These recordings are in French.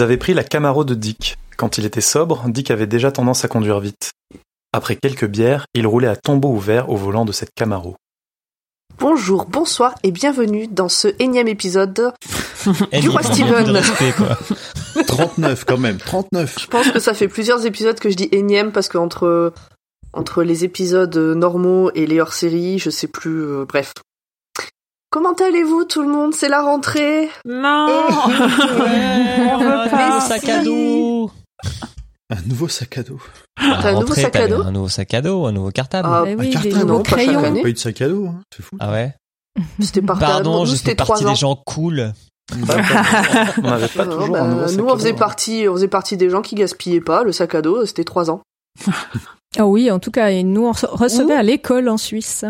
Ils avaient pris la Camaro de Dick. Quand il était sobre, Dick avait déjà tendance à conduire vite. Après quelques bières, il roulait à tombeau ouvert au volant de cette Camaro. Bonjour, bonsoir et bienvenue dans ce énième épisode du roi Steven. 39 quand même, 39. Je pense que ça fait plusieurs épisodes que je dis énième parce que entre, entre les épisodes normaux et les hors-série, je sais plus, euh, bref. Comment allez-vous tout le monde? C'est la rentrée Non On veut pas. Un sac à dos Un nouveau sac à dos. T'as un nouveau sac à dos? Un nouveau sac à dos, un nouveau cartable. Ah, Eh Un oui, des cartable, non, pas chaque année. Pas eu de sac à dos, hein. c'est fou. Ah ouais? C'était par Pardon, je c'était fais partie des gens cool. on n'avait pas Non, toujours bah, un nouveau sac nous, on faisait dos. partie, on faisait partie des gens qui gaspillaient pas le sac à dos. C'était trois ans. Ah oui, en tout cas, et nous on re- recevait Ouh. à l'école en Suisse.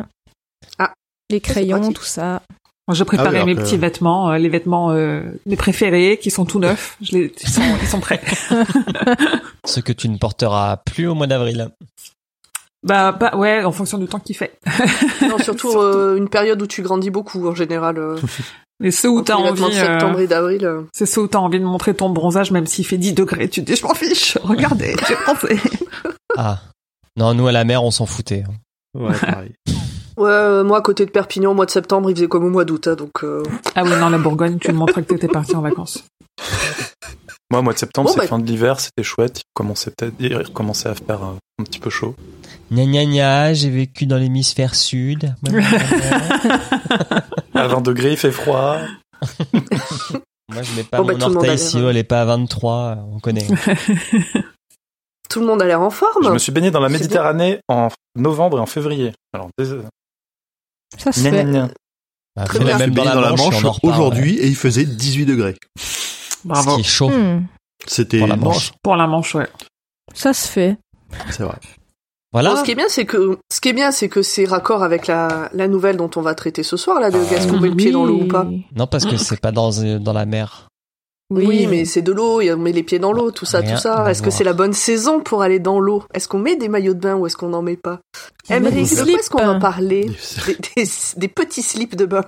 Les crayons, tout ça. Moi, je préparais Ah oui, mes que- petits vêtements, euh, les vêtements euh, mes préférés, qui sont tout neufs. Je les, ils, sont, ils sont prêts. Ce que tu ne porteras plus au mois d'avril. bah, bah, ouais, en fonction du temps qu'il fait. Non, surtout euh, une période où tu grandis beaucoup en général. euh, Mais ceux où t'as envie, de septembre euh, et d'avril. euh. c'est ceux où t'as envie de montrer ton bronzage, même s'il fait 10 degrés. Tu te dis, je m'en fiche. Regardez, j'ai bronzé. Ah. Non, nous à la mer, on s'en foutait. hein. Ouais, pareil. Ouais, euh, moi à côté de Perpignan, au mois de septembre, il faisait comme au mois d'août, hein, donc. euh, Ah oui, non, la Bourgogne, tu me montrais que t'étais parti en vacances. Moi, mois de septembre, Bon, c'est bah- fin de l'hiver, c'était chouette. Il commençait peut-être, il recommençait à faire euh, un petit peu chaud. Gna gna gna, j'ai vécu dans l'hémisphère sud. À 20 degrés, il fait froid. Moi, je mets pas Bon, bah, mon a orteil si elle est pas à 23, on connaît. Tout le monde a l'air en forme. Je me suis baigné dans la Méditerranée en novembre et en février. Alors, Ça se fait. gna. Bah, Très bien. Même baigné dans la Manche reparle. aujourd'hui et il faisait 18 degrés. Ce Bravo. qui est chaud Hmm, C'était pour la Manche. Pour la manche, ouais. ça se fait. C'est vrai. Voilà. Bon, ce qui est bien, c'est que ce qui est bien, c'est que c'est raccord avec la, la nouvelle dont on va traiter ce soir, là, de Ah. est-ce qu'on met le pied dans l'eau ou pas. Non, parce que c'est pas dans, euh, dans la mer. Oui, mais c'est de l'eau, on met les pieds dans l'eau, tout ça, Rien tout ça. Est-ce que c'est la bonne saison pour aller dans l'eau? Est-ce qu'on met des maillots de bain ou est-ce qu'on n'en met pas? Emery, de quoi est-ce qu'on va parler des, des- des petits slips de bain.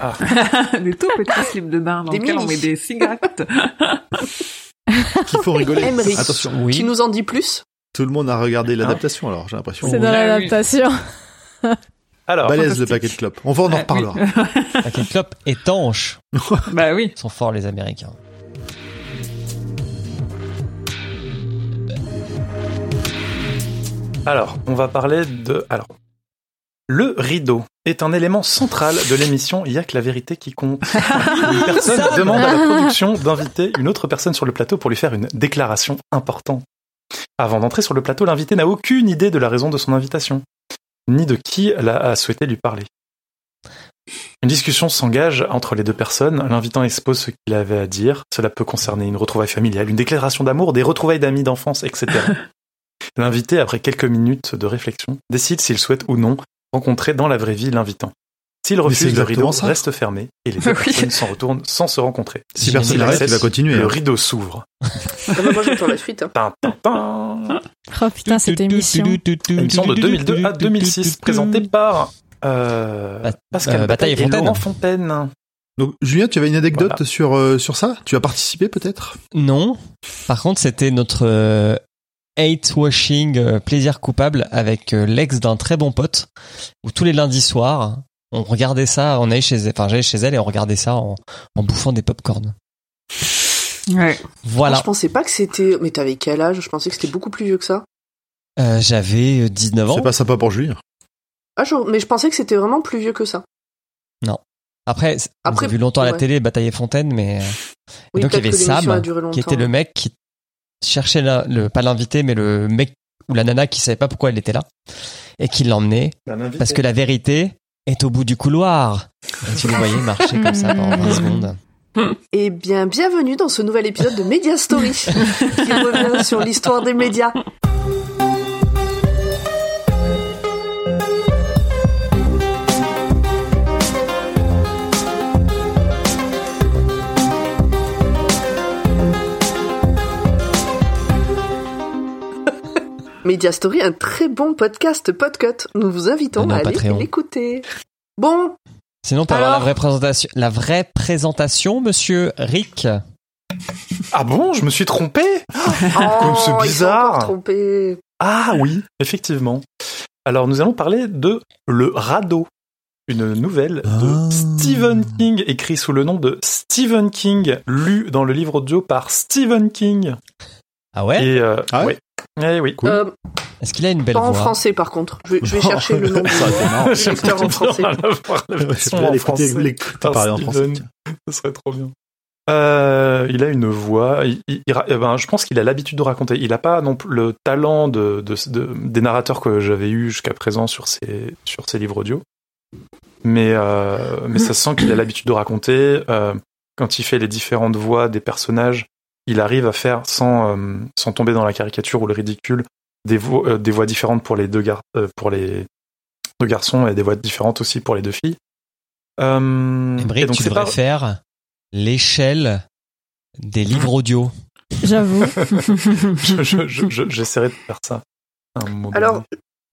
des tout petits slips de bain dans Des lesquels on met des cigarettes. Qu'il faut rigoler. Emery. Attention, Oui. Tu nous en dis plus? Tout le monde a regardé l'adaptation alors, j'ai l'impression. C'est dans Ah oui. l'adaptation. Alors, Balèze le paquet de clopes. On va en, en Ah, reparlera. Paquet de clopes étanche. bah oui. Ils sont forts, les Américains. Alors, on va parler de. Alors, le rideau est un élément central de l'émission Il y a que la vérité qui compte. Une personne demande à la production d'inviter une autre personne sur le plateau pour lui faire une déclaration importante. Avant d'entrer sur le plateau, l'invité n'a aucune idée de la raison de son invitation, ni de qui elle a a souhaité lui parler. Une discussion s'engage entre les deux personnes. L'invitant expose ce qu'il avait à dire. Cela peut concerner une retrouvaille familiale, une déclaration d'amour, des retrouvailles d'amis d'enfance, etc. L'invité, après quelques minutes de réflexion, décide s'il souhaite ou non rencontrer dans la vraie vie l'invitant. S'il refuse, le rideau ça. reste fermé et les deux Oui. personnes s'en retournent sans se rencontrer. Si personne n'arrête, il va continuer. Le hein. rideau s'ouvre. Ah bah, Moi, j'attends la suite. hein. Oh putain, cette émission. Émission de 2002 à 2006, présentée par euh, Pascal euh, Bataille et et Fontaine. Laurent Fontaine. Donc, Julien, tu avais une anecdote Voilà. sur, euh, sur ça? Tu as participé peut-être? Non. Par contre, c'était notre euh, hate washing euh, plaisir coupable avec euh, l'ex d'un très bon pote où tous les lundis soirs, on regardait ça, on allait chez elle, enfin j'allais chez elle et on regardait ça en, en bouffant des popcorn. Ouais. Voilà. Je pensais pas que c'était. Mais t'avais quel âge? Je pensais que c'était beaucoup plus vieux que ça. Euh, J'avais euh, 19 ans. C'est pas sympa pour Julien. Ah, je- Mais je pensais que c'était vraiment plus vieux que ça. Après, c'est- on Après, a vu longtemps à la ouais. télé Bataille et Fontaine, mais euh, Oui, donc il y avait Sam qui était le mec qui cherchait la- le pas l'invité mais le mec ou la nana qui savait pas pourquoi elle était là et qui l'emmenait parce que la vérité est au bout du couloir. Et tu le voyais marcher comme ça pendant 20 secondes. Eh bien, bienvenue dans ce nouvel épisode de Media Story, qui revient sur l'histoire des médias. Media Story, un très bon podcast Podcut. Nous vous invitons Non, à aller l'écouter. Bon, Sinon, pour avoir la vraie présentation, la vraie présentation, monsieur Rick. Ah bon, je me suis trompé Oh, c'est ils sont bizarre. Ah oui, effectivement. Alors nous allons parler de Le Radeau, une nouvelle de Ah. Stephen King, écrit sous le nom de Stephen King, lu dans le livre audio par Stephen King. Ah ouais? Et euh, Ah ouais? ouais. Eh oui. Cool. Euh, Est-ce qu'il a une belle pas en français par contre. Je vais, je vais chercher le nom du lecteur en français. Ce serait trop bien. Euh, il a une voix. il- il- il ra- eh ben, je pense qu'il a l'habitude de raconter. Il n'a pas non plus le talent de, de- de- des narrateurs que j'avais eu jusqu'à présent sur ses, sur ses livres audio. Mais, euh, mais ça se sent qu'il a l'habitude de raconter. Euh, quand il fait les différentes voix des personnages, il arrive à faire, sans, euh, sans tomber dans la caricature ou le ridicule, des, vo- euh, des voix différentes pour les deux, gar- euh, pour les deux garçons et des voix différentes aussi pour les deux filles. Euh, Emmerich, et donc tu c'est devrais pas- faire l'échelle des livres audio. J'avoue. je- je- je- je- j'essaierai de faire ça. un moment Alors, donné.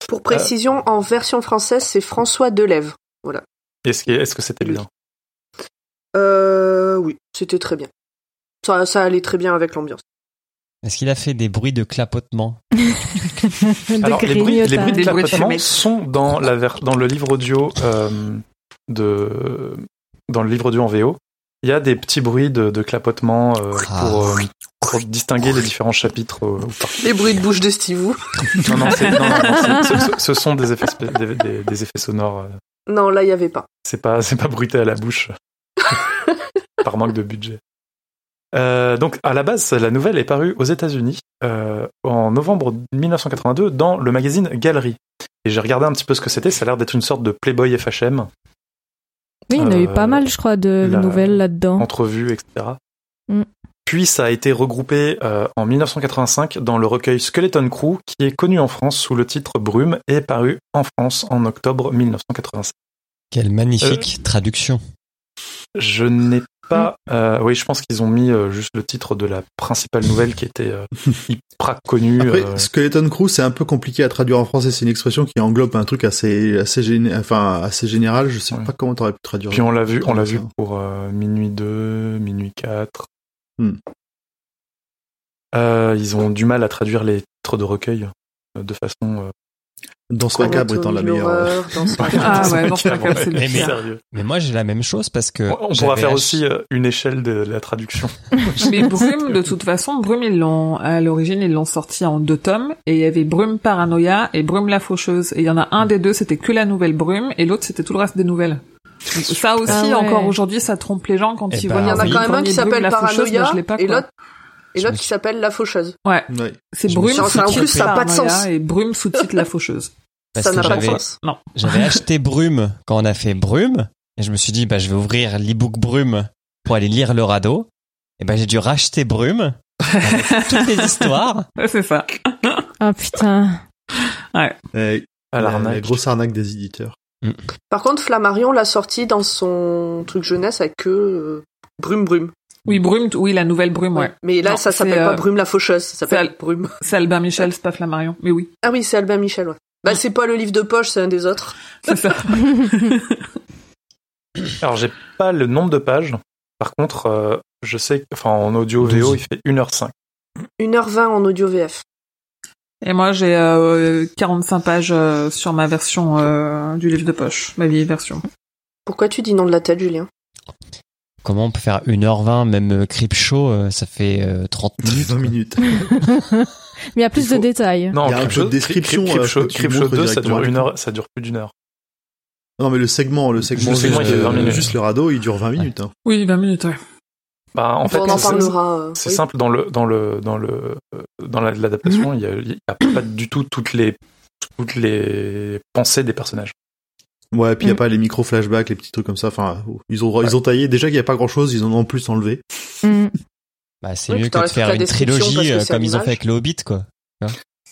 pour précision, en version française, c'est François Delève. est-ce que, est-ce que c'était lui. bien? Euh, oui, c'était très bien. Ça, ça allait très bien avec l'ambiance. Est-ce qu'il a fait des bruits de clapotement de Alors, les bruits, les bruits de Des bruits de clapotement sont dans, la ver- dans le livre audio euh, de dans le livre audio en VO. Il y a des petits bruits de, de clapotement euh, Ah. pour, euh, pour distinguer les différents chapitres. euh. Les bruits de bouche de Steve. Non, non, c'est- non, non, non, c'est- ce, ce- ce sont des effets, spé- des, des- des effets sonores. euh, Non, là, il n'y avait pas. C'est pas, c'est pas bruité à la bouche par manque de budget. Euh, donc, à la base, la nouvelle est parue aux États-Unis euh, en novembre 1982 dans le magazine Gallery. Et j'ai regardé un petit peu ce que c'était. Ça a l'air d'être une sorte de Playboy FHM, Oui, il y en a eu Euh, pas mal, je crois, de la- nouvelles là-dedans. entrevues, etc. Mm. Puis ça a été regroupé euh, en 1985 dans le recueil Skeleton Crew, qui est connu en France sous le titre Brume et paru en France en octobre 1985. Quelle magnifique traduction. Je n'ai pas. euh, oui, je pense qu'ils ont mis euh, juste le titre de la principale nouvelle qui était euh, hyper connue. Après, euh, Skeleton Crew, c'est un peu compliqué à traduire en français. C'est une expression qui englobe un truc assez, assez, géné- enfin, assez général. Je sais Ouais. pas comment t'aurais pu traduire. puis on l'a vu, on l'a vu pour euh, minuit 2, minuit 4. Hmm. Euh, ils ont du mal à traduire les titres de recueil de façon. Dans ce macabre étant la meilleure. euh, dans ce Ah ouais, dans ce macabre, macabre, c'est pire. sérieux. Mais moi, j'ai la même chose parce que. On, pourra faire ach- aussi euh, une échelle de la traduction. Mais Brume, de toute façon, Brume, ils l'ont, à l'origine, ils l'ont sorti en deux tomes, et il y avait Brume Paranoia et Brume la Faucheuse. Et il y en a un des deux, c'était que la nouvelle Brume, et l'autre, c'était tout le reste des nouvelles. Donc, Ça aussi, Ah ouais. encore aujourd'hui, ça trompe les gens quand Eh ils ben, voient Il y en a quand même un qui s'appelle la Faucheuse, Paranoia moi, je l'ai pas, et l'autre et l'autre qui s'appelle La Faucheuse. Ouais. Ouais. C'est Brume en sous-titre plus, ça a pas de sens. et Brume sous-titre La Faucheuse. parce Ça n'a pas de sens. Non. J'avais acheté Brume quand on a fait Brume, et je me suis dit, bah, je vais ouvrir l'ebook Brume pour aller lire le radeau. Et ben, j'ai dû racheter Brume, avec toutes les histoires. Ouais, c'est ça. Ah putain. Eh, À la, la l'arnaque. grosse arnaque des éditeurs. Par contre, Flammarion l'a sorti dans son truc jeunesse avec que euh, Brume Brume. Oui, Brume, oui, la nouvelle Brume, ouais. Mais là, Non, ça s'appelle pas euh, Brume la Faucheuse, ça s'appelle c'est Brume. C'est Albin Michel, c'est pas Flammarion. Mais oui, Ah oui, c'est Albin Michel, ouais. Bah, c'est pas le livre de poche, c'est un des autres. c'est ça. Alors, j'ai pas le nombre de pages. Par contre, euh, je sais que, enfin, en audio VO, 12. il fait 1h05. 1h20 en audio VF. Et moi, j'ai euh, 45 pages euh, sur ma version euh, du livre de poche, ma vieille version. Pourquoi tu dis non de la tête, Julien? Comment on peut faire 1h20, même euh, Crip Show, euh, ça fait euh, 30 minutes. 20 minutes. Mais il y a plus faut- de détails. Non, Il y a un peu Crypto- de description, euh, Crypto montres 2, ça dure une heure, ça dure plus d'une heure. Non, mais le segment, le segment, Le segment, juste, il fait 20 euh, minutes. juste le radeau, il dure 20 minutes. hein. Oui, 20 minutes, ouais. Bah, en fait, On en c'est- parlera. euh, C'est oui. simple dans le dans le dans le euh, dans la- l'adaptation, il a, il y a pas du tout toutes les toutes les pensées des personnages. Ouais, puis il y a Mm. pas les micro-flashbacks, les petits trucs comme ça. Enfin, ils ont, ils ont taillé. Déjà qu'il y a pas grand chose, ils en ont en plus enlevé. Mm. Bah, c'est Oui, mieux que de faire une trilogie euh, comme ils ont fait avec le Hobbit, quoi.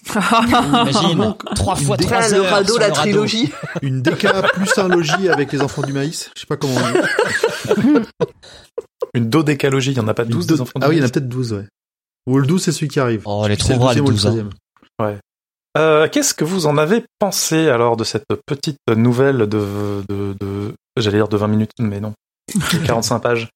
Imagine, trois fois trois Ah, le heures radeau, sur la le radeau. trilogie. Une DK plus un logis avec les enfants du maïs. Je sais pas comment on dit. Une dodécalogie, il y en a pas 12 Une des enfants. de Ah oui, il y en a peut-être 12, ouais. Ou le 12, c'est celui qui arrive. Oh, on les trouvera les deuxième ou le 12 ans. troisième. Euh, Qu'est-ce que vous en avez pensé alors de cette petite nouvelle de de, de j'allais dire de 20 minutes, mais non, de 45 pages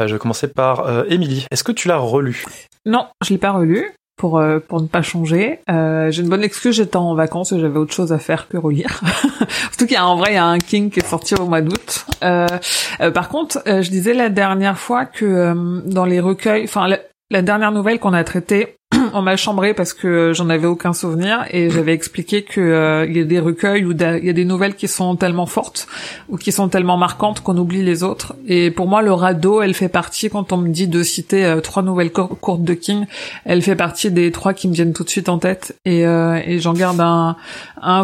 Euh, je vais commencer par euh, Émilie. Est-ce que tu l'as relu Non, je l'ai pas relu pour euh, pour ne pas changer. Euh, j'ai une bonne excuse, j'étais en vacances et j'avais autre chose à faire que relire. Qu'il y a en vrai, il y a un King qui est sorti au mois d'août. Euh, par contre, je disais la dernière fois que euh, dans les recueils, enfin la, la dernière nouvelle qu'on a traitée, on m'a chambré parce que j'en avais aucun souvenir et j'avais expliqué que euh, il y a des recueils da- il y a des nouvelles qui sont tellement fortes ou qui sont tellement marquantes qu'on oublie les autres. Et pour moi, le radeau, elle fait partie quand on me dit de citer euh, trois nouvelles cour- courtes de King, elle fait partie des trois qui me viennent tout de suite en tête. Et, euh, j'en garde un,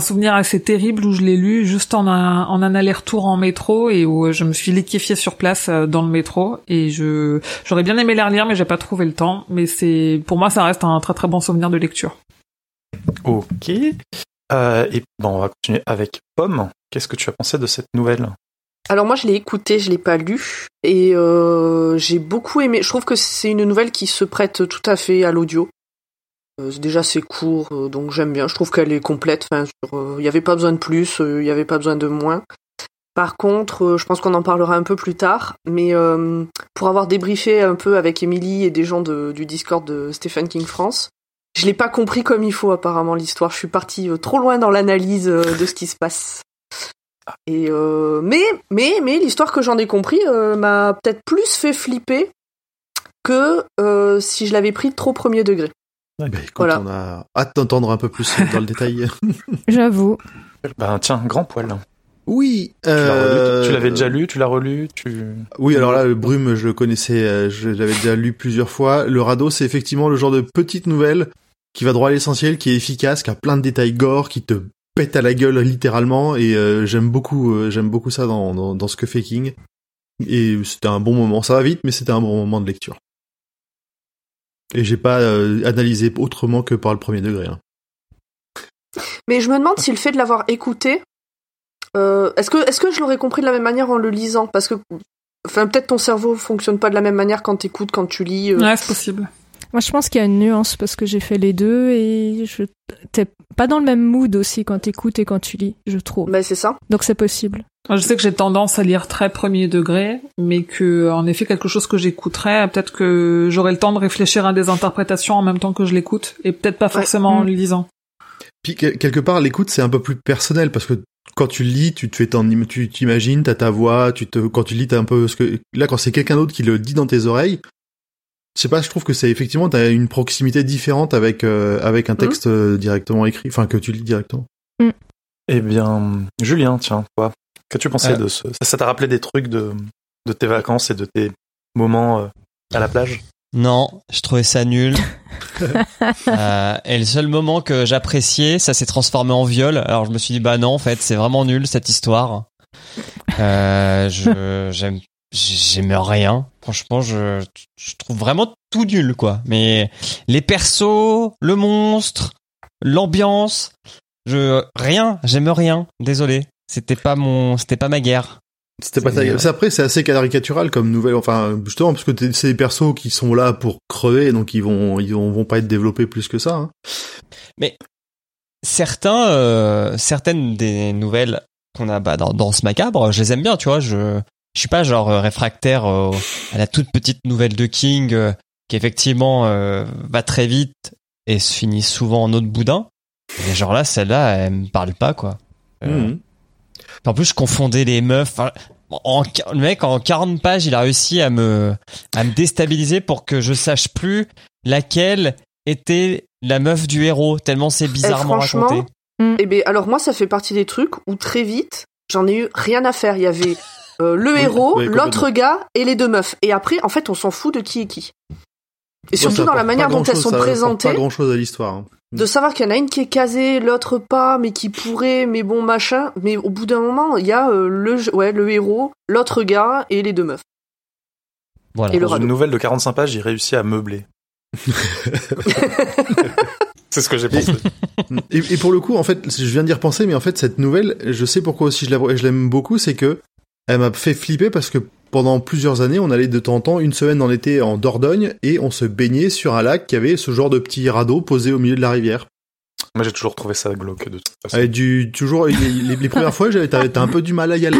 souvenir assez terrible où je l'ai lu juste en un, en un aller-retour en métro et où je me suis liquéfiée sur place dans le métro. Et je j'aurais bien aimé les relire, mais j'ai pas trouvé le temps. Mais c'est pour moi, ça reste un très très bon souvenir de lecture. Ok. Euh, et bon, on va continuer avec Pomme. Qu'est-ce que tu as pensé de cette nouvelle? Alors moi je l'ai écouté, je l'ai pas lu et euh, j'ai beaucoup aimé. Je trouve que c'est une nouvelle qui se prête tout à fait à l'audio. Euh, c'est déjà c'est court, euh, donc j'aime bien. Je trouve qu'elle est complète. Enfin, il y avait pas besoin de plus, il y avait pas besoin de moins. Par contre, euh, je pense qu'on en parlera un peu plus tard, mais euh, pour avoir débriefé un peu avec Émilie et des gens de- du Discord de Stephen King France, je l'ai pas compris comme il faut apparemment l'histoire. Je suis partie euh, trop loin dans l'analyse euh, de ce qui se passe. Et euh, mais mais mais l'histoire que j'en ai compris euh, m'a peut-être plus fait flipper que euh, si je l'avais pris trop premier degré. Bah, écoute, Voilà. on a hâte d'entendre un peu plus dans le détail. J'avoue. Ben tiens, grand poil. Oui. Euh, Tu l'avais déjà lu Tu l'as relu Tu Oui, alors là, le Brume, je le connaissais, euh, je l'avais déjà lu plusieurs fois. Le radeau, c'est effectivement le genre de petite nouvelle qui va droit à l'essentiel, qui est efficace, qui a plein de détails gore, qui te pète à la gueule littéralement. Et euh, j'aime beaucoup, euh, j'aime beaucoup ça dans, dans, dans ce que fait King. Et c'était un bon moment. Ça va vite, mais c'était un bon moment de lecture. Et j'ai pas euh, analysé autrement que par le premier degré. hein. Mais je me demande si le fait de l'avoir écouté, euh, est-ce que est-ce que je l'aurais compris de la même manière en le lisant? Parce que enfin peut-être ton cerveau fonctionne pas de la même manière quand t'écoutes, quand tu lis. euh. Ouais, c'est possible. Moi, je pense qu'il y a une nuance parce que j'ai fait les deux et je t'es pas dans le même mood aussi quand t'écoutes et quand tu lis, je trouve. Ben c'est ça. Donc c'est possible. Moi, Je sais que j'ai tendance à lire très premier degré, mais que, en effet, quelque chose que j'écouterais, peut-être que j'aurais le temps de réfléchir à des interprétations en même temps que je l'écoute, et peut-être pas forcément en Mm. le lisant. Puis quel- quelque part, l'écoute c'est un peu plus personnel parce que quand tu lis, tu te fais ton, tu t'imagines, t'as ta voix, tu te, quand tu lis, t'as un peu ce que, là, quand c'est quelqu'un d'autre qui le dit dans tes oreilles, je sais pas, je trouve que c'est effectivement, t'as une proximité différente avec, euh, avec un texte euh, directement écrit, enfin, que tu lis directement. Eh bien, Julien, tiens, toi, qu'as-tu pensé Euh. de ce Ça ça t'a rappelé des trucs de, de tes vacances et de tes moments euh, à la plage? Non, je trouvais ça nul. Euh, et le seul moment que j'appréciais, ça s'est transformé en viol. Alors je me suis dit bah non, en fait, c'est vraiment nul cette histoire. Euh, je j'aime j'aime rien. Franchement, je je trouve vraiment tout nul quoi. Mais les persos, le monstre, l'ambiance, je rien, j'aime rien. Désolé, c'était pas mon c'était pas ma guerre. C'était pas c'est après, c'est assez caricatural comme nouvelle, enfin, justement, parce que c'est des persos qui sont là pour crever, donc ils vont, ils vont, vont pas être développés plus que ça, hein. certains, euh, certaines des nouvelles qu'on a bah, dans, dans ce macabre, je les aime bien, tu vois. Je, je suis pas genre euh, réfractaire euh, à la toute petite nouvelle de King euh, qui effectivement euh, va très vite et se finit souvent en autre boudin. Mais genre là, celle-là, elle me parle pas quoi. Euh, Mhm. En plus, je confondais les meufs. Enfin, en, le mec, en 40 pages, il a réussi à me, à me déstabiliser pour que je sache plus laquelle était la meuf du héros, tellement c'est bizarrement franchement, raconté. Eh ben alors moi ça fait partie des trucs où très vite j'en ai eu rien à faire. Il y avait euh, le Oui, héros, oui, l'autre gars et les deux meufs. Et après en fait on s'en fout de qui est qui. Et surtout dans la manière dont elles sont ça présentées. Pas grand chose à l'histoire. hein. De savoir qu'il y en a une qui est casée, l'autre pas, mais qui pourrait, mais bon machin. Mais au bout d'un moment, il y a euh, le, ouais, le héros, l'autre gars et les deux meufs. Voilà. Et le Dans radeau. une nouvelle de 45 pages, il réussit à meubler. C'est ce que j'ai pensé. Et, et pour le coup, en fait, je viens d'y repenser, mais en fait, cette nouvelle, je sais pourquoi aussi je l'aime beaucoup, c'est que elle m'a fait flipper parce que pendant plusieurs années, on allait de temps en temps, une semaine dans l'été en Dordogne, et on se baignait sur un lac qui avait ce genre de petit radeau posé au milieu de la rivière. Moi, j'ai toujours trouvé ça glauque de toute façon. Du, toujours, les, les- les premières fois, j'avais, t'as un peu du mal à y aller.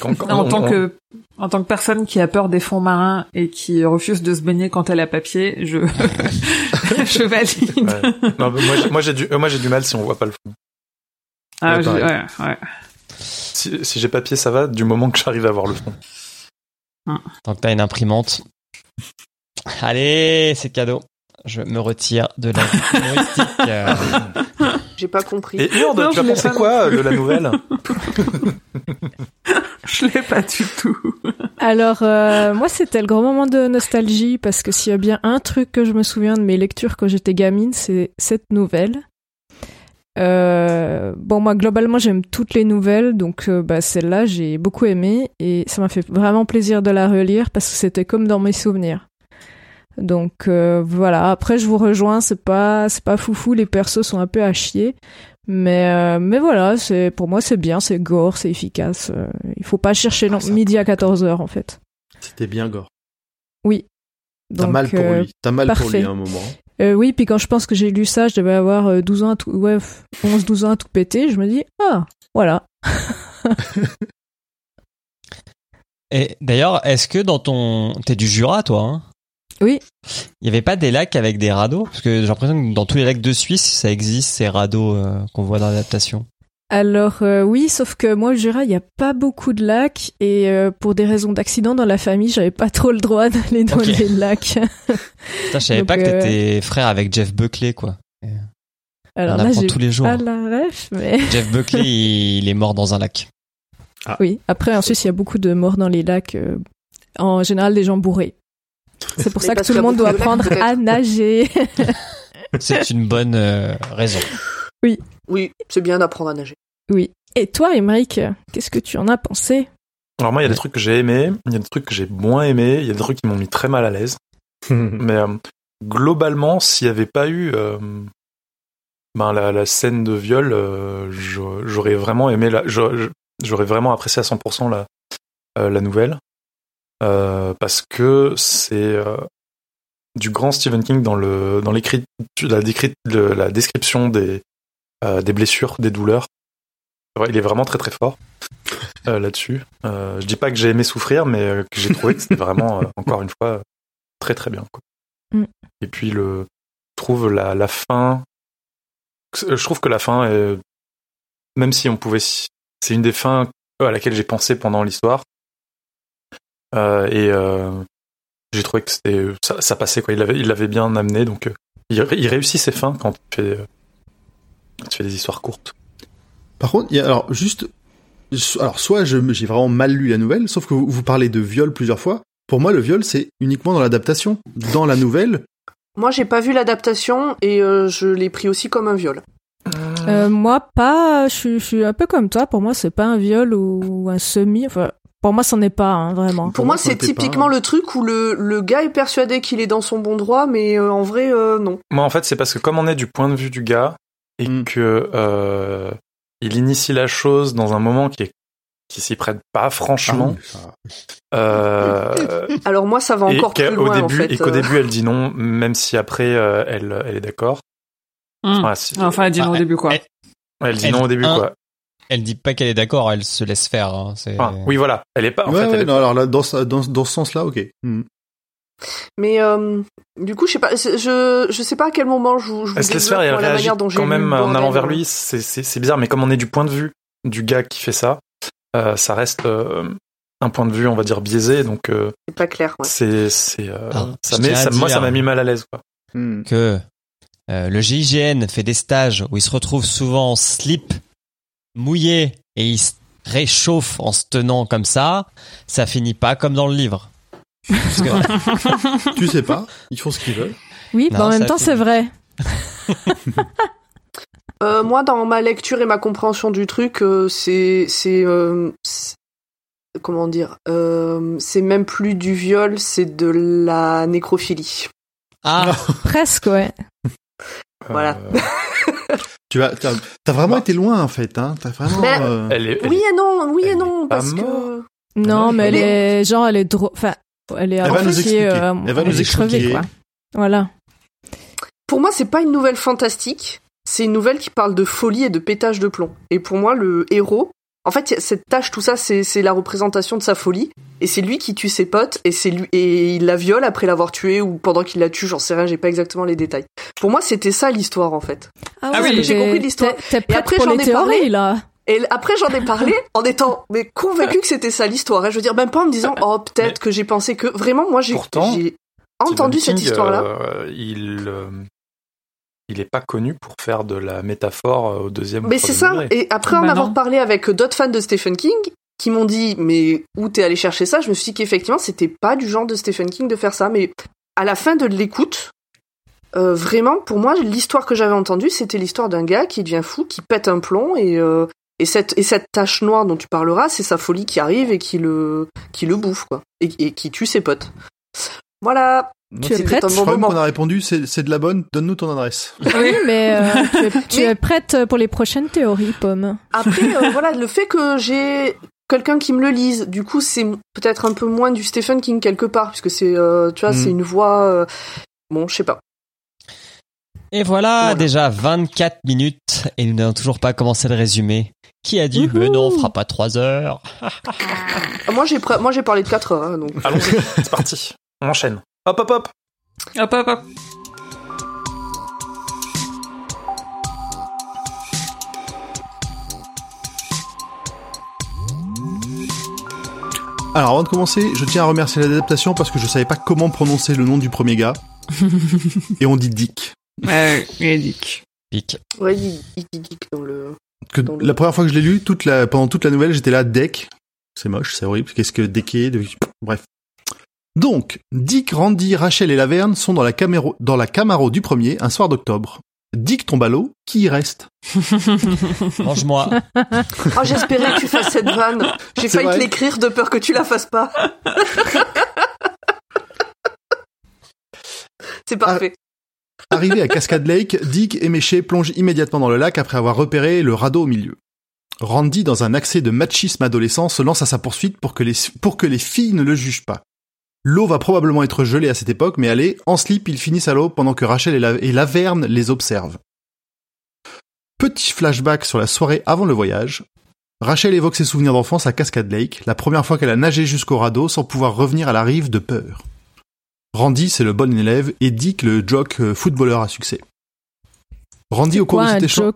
Quand- quand en on- tant on- que en tant que personne qui a peur des fonds marins et qui refuse de se baigner quand elle a papier, je je valide. Ouais. Non, mais moi, j'ai- moi j'ai du, euh, moi j'ai du mal si on voit pas le fond. Ah, ouais, ouais. Si, si j'ai papier, ça va, du moment que j'arrive à voir le fond. Tant que t'as une imprimante. Allez, c'est cadeau. Je me retire de la humoristique. Euh, J'ai pas compris. Et Urde, tu as pensé quoi de la nouvelle Je l'ai pas du tout. Alors, euh, moi, c'était le grand moment de nostalgie parce que s'il y a bien un truc que je me souviens de mes lectures quand j'étais gamine, c'est cette nouvelle. Euh, bon, moi, globalement, j'aime toutes les nouvelles, donc euh, bah, celle-là, j'ai beaucoup aimé et ça m'a fait vraiment plaisir de la relire parce que c'était comme dans mes souvenirs. Donc euh, voilà. Après, je vous rejoins, c'est pas, c'est pas foufou, les persos sont un peu à chier, mais mais voilà, c'est pour moi c'est bien, c'est gore, c'est efficace. il faut pas chercher Ah, midi à 14 h en fait. C'était bien gore. Oui. T'as mal pour euh, lui. T'as mal pour lui à un moment. Euh, oui, puis quand je pense que j'ai lu ça, je devais avoir euh, 12 ans, à tout, ouais, 11-12 ans à tout péter, je me dis, ah, voilà. Et d'ailleurs, est-ce que dans ton... T'es du Jura, toi hein? Oui. Il y avait pas des lacs avec des radeaux? Parce que j'ai l'impression que dans tous les lacs de Suisse, ça existe, ces radeaux euh, qu'on voit dans l'adaptation. Alors euh, oui, sauf que moi, au Jura, il n'y a pas beaucoup de lacs et euh, pour des raisons d'accident dans la famille, j'avais pas trop le droit d'aller dans les lacs. Putain, je savais Donc, pas que euh, t'étais frère avec Jeff Buckley, quoi. Alors On là, apprend j'ai tous les jours. pas la ref, mais Jeff Buckley, il, est mort dans un lac. oui. Après, en Suisse, il y a beaucoup de morts dans les lacs. euh, en général, des gens bourrés. C'est pour Mais ça que tout le monde doit lacs, apprendre à nager. C'est une bonne euh, raison. Oui, c'est bien d'apprendre à nager. oui. Et toi, Émeric, qu'est-ce que tu en as pensé? Alors moi, il y a des trucs que j'ai aimés, il y a des trucs que j'ai moins aimés, il y a des trucs qui m'ont mis très mal à l'aise. Mais euh, globalement, s'il n'y avait pas eu euh, ben, la, la scène de viol, euh, j'a- j'aurais vraiment aimé, la, j'a- j'aurais vraiment apprécié à 100% la, euh, la nouvelle. Euh, parce que c'est euh, du grand Stephen King dans le dans l'écrit la, décrit- le- la description des des blessures, des douleurs. Ouais, Il est vraiment très très fort euh, là-dessus. Euh, je dis pas que j'ai aimé souffrir, mais euh, que j'ai trouvé que c'était vraiment, euh, encore une fois, euh, très très bien. quoi. Mm. Et puis le, je trouve la, la fin, je trouve que la fin, est, même si on pouvait, c'est une des fins à laquelle j'ai pensé pendant l'histoire. Euh, et euh, j'ai trouvé que c'était, ça, ça passait quoi. Il l'avait, il l'avait bien amené, donc euh, il, il réussit ses fins quand euh, quand tu fais des histoires courtes. Par contre, il y a, alors juste, alors soit j'ai vraiment mal lu la nouvelle, sauf que vous, vous parlez de viol plusieurs fois. Pour moi, le viol, c'est uniquement dans l'adaptation. Dans la nouvelle, Moi, j'ai pas vu l'adaptation et euh, je l'ai pris aussi comme un viol. Euh, Moi, pas. Je, suis- je suis un peu comme toi. Pour moi, c'est pas un viol ou un semi. Enfin, pour moi, c'en est pas hein, vraiment. Pour moi, c'est pas- typiquement le truc où le, le gars est persuadé qu'il est dans son bon droit, mais euh, en vrai, euh, non. Moi, en fait, c'est parce que comme on est du point de vue du gars et Mm. que euh, il initie la chose dans un moment qui est qui s'y prête pas franchement. Ah ça- euh, Alors moi, ça va encore plus loin, en début fait. et qu'au début elle dit non, même si après euh, elle elle est d'accord. Hum. Enfin, si- Enfin, elle dit non Ah, au début, quoi. elle- elle dit elle- non au début un- quoi. Elle dit pas qu'elle est d'accord, elle se laisse faire. hein, oui voilà, elle est pas. En ouais, fait, ouais, elle est- non, alors là, dans, ce- dans, dans ce sens-là, ok. Hmm. Mais euh, du coup, je sais pas, je, je sais pas à quel moment je vous, je vous elle se laisse faire et elle réagit manière dont j'ai quand même en allant vers euh. lui. C'est c'est bizarre, mais comme on est du point de vue du gars qui fait ça, euh, ça reste euh, un point de vue on va dire biaisé, donc euh, C'est pas clair. Ouais. c'est c'est euh, ça met- ça- moi ça m'a mis mal à l'aise quoi. Hmm. que euh, le GIGN fait des stages où il se retrouve souvent en slip, mouillé, et il se réchauffe en se tenant comme ça, ça finit pas comme dans le livre. Tu sais pas, ils font ce qu'ils veulent. Oui, Non, bah, en même temps, c'est vrai. Euh, moi, dans ma lecture et ma compréhension du truc, euh, c'est c'est euh, c'est- comment dire, euh, c'est même plus du viol, c'est de la nécrophilie. ah, Presque, ouais. Voilà. Tu vas, t'as, t'as vraiment été loin en fait, hein. T'as vraiment. Ben, euh, elle est, elle Oui et non, oui et non, parce que. Non, ouais, mais elle est, genre, elle est drôle. Enfin, elle est Elle va nous expliquer. euh, Elle va nous est crevée, expliquer. quoi. Voilà. pour moi, c'est pas une nouvelle fantastique. C'est une nouvelle qui parle de folie et de pétage de plomb. Et pour moi, le héros, En fait, cette tâche, tout ça, c'est c'est la représentation de sa folie. Et c'est lui qui tue ses potes et c'est lui et il la viole après l'avoir tué ou pendant qu'il la tue, j'en sais rien, j'ai pas exactement les détails. Pour moi, c'était ça l'histoire en fait. Ah oui, t'es- j'ai compris l'histoire. Prête après, j'en ai parlé. là. Et après, j'en ai parlé en étant mais convaincu que c'était ça l'histoire. Et je veux dire, même pas en me disant, oh, peut-être Mais- que j'ai pensé que. Vraiment, moi, j'ai entendu Stephen cette histoire-là. euh, il, euh, il est pas connu pour faire de la métaphore euh, au deuxième. ou Mais c'est ça. degré. Et après en Bah avoir parlé avec d'autres fans de Stephen King, qui m'ont dit, mais où t'es allé chercher ça? Je me suis dit qu'effectivement, c'était pas du genre de Stephen King de faire ça. Mais à la fin de l'écoute, euh, vraiment, pour moi, l'histoire que j'avais entendue, c'était l'histoire d'un gars qui devient fou, qui pète un plomb et. euh, et cette, et cette tache noire dont tu parleras, c'est sa folie qui arrive et qui le, qui le bouffe, quoi. Et, et qui tue ses potes. Voilà. Tu es prête un Je crois qu'on a répondu, c'est c'est de la bonne, donne-nous ton adresse. Oui, mais euh, tu, es, tu Mais- es prête pour les prochaines théories, Pomme. Après, euh, voilà, le fait que j'ai quelqu'un qui me le lise, du coup, c'est peut-être un peu moins du Stephen King quelque part, puisque c'est, euh, tu vois, Mm. c'est une voix. euh, Bon, je sais pas. Et voilà, Voilà. déjà 24 minutes et nous n'avons toujours pas commencé le résumé. Qui a dit, mais non, on fera pas 3 heures. Ah, Moi, j'ai pr- moi, j'ai parlé de 4 heures, hein, donc. Allons-y, c'est parti. On enchaîne. Hop, hop, hop. Hop, hop, hop. Alors avant de commencer, je tiens à remercier l'adaptation parce que je savais pas comment prononcer le nom du premier gars. Et on dit Dick. Ouais, il est dick. Pic. Ouais, il, il dit geek dans le. Que Dans le- la première fois que je l'ai lu, toute la, pendant toute la nouvelle, j'étais là, Deck. C'est moche, c'est horrible. Qu'est-ce que Decké de... Bref. Donc, Dick, Randy, Rachel et Laverne sont dans la, Camaro, dans la Camaro du premier un soir d'octobre. Dick tombe à l'eau, qui y reste? Mange-moi. Oh, j'espérais que tu fasses cette vanne. J'ai failli te l'écrire de peur que tu la fasses pas. c'est parfait. Arrivé à Cascade Lake, Dick, éméché, plonge immédiatement dans le lac après avoir repéré le radeau au milieu. Randy, dans un accès de machisme adolescent, se lance à sa poursuite pour que les, filles ne le jugent pas. L'eau va probablement être gelée à cette époque, mais allez, en slip, ils finissent à l'eau pendant que Rachel et, et Laverne les observent. Petit flashback sur la soirée avant le voyage. Rachel évoque ses souvenirs d'enfance à Cascade Lake, la première fois qu'elle a nagé jusqu'au radeau sans pouvoir revenir à la rive de peur. Randy, c'est le bon élève, et Dick, le jock euh, footballeur à succès. Randy, au cours Quoi, de cet échange...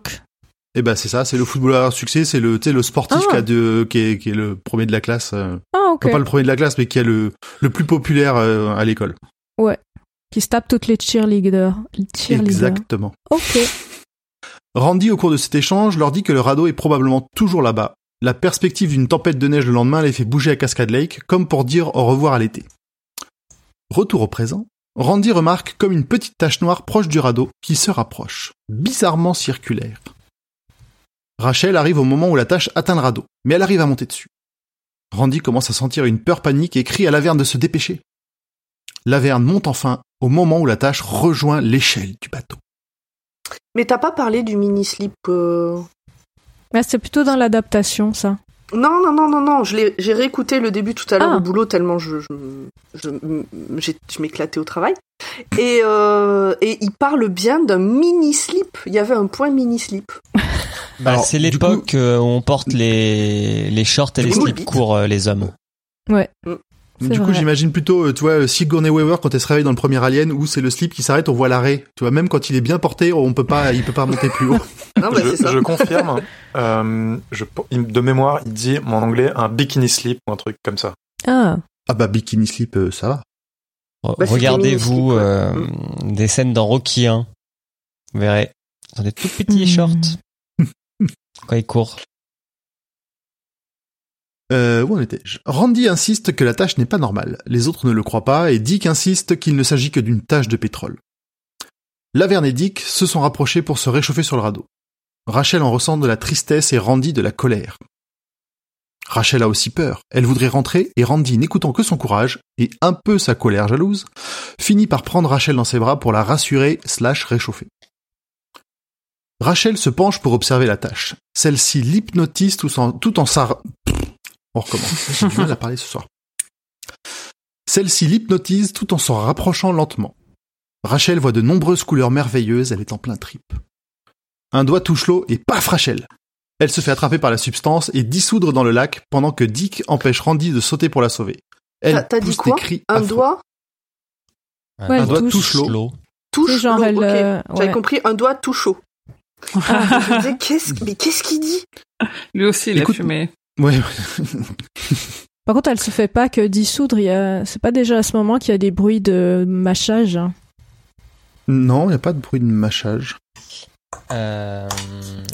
Eh ben, c'est ça, c'est le footballeur à succès, c'est le, le sportif Ah. qui, a de, qui, est, qui est le premier de la classe. euh, Ah, ok. enfin, pas le premier de la classe, mais qui est le, le plus populaire euh, à l'école. Qui se tape toutes les cheerleaders. Les cheerleaders. Exactement. Ok. Randy, au cours de cet échange, leur dit que le radeau est probablement toujours là-bas. La perspective d'une tempête de neige le lendemain les fait bouger à Cascade Lake, comme pour dire au revoir à l'été. Retour au présent, Randy remarque comme une petite tache noire proche du radeau qui se rapproche, bizarrement circulaire. Rachel arrive au moment où la tache atteint le radeau, mais elle arrive à monter dessus. Randy commence à sentir une peur panique et crie à Laverne de se dépêcher. Laverne monte enfin au moment où la tache rejoint l'échelle du bateau. Mais t'as pas parlé du mini slip. euh, Mais c'est plutôt dans l'adaptation, ça. Non, non, non, non, non. Je l'ai- j'ai réécouté le début tout à l'heure Ah. au boulot tellement je, je, je, je m'éclatais au travail. Et, euh, et il parle bien d'un mini slip. Il y avait un point mini slip. Bah, c'est l'époque où on porte les, les shorts et les coup, slips courts, euh, les hommes. Du coup, j'imagine plutôt, euh, tu vois, Sigourney Weaver quand elle se réveille dans le premier Alien où c'est le slip qui s'arrête, on voit l'arrêt. Tu vois, même quand il est bien porté, on peut pas, il peut pas monter plus haut. Non, bah, je, c'est ça. je confirme. euh, je, il- de mémoire, il dit en anglais un bikini slip ou un truc comme ça. Ah. Ah bah bikini slip, euh, ça va. Bah, Regardez-vous euh, des scènes dans Rocky 1. Vous verrez. Ont des tout petits Hmm. shorts quand ils courent. Euh, où en étais-je? Randy insiste que la tâche n'est pas normale. Les autres ne le croient pas et Dick insiste qu'il ne s'agit que d'une tache de pétrole. Laverne et Dick se sont rapprochés pour se réchauffer sur le radeau. Rachel en ressent de la tristesse et Randy de la colère. Rachel a aussi peur. Elle voudrait rentrer et Randy, n'écoutant que son courage et un peu sa colère jalouse, finit par prendre Rachel dans ses bras pour la rassurer slash réchauffer. Rachel se penche pour observer la tâche. Celle-ci l'hypnotise tout en, tout on recommence. J'ai du mal à parler ce soir. Celle-ci l'hypnotise tout en s'en rapprochant lentement. Rachel voit de nombreuses couleurs merveilleuses, elle est en plein trip. Un doigt touche l'eau et paf Rachel Elle se fait attraper par la substance et dissoudre dans le lac pendant que Dick empêche Randy de sauter pour la sauver. Elle T'as t'as dit quoi des cris Un affreux. doigt? Ouais, Un doigt touche. touche l'eau. l'eau. touche genre, l'eau, ok. euh, J'avais compris un doigt disais, qu'est-ce, mais qu'est-ce qu'il dit? Lui aussi, il Écoute- a fumé. Ouais. Par contre, elle se fait pas que dissoudre. Il y a... C'est pas déjà à ce moment qu'il y a des bruits de mâchage. hein? non, il n'y a pas de bruit de mâchage. Euh,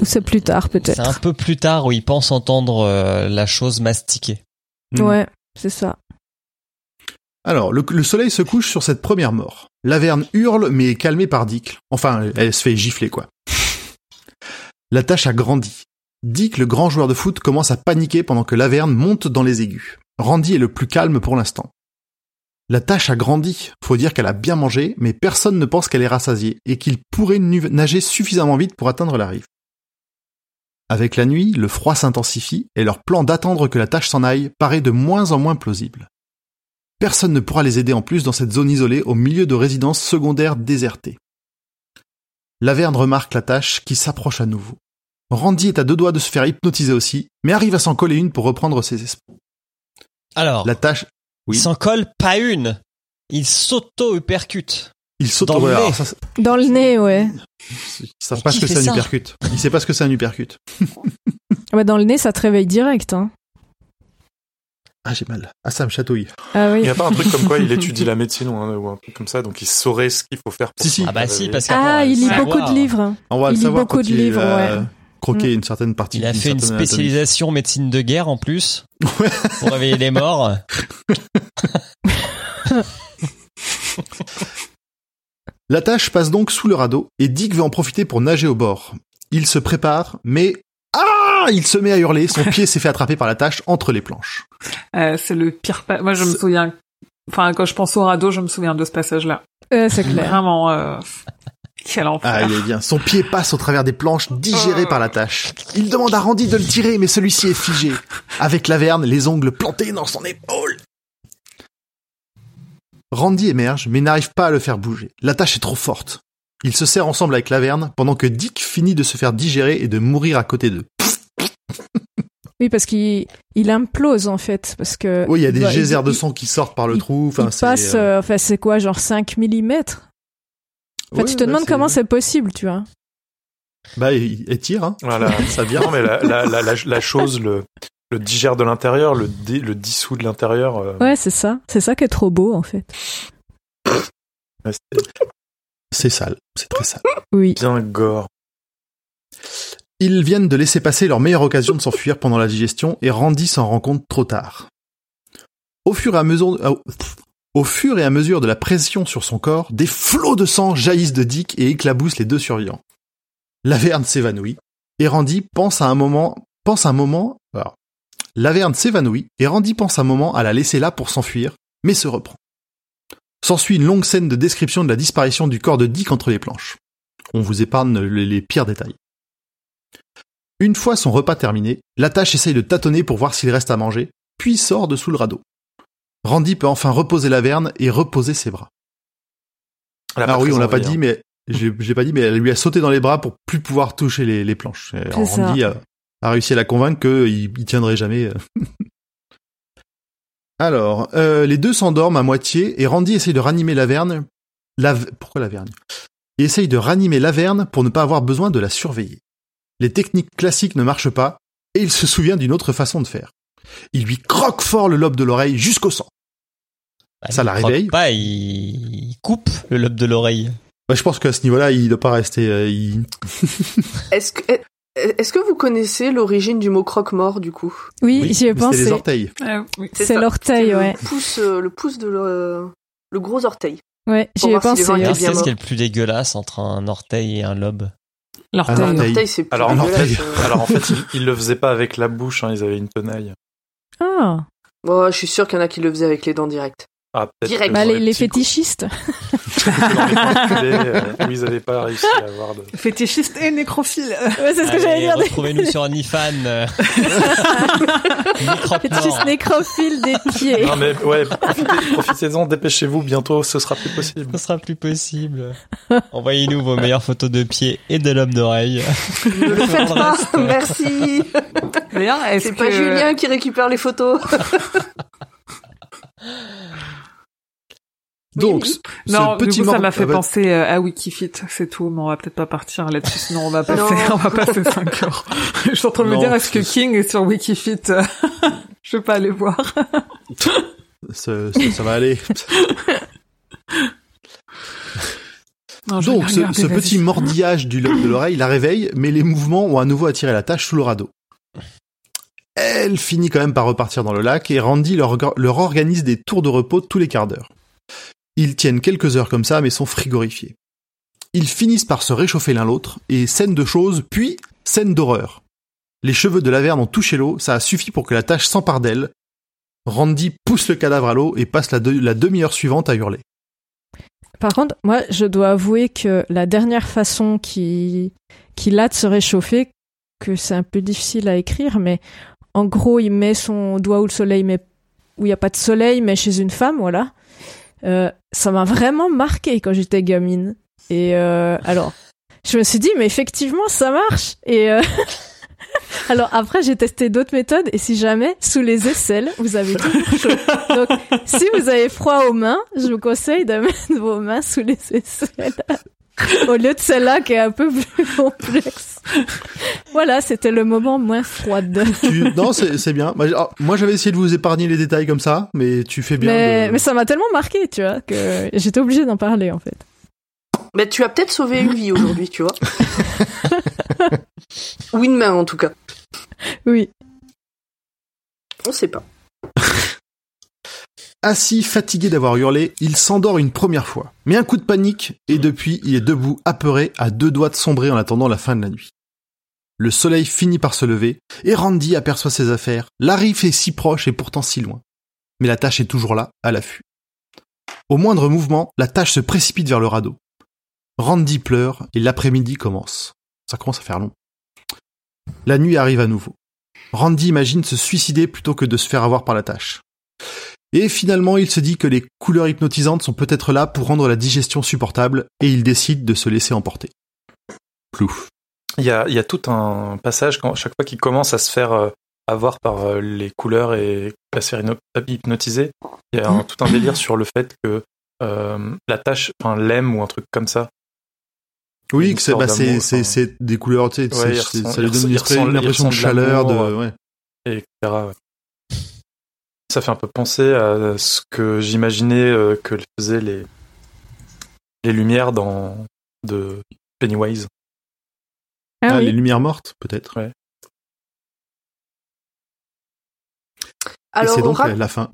Ou c'est plus tard, c'est peut-être. un peu plus tard où il pense entendre euh, la chose mastiquer. Hmm. Ouais, c'est ça. Alors, le, le soleil se couche sur cette première mort. Laverne hurle, mais est calmée par Dick. Enfin, elle se fait gifler, quoi. La tâche a grandi. Dick, le grand joueur de foot, commence à paniquer pendant que Laverne monte dans les aigus. Randy est le plus calme pour l'instant. La tâche a grandi. Faut dire qu'elle a bien mangé, mais personne ne pense qu'elle est rassasiée et qu'il pourrait nager suffisamment vite pour atteindre la rive. Avec la nuit, le froid s'intensifie et leur plan d'attendre que la tâche s'en aille paraît de moins en moins plausible. Personne ne pourra les aider en plus dans cette zone isolée au milieu de résidences secondaires désertées. Laverne remarque la tâche qui s'approche à nouveau. Randy est à deux doigts de se faire hypnotiser aussi, mais arrive à s'en coller une pour reprendre ses esprits. Alors, La tâche, oui. il s'en colle pas une. Il s'auto-uppercute. il saute dans ouais, ça, Dans le nez, ouais. Ils savent Mais pas ce que c'est un ça uppercut. Il sait pas ce que c'est un uppercut. Ah bah, dans le nez, ça te réveille direct. Hein. Ah, j'ai mal. Ah, ça me chatouille. Ah Il n'y a pas un truc comme quoi il étudie la médecine ou un, ou un truc comme ça, donc il saurait ce qu'il faut faire pour Si, si. se Ah bah si, parce Ah, il lit beaucoup de livres. On va Il le lit savoir beaucoup quand de il livres, ouais. Croqué une certaine partie. Il a fait une anatomie. spécialisation médecine de guerre en plus Ouais. pour réveiller les morts. La tâche passe donc sous le radeau et Dick veut en profiter pour nager au bord. Il se prépare, mais ah, il se met à hurler. Son pied s'est fait attraper par la tâche entre les planches. Euh, c'est le pire. pa- Moi, je me souviens. Enfin, quand je pense au radeau, je me souviens de ce passage-là. Euh, c'est clair. Vraiment. Euh... Quel enfer. Ah, il est bien. Son pied passe au travers des planches, digéré Oh. par la tâche. Il demande à Randy de le tirer, mais celui-ci est figé, avec Laverne, les ongles plantés dans son épaule. Randy émerge, mais n'arrive pas à le faire bouger. La tâche est trop forte. Ils se serrent ensemble avec Laverne, pendant que Dick finit de se faire digérer et de mourir à côté d'eux. Oui, parce qu'il il implose en fait, parce que. Oui, il y a des bah, geysers il- de sang qui sortent par le il- trou. Enfin, il c'est, passe, euh, euh, enfin c'est quoi, genre 5 mm Enfin, ouais, tu te ouais, demandes comment c'est possible, tu vois. Bah, il, il tire, hein. Voilà. Ça vient. Non, mais la, la, la, la, la chose, le, le digère de l'intérieur, le, dé- le dissout de l'intérieur. euh, Ouais, c'est ça. C'est ça qui est trop beau en fait. C'est sale. C'est très sale. Oui. bien gore. Ils viennent de laisser passer leur meilleure occasion de s'enfuir pendant la digestion et Randy s'en rend compte trop tard. Au fur et à mesure, au- fur et à mesure de la pression sur son corps, des flots de sang jaillissent de Dick et éclaboussent les deux survivants. Laverne s'évanouit et Randy pense à un moment, pense un moment, Laverne s'évanouit et Randy pense un moment à la laisser là pour s'enfuir, mais se reprend. S'ensuit une longue scène de description de la disparition du corps de Dick entre les planches. On vous épargne les- pires détails. Une fois son repas terminé, la tâche essaye de tâtonner pour voir s'il reste à manger, puis sort de sous le radeau. Randy peut enfin reposer la verne et reposer ses bras. Ah oui, on l'a pas dit, mais j'ai j'ai pas dit, mais elle lui a sauté dans les bras pour plus pouvoir toucher les, les planches. Et. Randy a, a réussi à la convaincre qu'il il tiendrait jamais. euh. Alors, euh, les deux s'endorment à moitié et Randy essaye de ranimer Laverne. La, pourquoi Laverne Il essaye de ranimer Laverne pour ne pas avoir besoin de la surveiller. Les techniques classiques ne marchent pas et il se souvient d'une autre façon de faire. Il lui croque fort le lobe de l'oreille jusqu'au sang. Bah, Ça la réveille. Pas, il... il coupe le lobe de l'oreille. Bah, je pense qu'à ce niveau-là, il ne doit pas rester. euh, il- Est-ce que, est-ce que vous connaissez l'origine du mot croque-mort, du coup? Oui, Oui, j'y ai pensé. les orteils. Euh, oui. C'est C'est l'orteil, C'est ouais. Le pouce, euh, le pouce de le, le gros orteil. Ouais, j'y ai pensé. c'est ce mort. qui est le plus dégueulasse entre un orteil et un lobe. L'orteil. Ah, Un Orteil. orteil, c'est plus Alors, en dégueulasse, fait, euh. alors en fait, ils, ils le faisaient pas avec la bouche, hein, ils avaient une tenaille. Ah, Bon, je suis sûr qu'il y en a qui le faisaient avec les dents directes. Ah, Direct. Bah, les, fétichistes. où ils n'avaient pas réussi à avoir de... Fétichiste et nécrophile. Ouais, c'est ce que j'allais dire. Retrouvez-nous sur OnlyFans. Fétichistes nécrophiles des pieds. Non mais ouais, profitez- profitez-en, dépêchez-vous, bientôt ce sera plus possible. Ce sera plus possible. Envoyez-nous vos meilleures photos de pieds et de l'homme d'oreille. Ne le faites pas, merci. D'ailleurs, C'est que pas Julien qui récupère les photos. Donc, Oui, ce Non, petit du coup, ça m'a fait ah penser euh, à Wikifit, c'est tout, mais on va peut-être pas partir là-dessus, sinon on va passer, on va passer 5 heures. Je suis en train de me dire, est-ce que King est sur Wikifit? Je vais pas aller voir. ça, ça- ça va aller. Non, Donc, ce, regarder, ce vas-y. petit mordillage du lobe de l'oreille la réveille, mais les mouvements ont à nouveau attiré la tâche sous le radeau. Elle finit quand même par repartir dans le lac et Randy leur organise des tours de repos tous les quarts d'heure. Ils tiennent quelques heures comme ça, mais sont frigorifiés. Ils finissent par se réchauffer l'un l'autre, et scène de choses, puis scène d'horreur. Les cheveux de Laverne ont touché l'eau, ça a suffi pour que la tâche s'empare d'elle. Randy pousse le cadavre à l'eau et passe la, de- la demi-heure suivante à hurler. Par contre, moi, je dois avouer que la dernière façon qui qu'il a de se réchauffer, que c'est un peu difficile à écrire, mais en gros, il met son doigt où le soleil met où il n'y a pas de soleil, mais chez une femme, voilà. Euh, ça m'a vraiment marqué quand j'étais gamine. Et euh, alors, je me suis dit, mais effectivement, ça marche. Et euh, alors après, j'ai testé d'autres méthodes. Et si jamais, sous les aisselles, vous avez toujours chaud. Donc, si vous avez froid aux mains, je vous conseille de mettre vos mains sous les aisselles. Au lieu de celle-là qui est un peu plus complexe. Voilà, c'était le moment moins froide. Tu- non, c'est bien. Ah, Moi, j'avais essayé de vous épargner les détails comme ça, mais tu fais bien. Mais, de- mais ça m'a tellement marqué, tu vois, que j'étais obligée d'en parler, en fait. Mais tu as peut-être sauvé une vie aujourd'hui, tu vois. Ou une main en tout cas. Oui. On sait pas. Assis, fatigué d'avoir hurlé, il s'endort une première fois. Mais un coup de panique, et depuis, il est debout, apeuré, à deux doigts de sombrer en attendant la fin de la nuit. Le soleil finit par se lever, et Randy aperçoit ses affaires. L'arrif est si proche et pourtant si loin. Mais la tâche est toujours là, à l'affût. Au moindre mouvement, la tâche se précipite vers le radeau. Randy pleure, et l'après-midi commence. Ça commence à faire long. La nuit arrive à nouveau. Randy imagine se suicider plutôt que de se faire avoir par la tâche. Et finalement, il se dit que les couleurs hypnotisantes sont peut-être là pour rendre la digestion supportable, et il décide de se laisser emporter. Plouf. Il y a, il y a tout un passage quand chaque fois qu'il commence à se faire euh, avoir par euh, les couleurs et à se faire hypno- hypnotiser, il y a un- tout un délire sur le fait que euh, la tâche, enfin l'aime ou un truc comme ça. Oui, que c'est, bah, c'est, enfin. des couleurs, tu sais, Ouais, ça lui donne une, ressent- espèce- il une ressent impression de chaleur, de, l'amour, ouais. et etc. ouais. Ça fait un peu penser à ce que j'imaginais euh, que faisaient les les lumières dans de Pennywise. Ah, Ah, les lumières mortes, peut-être. Alors, c'est donc ra- la, fin.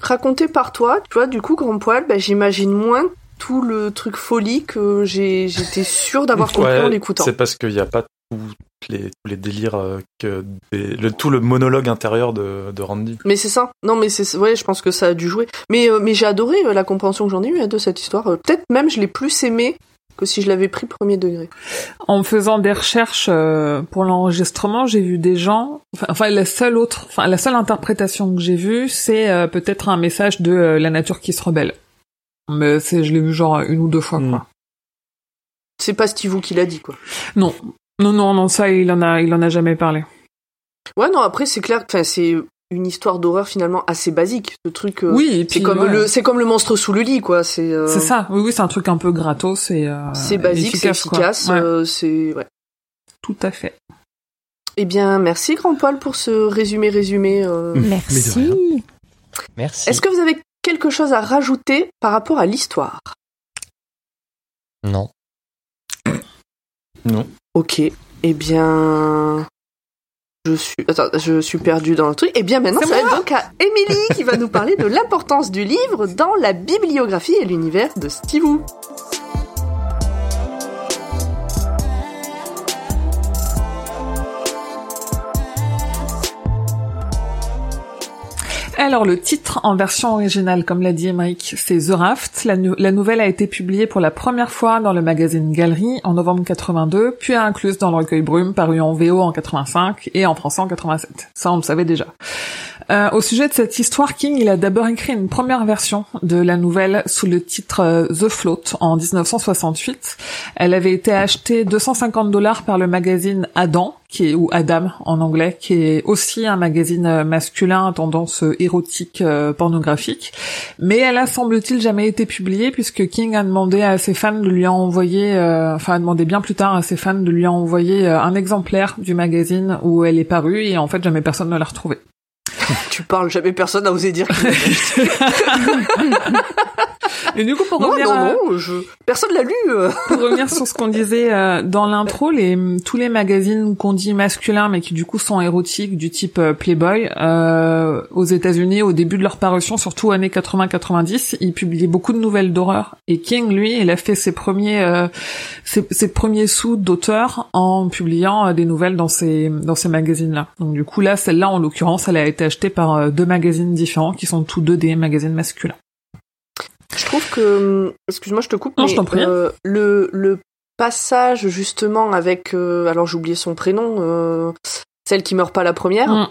raconté par toi, tu vois, du coup, Grand Poil, bah, j'imagine moins tout le truc folie que j'ai, j'étais sûre d'avoir compris Ouais, en l'écoutant. C'est parce qu'il n'y a pas tous les, tous les délires, euh, que des- le, tout le monologue intérieur de, de Randy. Mais c'est ça. Non, mais c'est, ouais, je pense que ça a dû jouer. Mais, euh, mais j'ai adoré euh, la compréhension que j'en ai eue hein, de cette histoire. Peut-être même je l'ai plus aimé que si je l'avais pris premier degré. En faisant des recherches pour l'enregistrement, j'ai vu des gens. Enfin, la seule autre, enfin la seule interprétation que j'ai vue, c'est peut-être un message de la nature qui se rebelle. Mais c'est, je l'ai vu genre une ou deux fois Hmm. quoi. C'est pas Steve qui l'a dit, quoi. Non, non, non, non, ça il en a, il en a jamais parlé. Ouais, non, après, c'est clair, enfin, c'est une histoire d'horreur finalement assez basique. Ce truc, euh, oui, et c'est puis, comme ouais. le, c'est comme le monstre sous le lit, quoi. C'est, euh, C'est ça. Oui, oui, c'est un truc un peu gratos et euh, C'est basique, c'est efficace, Ouais, euh, c'est, ouais. tout à fait. Eh bien, merci Grand Paul pour ce résumé résumé. euh. De Merci. Merci. Est-ce que vous avez quelque chose à rajouter par rapport à l'histoire? Non. Non. Ok. Eh bien, je suis, attends, je suis perdue dans le truc. Eh bien, maintenant, C'est ça va être donc à Émilie qui va nous parler de l'importance du livre dans la bibliographie et l'univers de Stivou. Alors le titre en version originale, comme l'a dit Emmerich, c'est The Raft. La, nou- la nouvelle a été publiée pour la première fois dans le magazine Galerie en novembre 82, puis incluse dans le recueil Brume, paru en VO en 85 et en français en 87. Ça, on le savait déjà. Euh, au sujet de cette histoire, King, il a d'abord écrit une première version de la nouvelle sous le titre euh, The Float en 1968. Elle avait été achetée 250 dollars par le magazine Adam, qui est ou Adam en anglais, qui est aussi un magazine euh, masculin à tendance érotique pornographique. Mais elle a semble-t-il jamais été publiée puisque King a demandé à ses fans de lui envoyer, enfin a demandé bien plus tard à ses fans de lui envoyer un exemplaire du magazine où elle est parue et en fait jamais personne ne l'a retrouvée. Tu parles, jamais personne n'a osé dire qu'il. Et du coup, pour Non, revenir, non, à- non, je... personne l'a lu. euh. pour revenir sur ce qu'on disait euh, dans l'intro, les tous les magazines qu'on dit masculins, mais qui du coup sont érotiques, du type euh, Playboy, euh, aux États-Unis, au début de leur parution, surtout années 80-90, ils publiaient beaucoup de nouvelles d'horreur. Et King, lui, il a fait ses premiers euh, ses, ses premiers sous d'auteur en publiant euh, des nouvelles dans ces dans ces magazines-là. Donc du coup là, celle-là, en l'occurrence, elle a été achetée par euh, deux magazines différents, qui sont tous deux des magazines masculins. Je trouve que, hum, excuse-moi, je te coupe, Non, mais je t'en prie. euh, le le passage justement avec, euh, alors j'ai oublié son prénom, euh, celle qui meurt pas la première. Mm.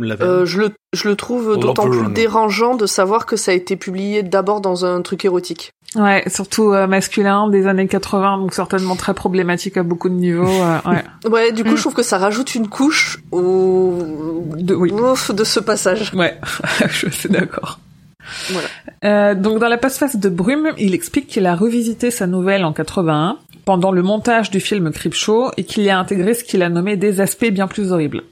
Euh, je le je le trouve d'autant plus dérangeant de savoir que ça a été publié d'abord dans un truc érotique. Ouais, surtout euh, masculin des années 80, donc certainement très problématique à beaucoup de niveaux. euh, ouais. Ouais, du coup, Mm. je trouve que ça rajoute une couche au De- oui. ouf de ce passage. Ouais, je suis d'accord. Voilà. Euh, donc dans la postface de Brume, il explique qu'il a revisité sa nouvelle en 81 pendant le montage du film Creepshow et qu'il y a intégré ce qu'il a nommé des aspects bien plus horribles.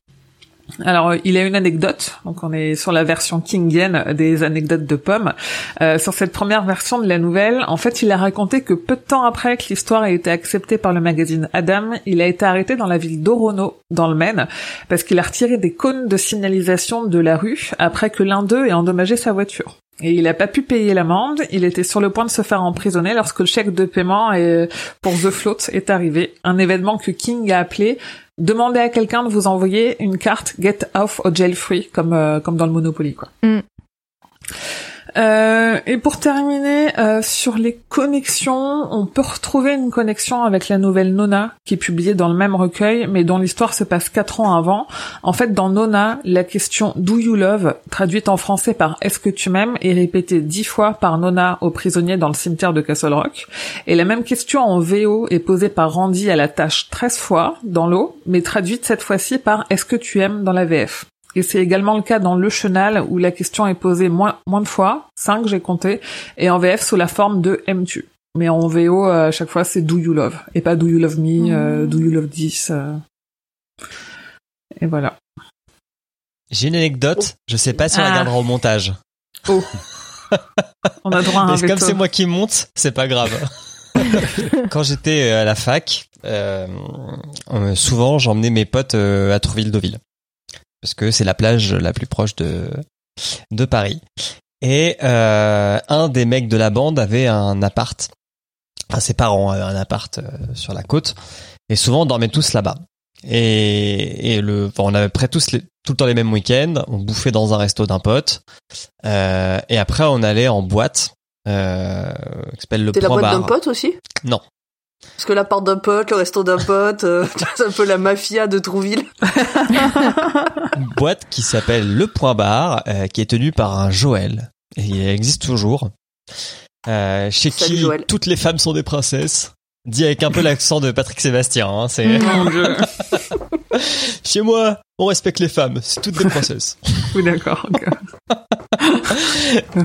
Alors, euh, il a une anecdote, donc on est sur la version kingienne des anecdotes de Pomme. Euh, sur cette première version de la nouvelle, en fait, il a raconté que peu de temps après que l'histoire ait été acceptée par le magazine Adam, il a été arrêté dans la ville d'Orono, dans le Maine, parce qu'il a retiré des cônes de signalisation de la rue après que l'un d'eux ait endommagé sa voiture. Et il n'a pas pu payer l'amende, il était sur le point de se faire emprisonner lorsque le chèque de paiement est- pour The Float est arrivé, un événement que King a appelé Demandez à quelqu'un de vous envoyer une carte Get Off or Jail Free, comme, euh, comme dans le Monopoly, quoi. Mm. Euh, et pour terminer, euh, sur les connexions, on peut retrouver une connexion avec la nouvelle Nona, qui est publiée dans le même recueil, mais dont l'histoire se passe quatre ans avant. En fait, dans Nona, la question Do you love, traduite en français par Est-ce que tu m'aimes, est répétée dix fois par Nona aux prisonniers dans le cimetière de Castle Rock. Et la même question en VO est posée par Randy à la tâche 13 fois dans l'eau, mais traduite cette fois-ci par Est-ce que tu aimes dans la VF. Et c'est également le cas dans Le Chenal où la question est posée moins, moins de fois, 5 j'ai compté, et en VF sous la forme de Aimes-tu Mais en VO, euh, à chaque fois, c'est Do You Love, et pas Do You Love Me, euh, Do You Love This. euh. Et voilà. J'ai une anecdote, je sais pas si on la Ah. gardera au montage. On a droit à un Mais comme c'est moi qui monte, c'est pas grave. Quand j'étais à la fac, euh, euh, souvent j'emmenais mes potes euh, à Trouville-Deauville. Parce que c'est la plage la plus proche de, de Paris. Et euh, un des mecs de la bande avait un appart. Enfin, ses parents avaient un appart euh, sur la côte. Et souvent on dormait tous là-bas. Et, et le, enfin, on avait près tous les, tout le temps les mêmes week-ends. On bouffait dans un resto d'un pote. Euh, et après on allait en boîte euh, qui s'appelle le T'es la boîte d'un pote aussi? Non. Parce que la part d'un pote, le resto d'un pote, euh, c'est un peu la mafia de Trouville. Une boîte qui s'appelle le Point Bar, euh, qui est tenue par un Joël. Et il existe toujours. Euh, chez Salut, qui Joël. toutes les femmes sont des princesses. Dit avec un peu l'accent de Patrick Sébastien. Hein, c'est chez moi, on respecte les femmes. C'est toutes des princesses. Oui, d'accord.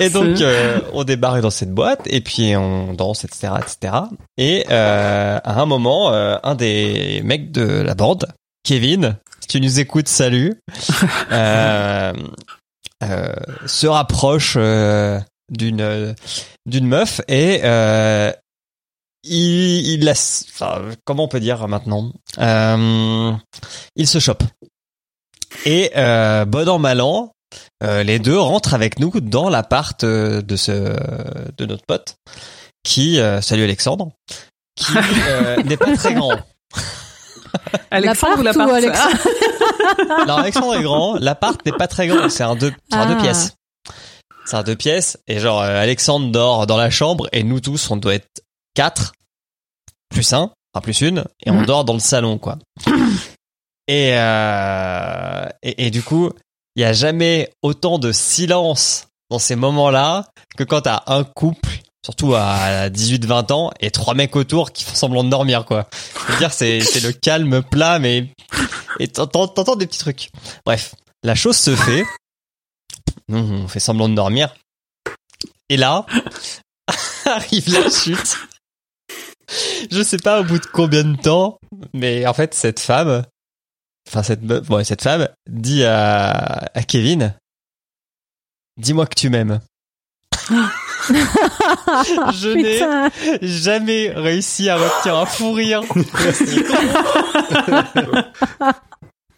Et donc, euh, on débarque dans cette boîte et puis on danse, etc., etc. Et euh, à un moment, euh, un des mecs de la bande, Kevin, si tu nous écoutes, salut, euh, euh, se rapproche d'une d'une meuf et euh, il, il laisse, enfin, comment on peut dire maintenant, euh, il se chope. Et euh, bon an mal an, euh, les deux rentrent avec nous dans l'appart euh, de ce de notre pote qui euh, salut Alexandre qui euh, n'est pas très grand Alexandre ou la L'appart? Alexandre? Alors Alexandre est grand, l'appart n'est pas très grand, c'est un deux, c'est un deux Ah. pièces. C'est un deux pièces et genre euh, Alexandre dort dans la chambre et nous tous on doit être quatre plus un, enfin plus une et on Mhm. dort dans le salon quoi. Et euh, et, et du coup il y a jamais autant de silence dans ces moments-là que quand t'as un couple surtout à 18-20 ans et trois mecs autour qui font semblant de dormir quoi. Je veux dire c'est c'est le calme plat mais et t'entends t'entends des petits trucs. Bref, la chose se fait. Nous, on fait semblant de dormir. Et là, arrive la chute. Je sais pas au bout de combien de temps, mais en fait, cette femme, enfin, cette, meuf- ouais, cette femme dit à, à Kevin, dis-moi que tu m'aimes. Je n'ai jamais réussi à retenir un fou rire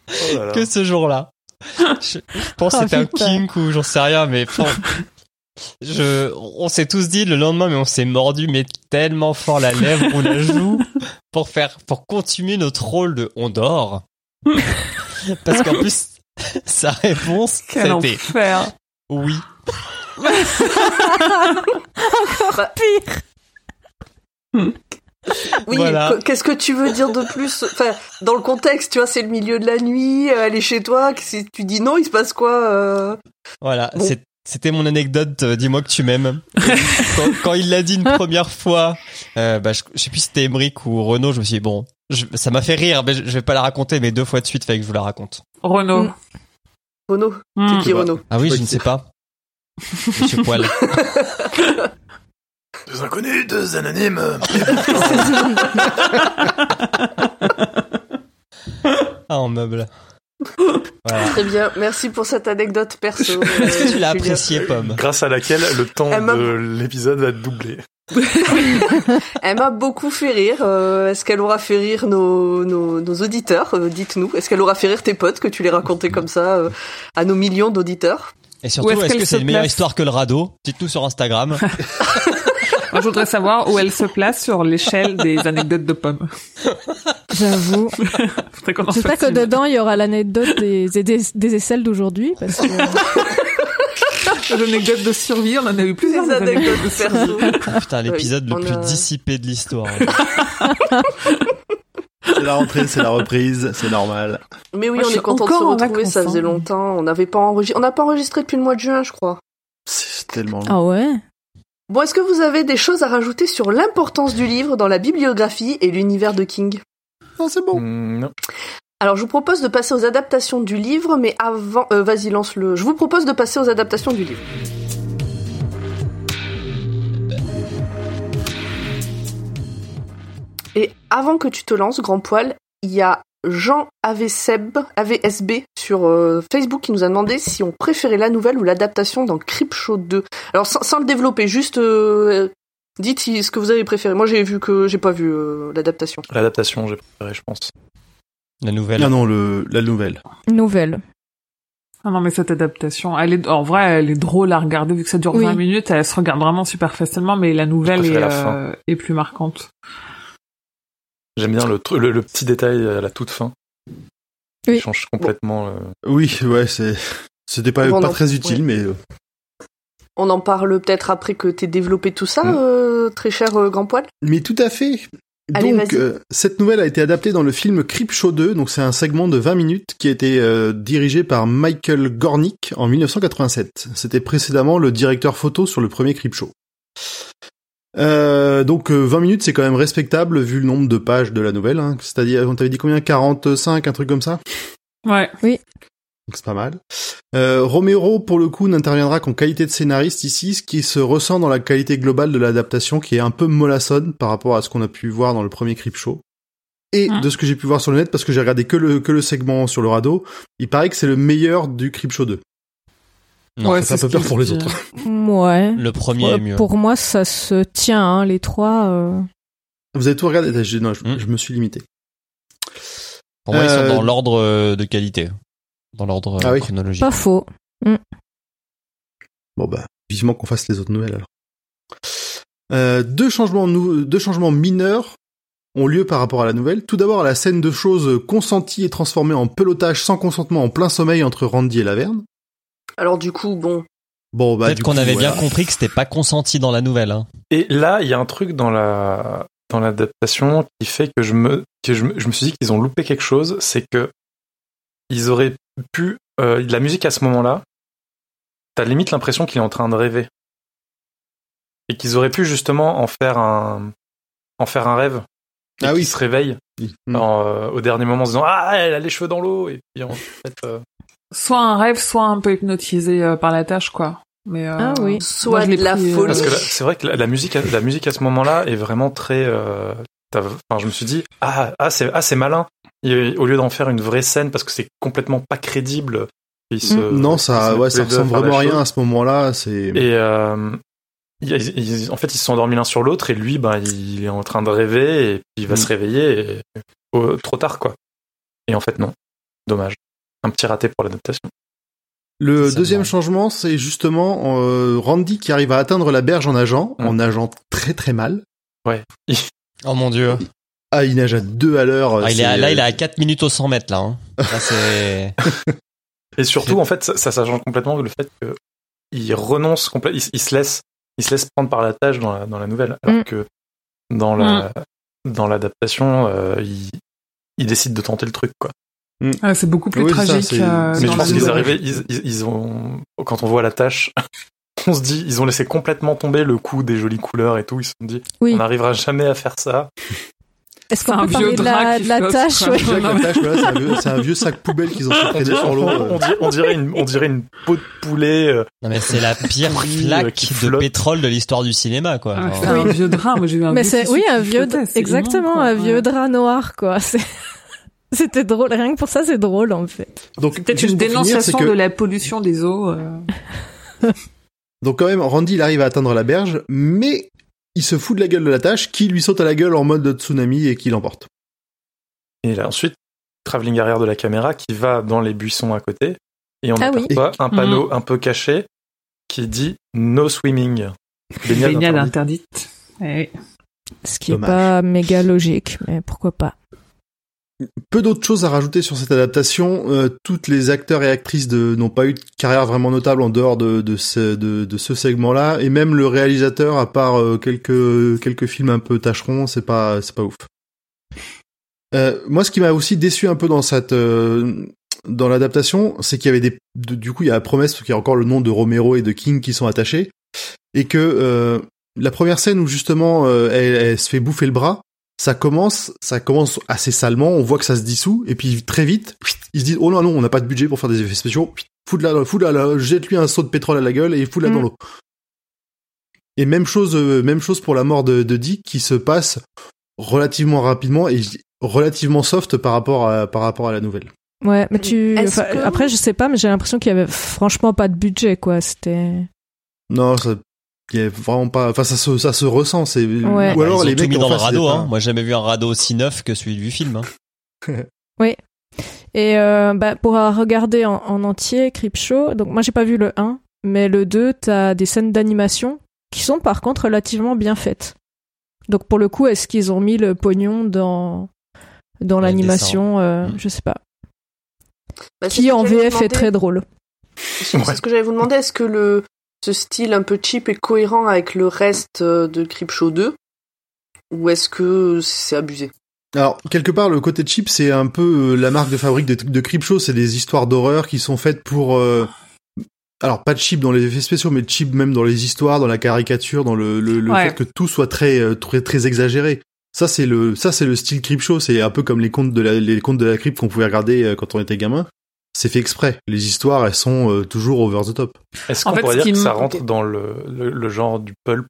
Oh là là. que ce jour-là. Je pense que Oh, c'était un kink ou j'en sais rien, mais bon, je, on s'est tous dit le lendemain, mais on s'est mordu mais tellement fort la lèvre ou la joue pour faire, pour continuer notre rôle de on dort. Parce qu'en plus, sa réponse, c'était oui. Bah, Pire. Oui, Voilà. qu'est-ce que tu veux dire de plus? Enfin, dans le contexte, tu vois, c'est le milieu de la nuit, euh, elle est chez toi, si tu dis? Non, il se passe quoi euh? Voilà, Bon. c'est- c'était mon anecdote. euh, Dis-moi que tu m'aimes. quand, quand il l'a dit une première fois, euh, bah, je, je sais plus si c'était Emmerich ou Renaud, je me suis dit, bon, je- ça m'a fait rire, mais je, je vais pas la raconter, mais deux fois de suite, fallait que je vous la raconte. Renaud. Mm. Renaud, c'est qui bah. Renaud Ah oui, je ne sais pas. Monsieur Poil. Deux inconnus, deux anonymes. Ah, en meuble. Voilà. Très bien, merci pour cette anecdote perso. Est-ce que tu l'as euh, Julien. apprécié, Pomme Grâce à laquelle le temps de l'épisode a doublé. Elle m'a beaucoup fait rire. Euh, Est-ce qu'elle aura fait rire nos, nos, nos auditeurs? Euh, Dites-nous. Est-ce qu'elle aura fait rire tes potes que tu les racontais comme ça euh, à nos millions d'auditeurs? Et surtout, est-ce que c'est une meilleure place? histoire que le radeau Dites-nous sur Instagram. Moi, je voudrais savoir où elle se place sur l'échelle des anecdotes de pommes. J'avoue. J'espère que une. dedans, il y aura l'anecdote des, des, des aisselles d'aujourd'hui. Parce que... Des anecdotes de survie, on en a eu plusieurs. Anecdotes de survie. perso. Putain, l'épisode on le plus a- dissipé de l'histoire. C'est la rentrée, c'est la reprise, c'est normal. Mais oui, Moi, on est content de se retrouver. ça faisait hein. longtemps. On n'avait pas enregistré. On n'a pas enregistré depuis le mois de juin, je crois. C'est tellement long. Ah ouais? Bon, est-ce que vous avez des choses à rajouter sur l'importance du livre dans la bibliographie et l'univers de King? Non, c'est bon. Non. Alors, je vous propose de passer aux adaptations du livre, mais avant, euh, vas-y, lance-le. Je vous propose de passer aux adaptations du livre. Et avant que tu te lances, grand poil, il y a Jean AVSB, AVSB sur euh, Facebook qui nous a demandé si on préférait la nouvelle ou l'adaptation dans Creepshow 2. Alors, sans, sans le développer, juste euh, dites si- ce que vous avez préféré. Moi, j'ai vu que j'ai pas vu euh, l'adaptation. L'adaptation, j'ai préféré, je pense. La nouvelle. Non, non, le, la nouvelle. Nouvelle. Ah non, mais cette adaptation, elle est, en vrai, elle est drôle à regarder vu que ça dure Oui. 20 minutes, elle se regarde vraiment super facilement, mais la nouvelle la euh, est plus marquante. J'aime bien le, le, le petit détail à la toute fin. Oui. Il change complètement. euh, Oui, ouais, c'est, c'était pas, Bon, pas non, très utile, mais euh, On en parle peut-être après que t'aies développé tout ça, Mm. euh, très cher euh, grand poil. Mais tout à fait. Allez, donc, euh, cette nouvelle a été adaptée dans le film Creepshow 2, donc c'est un segment de 20 minutes qui a été euh, dirigé par Michael Gornick en 1987. C'était précédemment le directeur photo sur le premier Creepshow. Euh, donc euh, 20 minutes, c'est quand même respectable vu le nombre de pages de la nouvelle. Hein. C'est-à-dire, on t'avait dit combien? 45, un truc comme ça? Ouais. donc c'est pas mal. Euh, Romero, pour le coup, n'interviendra qu'en qualité de scénariste ici, ce qui se ressent dans la qualité globale de l'adaptation, qui est un peu mollassonne par rapport à ce qu'on a pu voir dans le premier Creepshow. Et Mm. de ce que j'ai pu voir sur le net, parce que j'ai regardé que le, que le segment sur le radeau, il paraît que c'est le meilleur du Creepshow 2. Non, ouais, ça fait c'est un peu peur pour les autres. Ouais. le premier Ouais, est mieux. Pour moi, ça se tient, hein, les trois. euh. Vous avez tout regardé? Je, non, je, Mm. je me suis limité. Pour moi, ils sont Euh, dans l'ordre euh, de qualité. Dans l'ordre Ah euh, oui. chronologique. Pas faux. Bon bah, vivement qu'on fasse les autres nouvelles alors. Euh, deux changements nou- deux changements mineurs ont lieu par rapport à la nouvelle. Tout d'abord, la scène de choses consenties et transformée en pelotage sans consentement en plein sommeil entre Randy et Laverne. Alors du coup, bon, Bon, bah, Peut-être qu'on coup, avait voilà. bien compris que c'était pas consenti dans la nouvelle. Hein. Et là, il y a un truc dans la dans l'adaptation qui fait que je me que je me, je me suis dit qu'ils ont loupé quelque chose, c'est que ils auraient pu euh, la musique à ce moment-là, t'as limite l'impression qu'il est en train de rêver et qu'ils auraient pu justement en faire un en faire un rêve et Ah oui. se réveille Mm. en, euh, au dernier moment en se disant ah elle a les cheveux dans l'eau et puis en fait euh, Soit un rêve, soit un peu hypnotisé euh, par la tâche, quoi. Mais euh, Ah oui. soit moi, de la pris, euh, folie. Parce que c'est vrai que la, la musique, la musique à ce moment-là est vraiment très. euh, t'as- enfin, je me suis dit ah ah c'est ah c'est malin. Et au lieu d'en faire une vraie scène parce que c'est complètement pas crédible. ils se- Mm. Non, ça, ouais, ça ressemble vraiment à rien chose. à ce moment-là. C'est. Et euh, ils- ils- en fait, ils se sont endormis l'un sur l'autre et lui, ben, il est en train de rêver et puis il va Mm. se réveiller et, oh, trop tard quoi. Et en fait non, dommage. Un petit raté pour l'adaptation. Le Ça deuxième changement, c'est justement euh, Randy qui arrive à atteindre la berge en nageant, Mm. en nageant très très mal. Oh mon dieu. Ah, il nage à deux à l'heure. Ah, il c'est- est à- là, il est à 4 minutes au 100 mètres, là. Hein. Là, c'est... Et surtout, en fait, ça, ça, ça change complètement le fait que il renonce complètement, il, il se laisse, il se laisse prendre par la tâche dans la, dans la nouvelle, alors Mm. que dans la, dans l'adaptation, euh, il, il décide de tenter le truc, quoi. Ah, c'est beaucoup plus Oui, c'est ça, tragique. euh, Mais je pense qu'ils arrivaient, ils, ils, ils ont, quand on voit la tâche, on se dit, ils ont laissé complètement tomber le coup des jolies couleurs et tout. Ils se sont dit, Oui. on n'arrivera jamais à faire ça. Est-ce C'est qu'on un peut parler vieux de la, de tâche ouais. Voilà, c'est un, vieux- c'est un vieux sac poubelle qu'ils ont dirait, sur l'eau. on euh. dirait- on dirait une, on dirait une peau de poulet. euh, Non, mais c'est la pire flaque de pétrole de l'histoire du cinéma, quoi. Ah, c'est un vieux drap. Moi, j'ai vu un Mais vieux c'est oui un vieux exactement un vieux drap noir quoi. C'était drôle rien que pour ça c'est drôle en fait. Donc, Peut-être une finir, dénonciation que- de la pollution des eaux. euh. Donc quand même, Randy, il arrive à atteindre la berge, mais il se fout de la gueule de la tâche, qui lui saute à la gueule en mode tsunami et qui l'emporte. Et là, ensuite, travelling arrière de la caméra qui va dans les buissons à côté. Et on Ah oui. aperçoit un panneau un peu caché qui dit No swimming. Baignade interdite. interdite. Eh oui. Ce qui est Dommage. pas méga logique mais pourquoi pas. Peu d'autres choses à rajouter sur cette adaptation. Euh, toutes les acteurs et actrices n'ont pas eu de carrière vraiment notable en dehors de, ce, segment-là, et même le réalisateur, à part euh, quelques films un peu tâcherons, c'est pas pas ouf. Euh, moi, ce qui m'a aussi déçu un peu dans cette euh, dans l'adaptation, c'est qu'il y avait des de- du coup il y a la promesse qu'il y a encore le nom de Romero et de King qui sont attachés, et que la première scène où justement elle, elle se fait bouffer le bras, ça commence, ça commence assez salement, on voit que ça se dissout, et puis très vite, ils se disent, oh non, non, on n'a pas de budget pour faire des effets spéciaux, fous-la, là, jette-lui un seau de pétrole à la gueule et fous-la Mm. dans l'eau. Et même chose, euh, même chose pour la mort de, de Dick qui se passe relativement rapidement et relativement soft par rapport à, par rapport à la nouvelle. Ouais mais tu Est-ce enfin, que- après je sais pas mais j'ai l'impression qu'il y avait franchement pas de budget quoi c'était. Non, ça, y a vraiment pas, enfin, ça se, ça se ressent, c'est, Ouais. ou bah, alors ils ont les tout mecs mis dans le radeau, hein. pas- Moi, j'ai jamais vu un radeau aussi neuf que celui du film. Hein. Et euh, bah, pour regarder en, en entier Creepshow, donc moi j'ai pas vu le 1, mais le 2, t'as des scènes d'animation qui sont par contre relativement bien faites. Donc pour le coup, est-ce qu'ils ont mis le pognon dans dans l'animation euh, Mm. Je sais pas. Bah, Qui en VF est très drôle. C'est c'est ce que j'allais vous demander. Est-ce que le ce style un peu cheap est cohérent avec le reste euh, de Creepshow 2 ou est-ce que c'est abusé? Alors, quelque part, le côté cheap, c'est un peu euh, la marque de fabrique de, de Creepshow. C'est des histoires d'horreur qui sont faites pour... euh, alors, pas cheap dans les effets spéciaux, mais cheap même dans les histoires, dans la caricature, dans le, le, le Ouais. fait que tout soit très, euh, très, très exagéré. Ça, c'est le, ça, c'est le style Creepshow. C'est un peu comme les contes de la, les contes de la crypte qu'on pouvait regarder quand on était gamin. C'est fait exprès. Les histoires, elles sont euh, toujours over the top. Est-ce qu'on pourrait dire que ça rentre dans le, le, le genre du pulp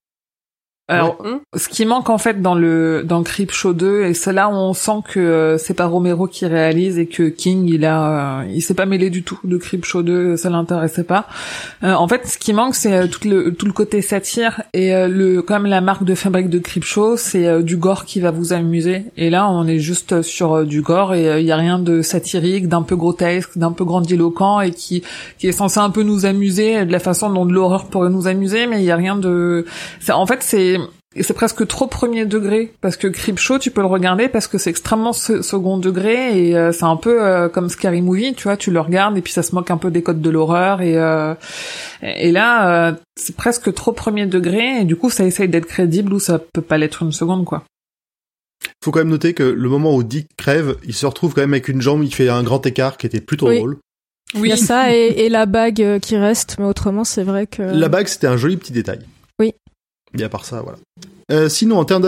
Alors, ce qui manque en fait dans le dans Creepshow 2 et c'est là où on sent que euh, c'est pas Romero qui réalise et que King il a euh, il s'est pas mêlé du tout de Creepshow 2 ça l'intéressait pas. Euh, en fait ce qui manque c'est euh, tout le tout le côté satire et euh, le comme la marque de fabrique de Creepshow c'est euh, du gore qui va vous amuser. Et là on est juste sur euh, du gore et il y a rien de satirique d'un peu grotesque d'un peu grandiloquent et qui qui est censé un peu nous amuser de la façon dont de l'horreur pourrait nous amuser mais il y a rien de c'est- en fait c'est c'est presque trop premier degré parce que Creepshow tu peux le regarder parce que c'est extrêmement second degré et euh, c'est un peu euh, comme Scary Movie tu vois tu le regardes et puis ça se moque un peu des codes de l'horreur et euh, et là c'est presque trop premier degré et du coup ça essaye d'être crédible ou ça peut pas l'être une seconde quoi. Faut quand même noter que le moment où Dick crève il se retrouve quand même avec une jambe il fait un grand écart qui était plutôt drôle. Oui. Il y a ça et, et la bague qui reste mais autrement c'est vrai que la bague c'était un joli petit détail et à part ça, voilà. Euh, sinon, en termes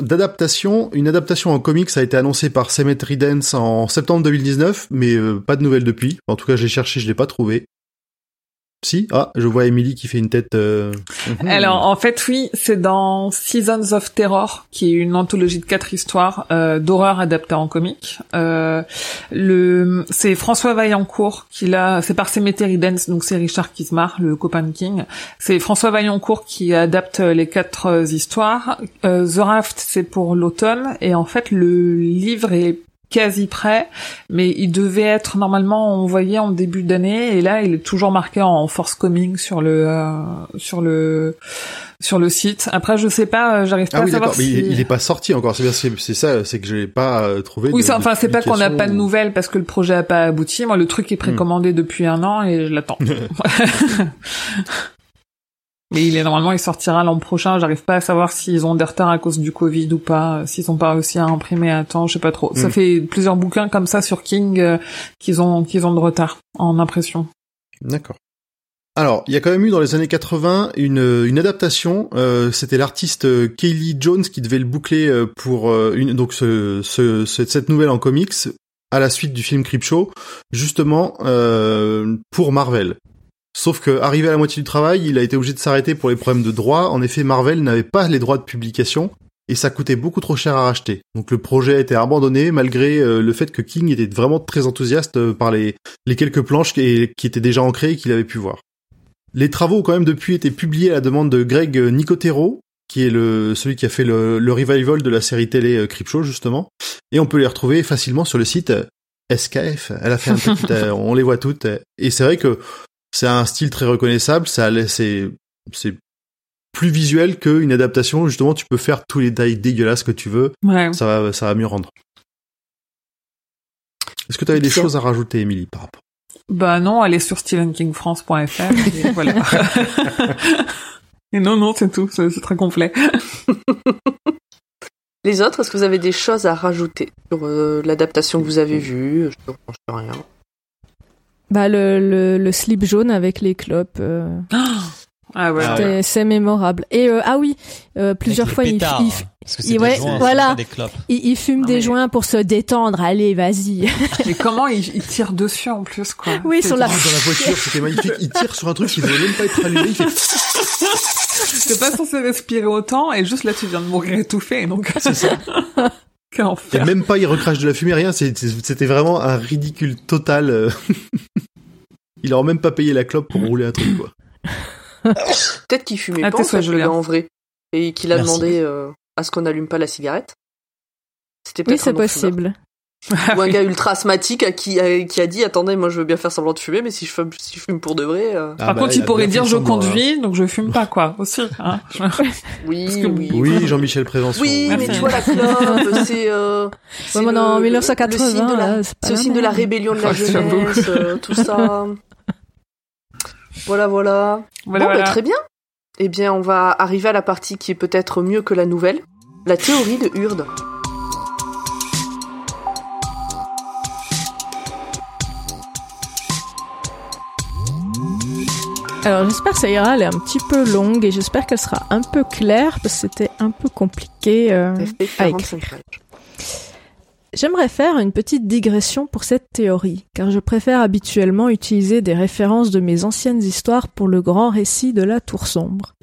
d'adaptation, une adaptation en comics a été annoncée par Cemetery Dance en septembre 2019, mais euh, pas de nouvelles depuis. En tout cas, j'ai cherché, je l'ai pas trouvé. Si, ah, je vois Emily qui fait une tête. Euh... Mhm. Alors en fait oui, c'est dans Seasons of Terror, qui est une anthologie de quatre histoires euh, d'horreur adaptées en comics. Euh, le, c'est François Vaillancourt qui l'a, c'est par Cemetery Dance, donc c'est Richard Kismar, le copain de King. C'est François Vaillancourt qui adapte les quatre histoires. Euh, The Raft c'est pour l'automne et en fait le livre est quasi prêt, mais il devait être normalement envoyé en début d'année et là il est toujours marqué en force coming sur le euh, sur le sur le site. Après je sais pas, euh, j'arrive pas ah à savoir si... il, est pas sorti encore. C'est c'est ça, c'est que je l'ai pas euh, trouvé. Oui, enfin c'est pas qu'on n'a pas de nouvelles parce que le projet a pas abouti. Moi le truc est précommandé hmm. depuis un an et je l'attends. Mais il est normalement, il sortira l'an prochain. J'arrive pas à savoir s'ils ont des retards à cause du Covid ou pas, s'ils ont pas réussi à imprimer à temps, je sais pas trop. Ça mm. fait plusieurs bouquins comme ça sur King euh, qu'ils ont qu'ils ont de retard en impression. D'accord. Alors, il y a quand même eu dans les années 80 une, une adaptation. Euh, C'était l'artiste euh, Kaylee Jones qui devait le boucler euh, pour une, donc ce, ce, cette nouvelle en comics à la suite du film Creepshow, justement euh, pour Marvel. Sauf que, arrivé à la moitié du travail, il a été obligé de s'arrêter pour les problèmes de droit. En effet, Marvel n'avait pas les droits de publication et ça coûtait beaucoup trop cher à racheter. Donc le projet a été abandonné malgré euh, le fait que King était vraiment très enthousiaste euh, par les, les quelques planches qui, qui étaient déjà ancrées et qu'il avait pu voir. Les travaux ont quand même depuis été publiés à la demande de Greg Nicotero, qui est le celui qui a fait le, le revival de la série télé euh, Creepshow justement, et on peut les retrouver facilement sur le site SKF. Elle a fait un petit, on les voit toutes, et c'est vrai que c'est un style très reconnaissable, ça c'est c'est plus visuel qu'une adaptation. Justement, tu peux faire tous les tailles dégueulasses que tu veux. Ça va ça va mieux rendre. Est-ce que tu avais des choses à rajouter, Émilie, par rapport? Bah non, allez sur stephenkingfrance.fr et voilà. et non, non, c'est tout, c'est très complet. Les autres, est-ce que vous avez des choses à rajouter sur euh, l'adaptation que vous avez vue? Je ne sais rien. Bah le, le, le slip jaune avec les clopes. Euh... Ah ouais, ah c'est mémorable. Et euh, ah oui, euh, plusieurs fois il, il, il ouais, voilà, il, il, fume des joints pour se détendre. Allez, vas-y. Mais comment il, tire dessus en plus quoi? Oui, sur la. dans la voiture, c'était magnifique. Il tire sur un truc qui ne devait même pas être allumé. Il fait. T'es pas censé respirer autant et juste là tu viens de mourir étouffé donc. C'est ça. Et même pas il recrache de la fumée, rien. C'était vraiment un ridicule total. Euh. il aurait même pas payé la clope pour rouler un truc, quoi. Peut-être qu'il fumait ah, pas en, en vrai. Et qu'il a demandé euh, à ce qu'on n'allume pas la cigarette. C'était Oui, c'est possible. Ou un gars ultra asthmatique qui a, qui a dit attendez moi je veux bien faire semblant de fumer mais si je fume, si je fume pour de vrai euh. ah par bah, contre il, pourrait dire je conduis donc je fume pas quoi aussi hein. oui, oui. Oui Jean-Michel Prévention. Oui mais tu vois la clope c'est euh, ouais, le, en 1980 c'est aussi de la rébellion de la jeunesse euh, tout ça. Voilà voilà, voilà, bon, bah, très bien. Eh bien on va arriver à la partie qui est peut-être mieux que la nouvelle la théorie de Hurde Alors j'espère que ça ira, elle est un petit peu longue et j'espère qu'elle sera un peu claire parce que c'était un peu compliqué euh, à écrire. J'aimerais faire une petite digression pour cette théorie, car je préfère habituellement utiliser des références de mes anciennes histoires pour le grand récit de la tour sombre.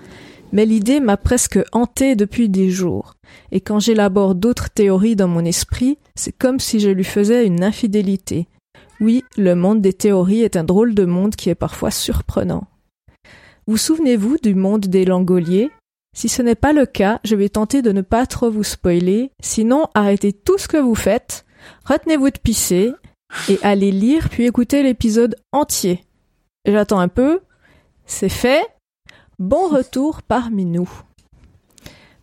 Mais l'idée m'a presque hantée depuis des jours, et quand j'élabore d'autres théories dans mon esprit, c'est comme si je lui faisais une infidélité. Oui, le monde des théories est un drôle de monde qui est parfois surprenant. Vous souvenez-vous du monde des langoliers? Si ce n'est pas le cas, je vais tenter de ne pas trop vous spoiler, sinon arrêtez tout ce que vous faites, retenez-vous de pisser, et allez lire puis écouter l'épisode entier. J'attends un peu, c'est fait, bon retour parmi nous.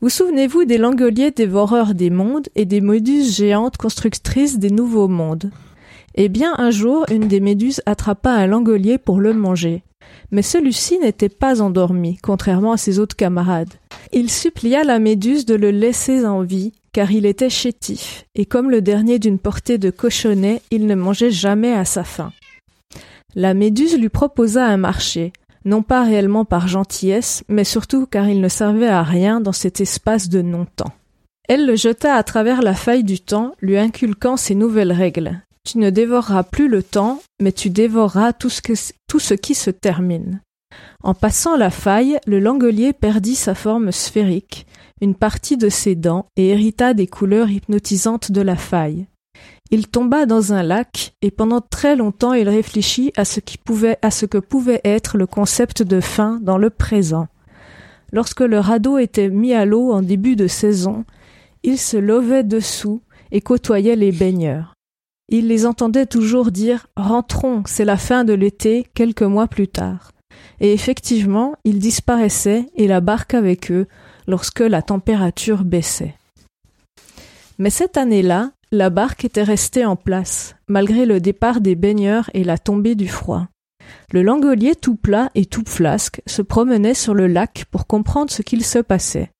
Vous souvenez-vous des langoliers dévoreurs des mondes et des méduses géantes constructrices des nouveaux mondes? Eh bien, un jour, une des méduses attrapa un langolier pour le manger. Mais celui-ci n'était pas endormi, contrairement à ses autres camarades. Il supplia la méduse de le laisser en vie, car il était chétif, et comme le dernier d'une portée de cochonnet, il ne mangeait jamais à sa faim. La méduse lui proposa un marché, non pas réellement par gentillesse, mais surtout car il ne servait à rien dans cet espace de non-temps. Elle le jeta à travers la faille du temps, lui inculquant ses nouvelles règles. Tu ne dévoreras plus le temps, mais tu dévoreras tout ce, qui se termine. En passant la faille, le langolier perdit sa forme sphérique, une partie de ses dents et hérita des couleurs hypnotisantes de la faille. Il tomba dans un lac et pendant très longtemps il réfléchit à ce qui pouvait, à ce que pouvait être le concept de fin dans le présent. Lorsque le radeau était mis à l'eau en début de saison, il se levait dessous et côtoyait les baigneurs. Il les entendait toujours dire Rentrons, c'est la fin de l'été, quelques mois plus tard. Et effectivement, ils disparaissaient et la barque avec eux lorsque la température baissait. Mais cette année-là, la barque était restée en place, malgré le départ des baigneurs et la tombée du froid. Le langolier tout plat et tout flasque se promenait sur le lac pour comprendre ce qu'il se passait.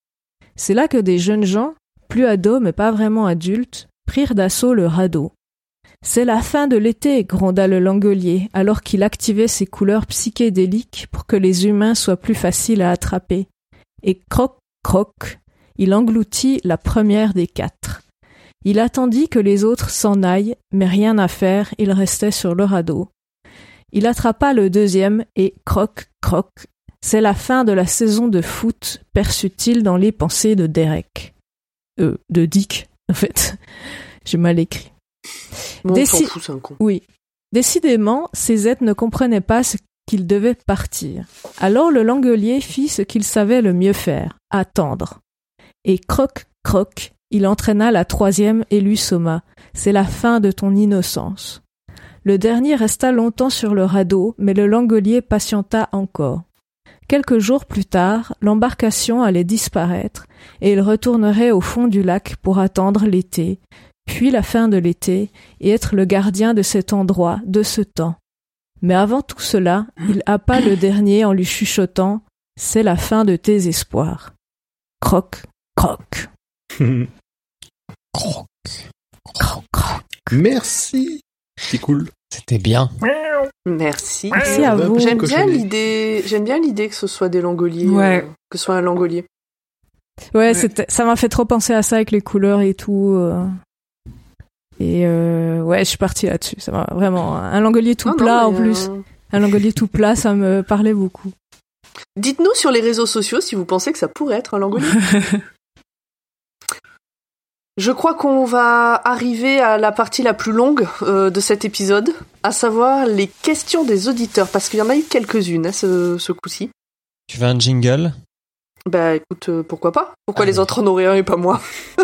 C'est là que des jeunes gens, plus ados mais pas vraiment adultes, prirent d'assaut le radeau. C'est la fin de l'été, gronda le langolier, alors qu'il activait ses couleurs psychédéliques pour que les humains soient plus faciles à attraper. Et croc, croc, il engloutit la première des quatre. Il attendit que les autres s'en aillent, mais rien à faire, il restait sur le radeau. Il attrapa le deuxième et croc, croc. C'est la fin de la saison de foot, perçut-il dans les pensées de Derek. Euh, de Dick, en fait. J'ai mal écrit. Bon, on Déci- s'en fout, c'est un con. Oui. Décidément, ces êtres ne comprenaient pas ce qu'ils devaient partir. Alors le langolier fit ce qu'il savait le mieux faire, attendre. Et croc, croc, il entraîna la troisième et lui somma. C'est la fin de ton innocence. Le dernier resta longtemps sur le radeau, mais le langolier patienta encore. Quelques jours plus tard, l'embarcation allait disparaître, et il retournerait au fond du lac pour attendre l'été, puis la fin de l'été, et être le gardien de cet endroit, de ce temps. Mais avant tout cela, il happa le dernier en lui chuchotant C'est la fin de tes espoirs. Croc, croc, Croc. croc, croc. Merci. C'est cool. C'était bien. Merci. Merci à vous. J'aime bien l'idée. J'aime bien l'idée que ce soit des langoliers. Ouais. euh, que ce soit un langolier. Ouais, ça m'a fait trop penser à ça avec les couleurs et tout. euh. Et euh, ouais, je suis partie là-dessus. Ça m'a vraiment un langolier tout Ah non, plat en plus. euh, Un langolier tout plat, ça me parlait beaucoup. Dites-nous sur les réseaux sociaux si vous pensez que ça pourrait être un langolier. Je crois qu'on va arriver à la partie la plus longue euh, de cet épisode, à savoir les questions des auditeurs, parce qu'il y en a eu quelques-unes hein, ce, ce coup-ci. Tu veux un jingle? Bah écoute, euh, pourquoi pas? Pourquoi Allez. les autres en auraient un et pas moi?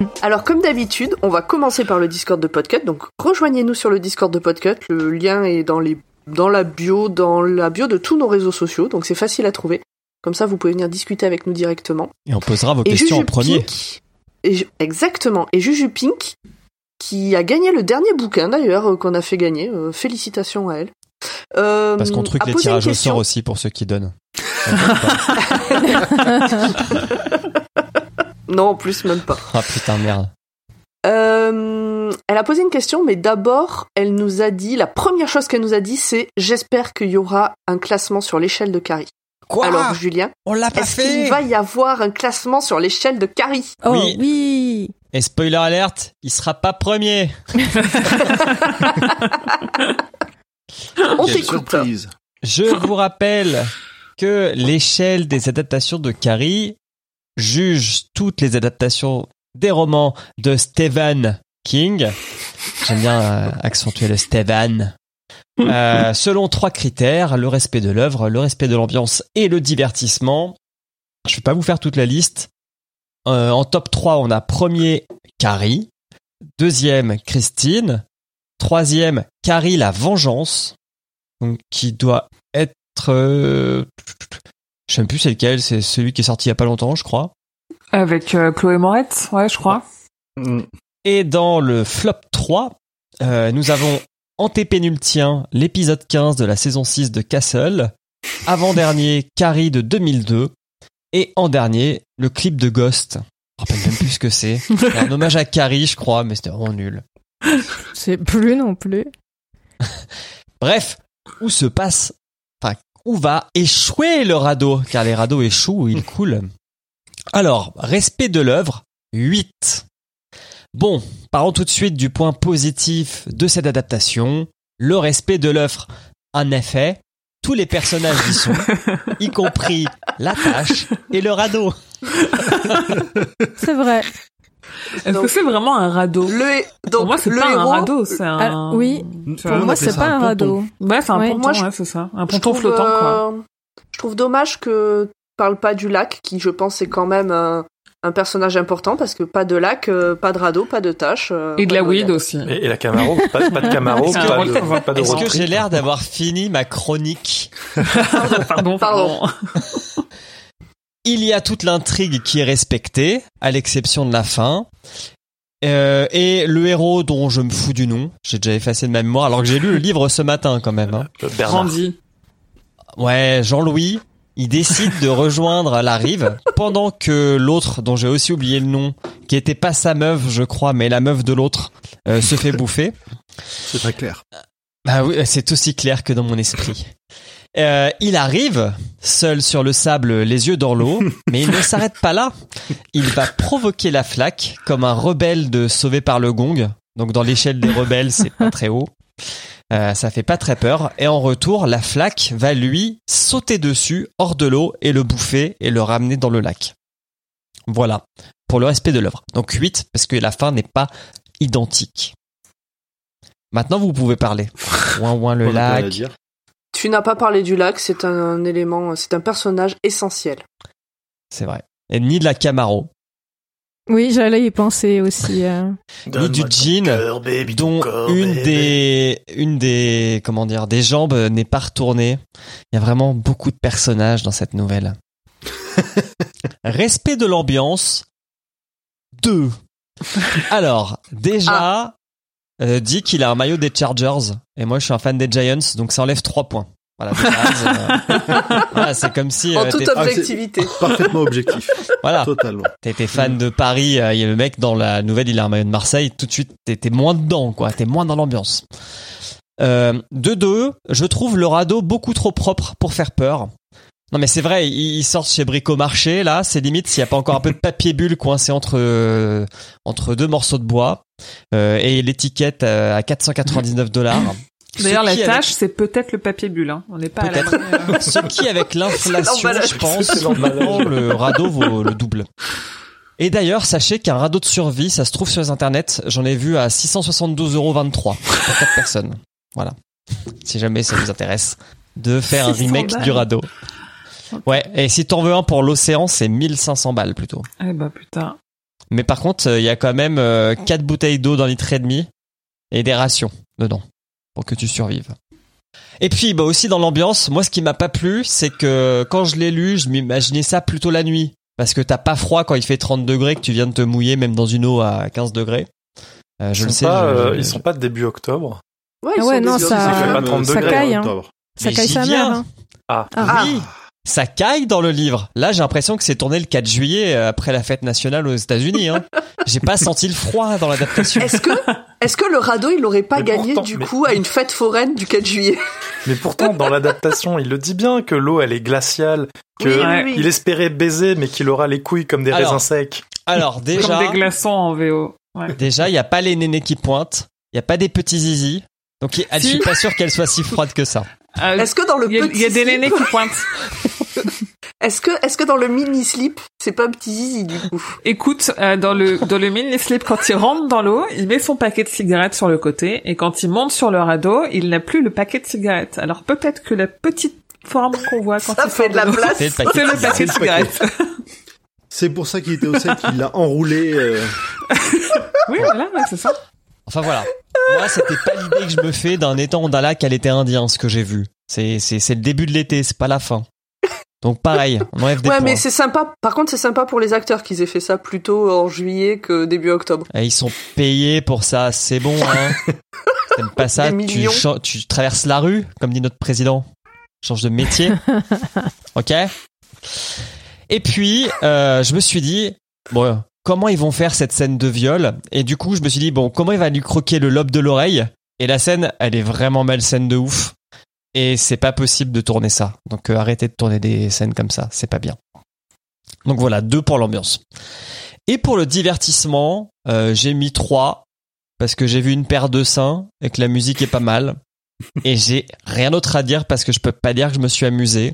Alors comme d'habitude, on va commencer par le Discord de Podcut. Donc rejoignez-nous sur le Discord de Podcut. Le lien est dans les dans la bio, dans la bio de tous nos réseaux sociaux. Donc c'est facile à trouver. Comme ça, vous pouvez venir discuter avec nous directement. Et on posera vos Et questions en premier. Pink- et exactement. Et Juju Pink, qui a gagné le dernier bouquin d'ailleurs euh, qu'on a fait gagner. euh, félicitations à elle. Euh, Parce qu'on truque a les tirages au sort aussi pour ceux qui donnent. Non, en plus même pas. Ah putain, merde. Euh, elle a posé une question, mais d'abord, elle nous a dit, la première chose qu'elle nous a dit, c'est j'espère qu'il y aura un classement sur l'échelle de Carrie. Quoi? Alors, Julien, On l'a pas est-ce qu'il va y avoir un classement sur l'échelle de Carrie? Oh Oui. oui. Et spoiler alerte, il sera pas premier. On t'écoute. surprise. Je vous rappelle que l'échelle des adaptations de Carrie juge toutes les adaptations des romans de Stephen King. J'aime bien euh, accentuer le Stephen. Euh, selon trois critères, le respect de l'œuvre, le respect de l'ambiance et le divertissement. Je vais pas vous faire toute la liste. Euh, en top 3, on a premier Carrie, Deuxième, Christine. Troisième, Carrie la vengeance. Donc, qui doit être... Je sais même plus c'est lequel, c'est celui qui est sorti il y a pas longtemps, je crois. Avec euh, Chloé Moretz, ouais, je crois. Mm. Et dans le flop 3, euh, nous avons Antépénultien, l'épisode 15 de la saison 6 de Castle. Avant-dernier, Carrie de 2002. Et en dernier, le clip de Ghost. Je me rappelle même plus ce que c'est. C'est un hommage à Carrie, je crois, mais c'était vraiment nul. C'est plus non plus. Bref, où se passe, où va échouer le radeau, car les radeaux échouent ou ils coulent. Alors, respect de l'œuvre, 8. Bon, parlons tout de suite du point positif de cette adaptation, le respect de l'œuvre. En effet, tous les personnages y sont, y compris la tâche et le radeau. C'est vrai. Est-ce que c'est vraiment un radeau Le, hé- donc, Pour moi, c'est pas héros, un radeau, c'est un... Ah, oui. Pour moi, c'est pas un radeau. Ouais, c'est un Ouais. ponton, Moi, je- ouais, c'est ça. Un ponton trouve, flottant, quoi. euh, Je trouve dommage que tu parles pas du lac, qui je pense est quand même un, un personnage important, parce que pas de lac, euh, pas de radeau, pas de tâche. euh, Et de la weed aussi. Et, et la Camaro, pas, pas de Camaro, Est-ce que- pas de, pas de Est-ce que j'ai l'air d'avoir fini ma chronique Pardon, Pardon. Il y a toute l'intrigue qui est respectée, à l'exception de la fin. Euh, et le héros dont je me fous du nom, j'ai déjà effacé de ma mémoire, alors que j'ai lu le livre ce matin quand même. hein. Euh. Randy. Ouais, Jean-Louis, il décide de rejoindre la rive pendant que l'autre, dont j'ai aussi oublié le nom, qui était pas sa meuf, je crois, mais la meuf de l'autre, euh, se fait bouffer. C'est très clair. Bah oui, c'est aussi clair que dans mon esprit. Euh, il arrive, seul sur le sable, les yeux dans l'eau, mais il ne s'arrête pas là. Il va provoquer la flaque comme un rebelle de sauvé par le gong. Donc dans l'échelle des rebelles, c'est pas très haut. Euh, ça fait pas très peur. Et en retour, la flaque va lui sauter dessus, hors de l'eau, et le bouffer et le ramener dans le lac. Voilà. Pour le respect de l'œuvre. Donc 8, parce que la fin n'est pas identique. Maintenant, vous pouvez parler. Ouin ouin le lac. Tu n'as pas parlé du lac, c'est un élément, c'est un personnage essentiel. C'est vrai. Et ni de la Camaro, Oui, j'allais y penser aussi. euh. ni du jean, cœur, baby, ton dont corps, une baby. des, une des, comment dire, des jambes n'est pas retournée. Il y a vraiment beaucoup de personnages dans cette nouvelle. Respect de l'ambiance. 2. Alors, déjà, euh, dit qu'il a un maillot des Chargers. Et moi, je suis un fan des Giants, donc ça enlève 3 points. Voilà, euh, voilà, c'est comme si en euh, toute t'es- Ah, objectivité. Parfaitement objectif. voilà, Totalement. T'étais fan de Paris, euh, il y a le mec dans la nouvelle, il a un maillot de Marseille, tout de suite t'étais moins dedans, quoi, t'es moins dans l'ambiance. Euh, de deux, je trouve le radeau beaucoup trop propre pour faire peur. Non mais c'est vrai, ils sortent chez Bricomarché, là, c'est limite s'il n'y a pas encore un peu de papier bulle coincé entre euh, entre deux morceaux de bois et l'étiquette euh, à 499 dollars. D'ailleurs, la tâche, c'est peut-être le papier bulle. Hein. On n'est pas à la... Ce qui, avec l'inflation, je pense, le radeau vaut le double. Et d'ailleurs, sachez qu'un radeau de survie, ça se trouve sur les internets. J'en ai vu à 672,23€ pour 4 personnes. Voilà. Si jamais ça vous intéresse de faire un 600 remake balles. du radeau. Ouais, et si t'en veux un pour l'océan, c'est 1500 balles plutôt. Eh bah putain. Mais par contre, euh, il y a quand même 4 bouteilles d'eau d'un litre et demi et des rations dedans pour que tu survives. Et puis, bah aussi dans l'ambiance, moi ce qui m'a pas plu, c'est que quand je l'ai lu, je m'imaginais ça plutôt la nuit. Parce que t'as pas froid quand il fait 30 degrés, que tu viens de te mouiller même dans une eau à 15 degrés. Euh, je Ils le sont sais. pas, je- euh, je- ils sont pas de début octobre. Ouais, Ah ils ouais, sont non, ça- Ça fait pas 30 ça caille, hein. octobre. Ça Mais caille sa mère. hein. Ah, Ah. Oui, ça caille dans le livre. Là, j'ai l'impression que c'est tourné le 4 juillet euh, après la fête nationale aux États-Unis. Hein. j'ai pas senti le froid dans l'adaptation. Est-ce que, est-ce que le radeau, il aurait pas Mais gagné pourtant, du mais- coup à une fête foraine du 4 juillet? Mais pourtant dans l'adaptation, il le dit bien que l'eau elle est glaciale, que Oui, oui, Ouais. oui. il espérait baiser mais qu'il aura les couilles comme des Alors, raisins secs. Alors déjà, Comme des glaçons en VO. Ouais. déjà, il y a pas les nénés qui pointent, il y a pas des petits zizi. Donc, je Si. suis pas sûr qu'elle soit si froide que ça. Euh, Est-ce que dans le Il y, a- petit il y a des nénés qui pointent. Est-ce que, est-ce que dans le mini slip, c'est pas un petit zizi du coup? Écoute, euh, dans le dans le mini slip, quand il rentre dans l'eau, il met son paquet de cigarettes sur le côté, et quand il monte sur le radeau, il n'a plus le paquet de cigarettes. Alors peut-être que la petite forme qu'on voit quand Ça il fait de la place. C'est le paquet. De cigarettes. C'est pour ça qu'il était au sec, il l'a enroulé. euh, Oui, voilà, c'est ça. Enfin voilà. Moi, c'était pas l'idée que je me fais d'un étang d'un lac à l'été indien, ce que j'ai vu. C'est, c'est, c'est le début de l'été, c'est pas la fin. Donc pareil, on enlève des Ouais, points. mais c'est sympa. Par contre, c'est sympa pour les acteurs qu'ils aient fait ça plus tôt en juillet que début octobre. Ils sont payés pour ça, c'est bon, hein. T'aimes pas ça, Des tu, millions. chan- tu traverses la rue, comme dit notre président. Change de métier. ok Et puis, euh, je me suis dit, bon, comment ils vont faire cette scène de viol Et du coup, je me suis dit, bon, comment il va lui croquer le lobe de l'oreille? Et la scène, elle est vraiment malsaine de ouf. Et c'est pas possible de tourner ça. Donc euh, arrêtez de tourner des scènes comme ça, c'est pas bien. Donc voilà, deux pour l'ambiance. Et pour le divertissement, euh, j'ai mis trois parce que j'ai vu une paire de seins et que la musique est pas mal. Et j'ai rien d'autre à dire parce que je peux pas dire que je me suis amusé.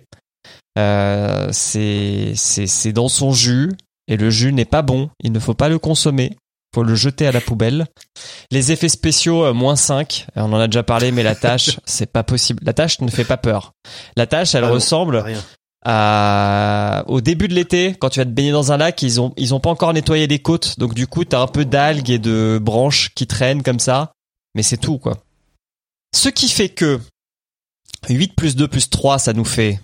Euh, c'est c'est c'est dans son jus et le jus n'est pas bon. Il ne faut pas le consommer. Faut le jeter à la poubelle. Les effets spéciaux euh, moins 5, on en a déjà parlé, mais la tâche, c'est pas possible. La tâche ne fait pas peur. La tâche, elle Ah ressemble à- au début de l'été, quand tu vas te baigner dans un lac, ils ont, ils ont pas encore nettoyé les côtes, donc du coup, t'as un peu d'algues et de branches qui traînent comme ça, mais c'est tout, quoi. Ce qui fait que 8 plus 2 plus 3, ça nous fait...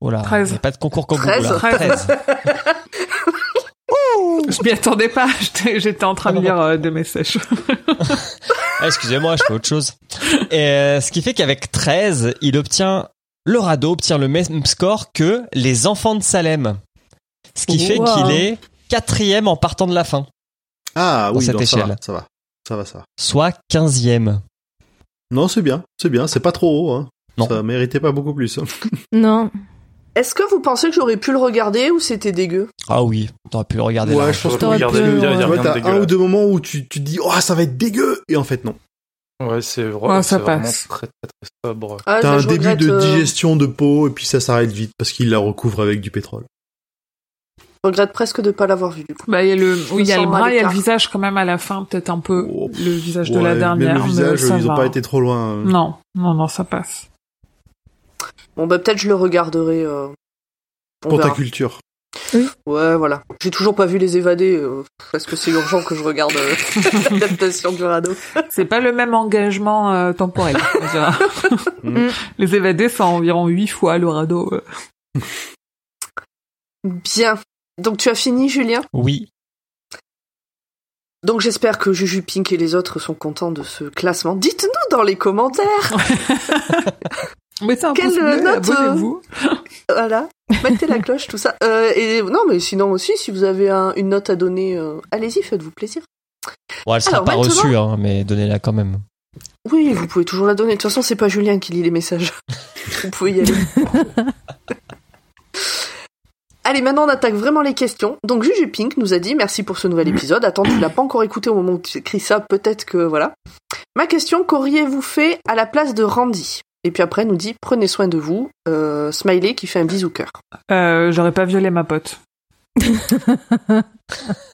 Oh là, 13. y a pas de concours comme là. 13. 13. Je m'y attendais pas. J'étais en train de lire euh, de messages. Ah, excusez-moi, je fais autre chose. Et, euh, ce qui fait qu'avec 13, il obtient, le radeau obtient le même score que les enfants de Salem. Ce qui fait qu'il est quatrième en partant de la fin. Ah oui, cette non, ça va, échelle. ça va, ça va, ça va. soit 15e. Non, c'est bien, c'est bien, c'est pas trop haut. Hein. Non. Ça méritait pas beaucoup plus. hein. Non. Est-ce que vous pensez que j'aurais pu le regarder ou c'était dégueu? Ah oui, t'aurais pu le regarder Ouais, là. je pense que pu, ouais. Tu vois, t'as un ou deux moments où tu, tu te dis, oh, ça va être dégueu, et en fait, non. Ouais, c'est vrai, Ouais, ça c'est vraiment passe. très, très, très sobre. ah, T'as un début regrette, de euh, digestion de peau, et puis ça s'arrête vite parce qu'il la recouvre avec du pétrole. Je regrette presque de pas l'avoir vu du coup. Bah, il y a le, oui, il y a le bras, il y a le visage quand même à la fin, peut-être un peu Oh, le visage de la dernière. Même le visage, mais ça ils ont va. pas été trop loin. hein. Non, non, non, ça passe. Bon bah peut-être je le regarderai. euh, Pour ta culture. Ouais, voilà. J'ai toujours pas vu les évadés euh, parce que c'est urgent que je regarde euh, l'adaptation du radeau. C'est pas le même engagement euh, temporel. Mm. Les évadés, c'est environ huit fois le radeau. euh. Bien. Donc tu as fini, Julien? Oui. Donc j'espère que Juju Pink et les autres sont contents de ce classement. Dites-nous dans les commentaires. Mettez un Quelle pouce bleu, note, euh, abonnez-vous. Voilà. Mettez la cloche, tout ça. Euh, et non, mais sinon aussi, si vous avez un- une note à donner, euh, allez-y, faites-vous plaisir. Bon, elle sera Alors, pas maintenant- reçue, hein, mais donnez-la quand même. Oui, vous pouvez toujours la donner. De toute façon, c'est pas Julien qui lit les messages. vous pouvez y aller. Allez, maintenant on attaque vraiment les questions. Donc Juju Pink nous a dit merci pour ce nouvel épisode. Attends, tu l'as pas encore écouté au moment où tu écris ça, peut-être que voilà. Ma question, qu'auriez-vous fait à la place de Randy? Et puis après, elle nous dit prenez soin de vous. Euh, smiley qui fait un bisou cœur. Euh, J'aurais pas violé ma pote.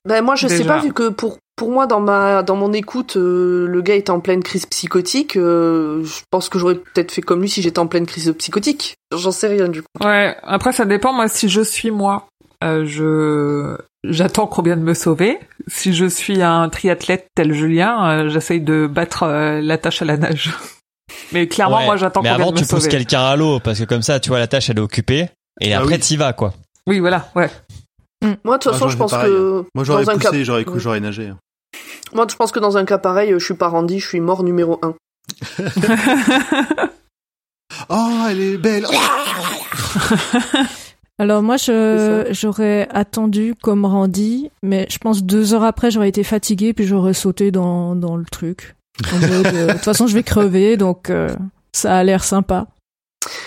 Ben moi, je sais Déjà. pas vu que pour pour moi dans ma dans mon écoute, euh, le gars était en pleine crise psychotique. euh, je pense que j'aurais peut-être fait comme lui si j'étais en pleine crise psychotique. J'en sais rien du coup. Ouais, après ça dépend. Moi, si je suis moi, euh, je j'attends qu'on vienne me sauver. Si je suis un triathlète tel Julien, j'essaye de battre la tâche à la nage. Mais clairement, Ouais. moi, j'attends Mais avant, me tu pousses quelqu'un à l'eau, parce que comme ça, tu vois, la tâche, elle est occupée. Et Ah après, oui. t'y vas, quoi. Oui, voilà, ouais. Moi, de toute façon, je pense pareil, que Moi, j'aurais dans un poussé, cas- j'aurais cru, Ouais. j'aurais nagé. hein. moi, je pense que dans un cas pareil, je suis pas Randy, je suis mort numéro un. Oh, elle est belle. Alors moi, je j'aurais attendu comme Randy, mais je pense deux heures après, j'aurais été fatiguée puis j'aurais sauté dans dans le truc. Euh, de toute façon, je vais crever, donc euh, ça a l'air sympa.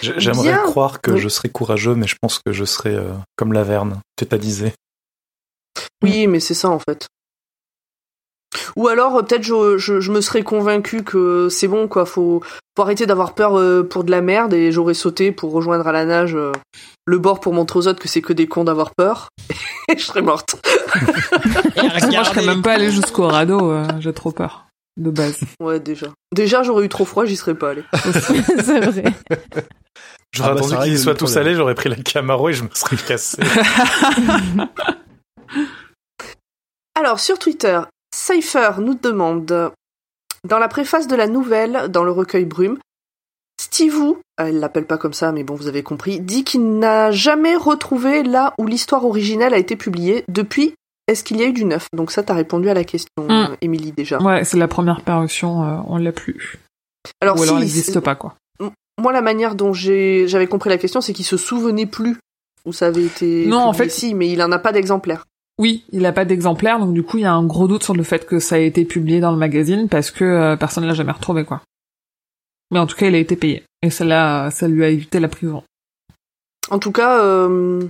J'aimerais croire que Oui. je serais courageux, mais je pense que je serais euh, comme Laverne, tétanisé. Oui, mais c'est ça en fait. Ou alors euh, peut-être je, je, je me serais convaincu que c'est bon quoi, faut, faut arrêter d'avoir peur euh, pour de la merde et j'aurais sauté pour rejoindre à la nage euh, le bord pour montrer aux autres que c'est que des cons d'avoir peur et je serais morte. Moi, je serais même pas allé jusqu'au radeau. euh, J'ai trop peur de base. Ouais déjà. Déjà j'aurais eu trop froid, j'y serais pas allée. c'est vrai. J'aurais Ah bah, attendu qu'ils soient tous allés, j'aurais pris la Camaro et je me serais cassé. Alors, sur Twitter, Cypher nous demande, dans la préface de la nouvelle, dans le recueil Brume, Steve, elle l'appelle pas comme ça, mais bon, vous avez compris, dit qu'il n'a jamais retrouvé là où l'histoire originelle a été publiée. Depuis, est-ce qu'il y a eu du neuf? Donc ça, t'as répondu à la question, Mm. euh, Émilie, déjà. Ouais, c'est la première parution, euh, on l'a plus. Alors, Ou alors elle n'existe pas, quoi. moi, la manière dont j'avais compris la question, c'est qu'il se souvenait plus où ça avait été. Non, en fait- si, mais il en a pas d'exemplaire. Oui, il a pas d'exemplaire, donc du coup, il y a un gros doute sur le fait que ça a été publié dans le magazine parce que euh, personne l'a jamais retrouvé, quoi. Mais en tout cas, il a été payé. Et ça lui a évité la prison. En tout cas, euh,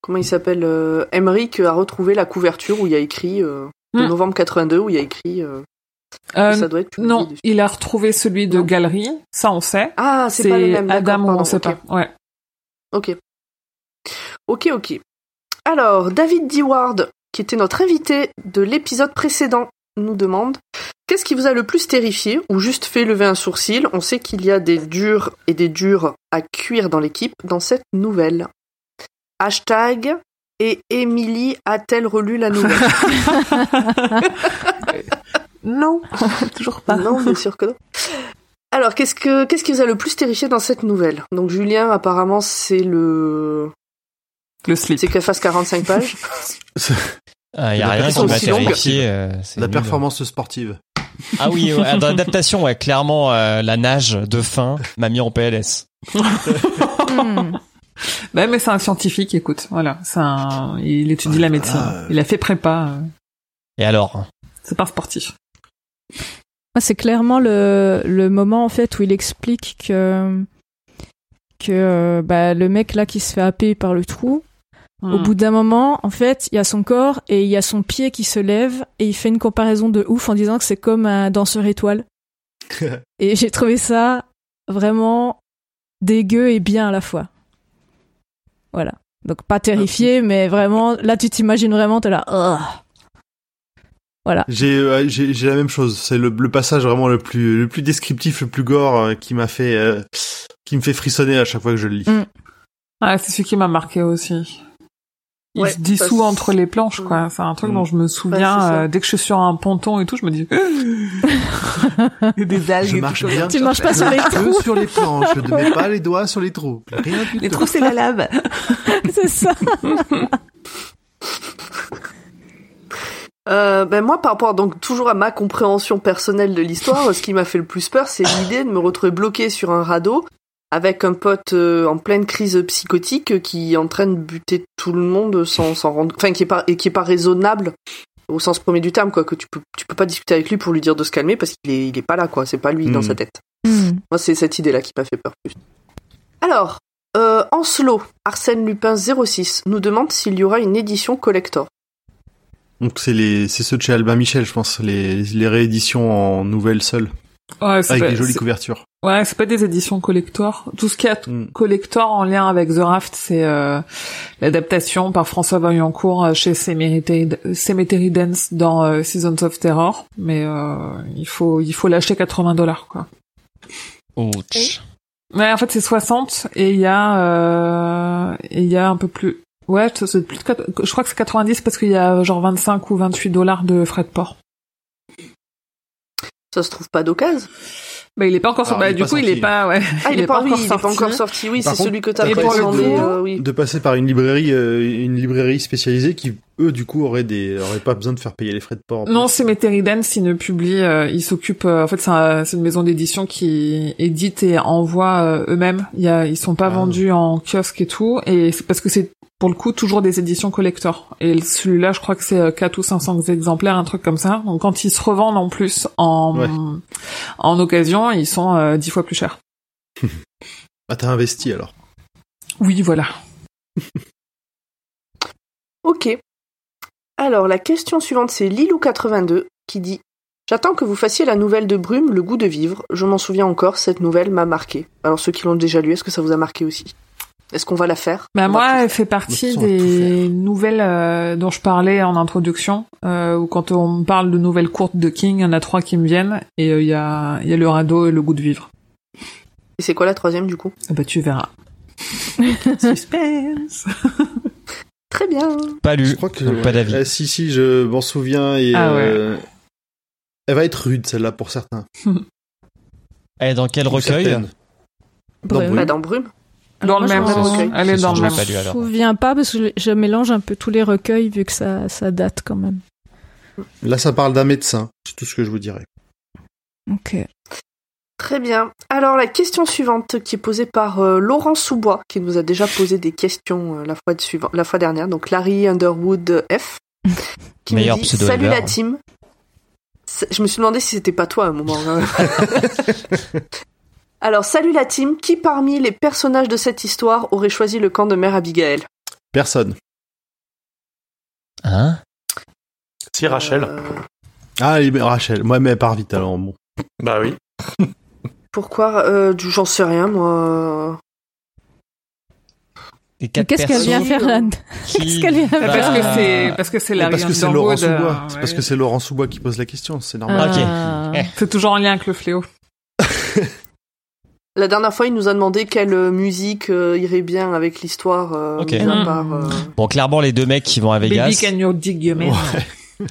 comment il s'appelle euh, Emmerich a retrouvé la couverture où il y a écrit euh, de Hmm. novembre 82 où il y a écrit euh, Euh, ça doit être non, dessus. il a retrouvé celui de Non. Galerie, ça on sait. Ah, c'est pas mêmes. d'accord, Adam pardon, on sait pas. Ouais. Ok. Ok, ok. Alors, David Deward, qui était notre invité de l'épisode précédent, nous demande Qu'est-ce qui vous a le plus terrifié ou juste fait lever un sourcil? On sait qu'il y a des durs et des durs à cuire dans l'équipe dans cette nouvelle. Hashtag et Émilie a-t-elle relu la nouvelle? Non, toujours pas. Non, bien sûr que non. Alors, qu'est-ce que qu'est-ce qui vous a le plus terrifié dans cette nouvelle? Donc, Julien, apparemment, c'est le Le slip. c'est qu'elle fasse 45 pages. Ah, y a rien qui performance m'a terrifié. euh, La nul. performance sportive. Ah oui, ouais, dans l'adaptation, ouais, clairement, euh, la nage de fin m'a mis en PLS. Bah, mais c'est un scientifique, écoute. Voilà, c'est un... il étudie la médecine. Il a fait prépa. euh, Et alors? C'est pas un sportif. C'est clairement le, le moment en fait où il explique que que euh, bah, le mec là qui se fait happer par le trou, au Hmm. bout d'un moment, en fait, il y a son corps et il y a son pied qui se lève et il fait une comparaison de ouf en disant que c'est comme un danseur étoile. et j'ai trouvé ça vraiment dégueu et bien à la fois. Voilà. Donc pas terrifié, mais vraiment, là tu t'imagines vraiment, t'es là. Ugh. Voilà. J'ai euh, j'ai j'ai la même chose. C'est le, le passage vraiment le plus le plus descriptif, le plus gore euh, qui m'a fait euh, qui me fait frissonner à chaque fois que je le lis. Mm. Ah, c'est celui qui m'a marqué aussi. Il Ouais, se dissout parce- entre les planches, quoi. C'est un truc Mm. dont je me souviens. Ouais, euh, dès que je suis sur un ponton et tout, je me dis. Il y a des algues. Je et marche tout. bien. Tu marches pas sur les trous, sur les planches, je ne mets pas les doigts sur les trous. Rien du Les tout. trous, c'est la lave. c'est ça. Euh, ben moi, par rapport donc toujours à ma compréhension personnelle de l'histoire, ce qui m'a fait le plus peur, c'est l'idée de me retrouver bloqué sur un radeau avec un pote euh, en pleine crise psychotique qui est en train de buter tout le monde sans s'en rendre, enfin qui est pas et qui est pas raisonnable au sens premier du terme quoi, que tu peux tu peux pas discuter avec lui pour lui dire de se calmer parce qu'il est il est pas là quoi, c'est pas lui dans Mm. sa tête. Hmm. Moi, c'est cette idée-là qui m'a fait peur plus. Alors, euh, Ancelot, Arsène Lupin 06, nous demande s'il y aura une édition collector. Donc c'est les c'est ceux de chez Albin Michel, je pense, les les rééditions en nouvelles seules Ouais, c'est avec pas, des jolies couvertures. ouais, c'est pas des éditions collector. Tout ce qui est Mm. collector en lien avec The Raft, c'est euh, l'adaptation par François Vaillancourt euh, chez Cemetery, Cemetery Dance dans euh, Seasons of Terror. Mais euh, il faut il faut l'acheter 80 dollars quoi. Ouch. Ouais, en fait c'est 60 et il y a euh, et il y a un peu plus. Ouais, c'est plus de quat- je crois que c'est 90 parce qu'il y a genre 25 ou 28 dollars de frais de port. Ça se trouve pas d'occasion. Bah il est pas encore sorti. il Bah, du pas coup il sorti. est pas ouais. Ah, il, est, pas, oui, il est pas encore sorti. Oui, c'est celui que t'as précommandé. coup, euh, oui. De passer par une librairie euh, une librairie spécialisée qui eux du coup auraient des auraient pas besoin de faire payer les frais de port. Non, c'est Cemetery Dance, ils ne publient, euh, ils s'occupent. euh, en fait, c'est un- c'est une maison d'édition qui édite et envoie euh, eux-mêmes. Il y a, ils sont pas Ah. vendus en kiosque et tout, et c'est parce que c'est pour le coup toujours des éditions collector. Et celui-là, je crois que c'est euh, 4 ou 500 exemplaires, un truc comme ça. Donc quand ils se revendent en plus en Ouais. en occasion, ils sont euh, 10 fois plus chers. Ah t'as investi alors. Oui, voilà. Ok. Alors, la question suivante, c'est Lilou82 qui dit J'attends que vous fassiez la nouvelle de Brume, Le goût de vivre. Je m'en souviens encore, cette nouvelle m'a marqué. Alors, ceux qui l'ont déjà lu, est-ce que ça vous a marqué aussi? Est-ce qu'on va la faire? Bah On moi, tout elle fait partie des nouvelles euh, dont je parlais en introduction. Euh, où quand on me parle de nouvelles courtes de King, il y en a trois qui me viennent, et euh, il y a il y a le radeau et le goût de vivre. Et c'est quoi la troisième, du coup? Ah bah tu verras. Suspense. Très bien. Pas lu. Je crois que donc pas d'avis. Eh, si si, je m'en souviens et Ah ouais. euh, elle va être rude celle-là pour certains. Elle est dans quel recueil certaines. Dans Brume. Bah, dans Brume. Dans le même. recueil. Elle est dans le même. Je me souviens pas parce que je mélange un peu tous les recueils vu que ça, ça date quand même. Là, ça parle d'un médecin. C'est tout ce que je vous dirais. Ok. Très bien. Alors la question suivante qui est posée par euh, Laurent Soubois, qui nous a déjà posé des questions euh, la fois de suivant, la fois dernière. Donc Larry Underwood F. Qui Meilleur nous dit, Salut ever. la team. Je me suis demandé si c'était pas toi à un moment. hein. Alors salut la team. Qui parmi les personnages de cette histoire aurait choisi le camp de Mère Abigail? Personne. Hein? Si, Rachel. Euh, Ah, Rachel. Moi, mais elle part vite alors. Bon. Bah oui. pourquoi euh, du- J'en sais rien moi. Qu'est-ce qu'elle vient faire là qui Qu'est-ce qu'elle vient va- Parce que c'est parce que c'est parce que c'est Laurent euh, C'est parce ouais. que c'est Laurent Sous-Bois qui pose la question. C'est normal. Ah. Eh. C'est toujours en lien avec le fléau. La dernière fois, il nous a demandé quelle euh, musique euh, irait bien avec l'histoire. Euh, Mm. euh, Bon, clairement, les deux mecs qui vont à Baby Vegas. can you dig your man?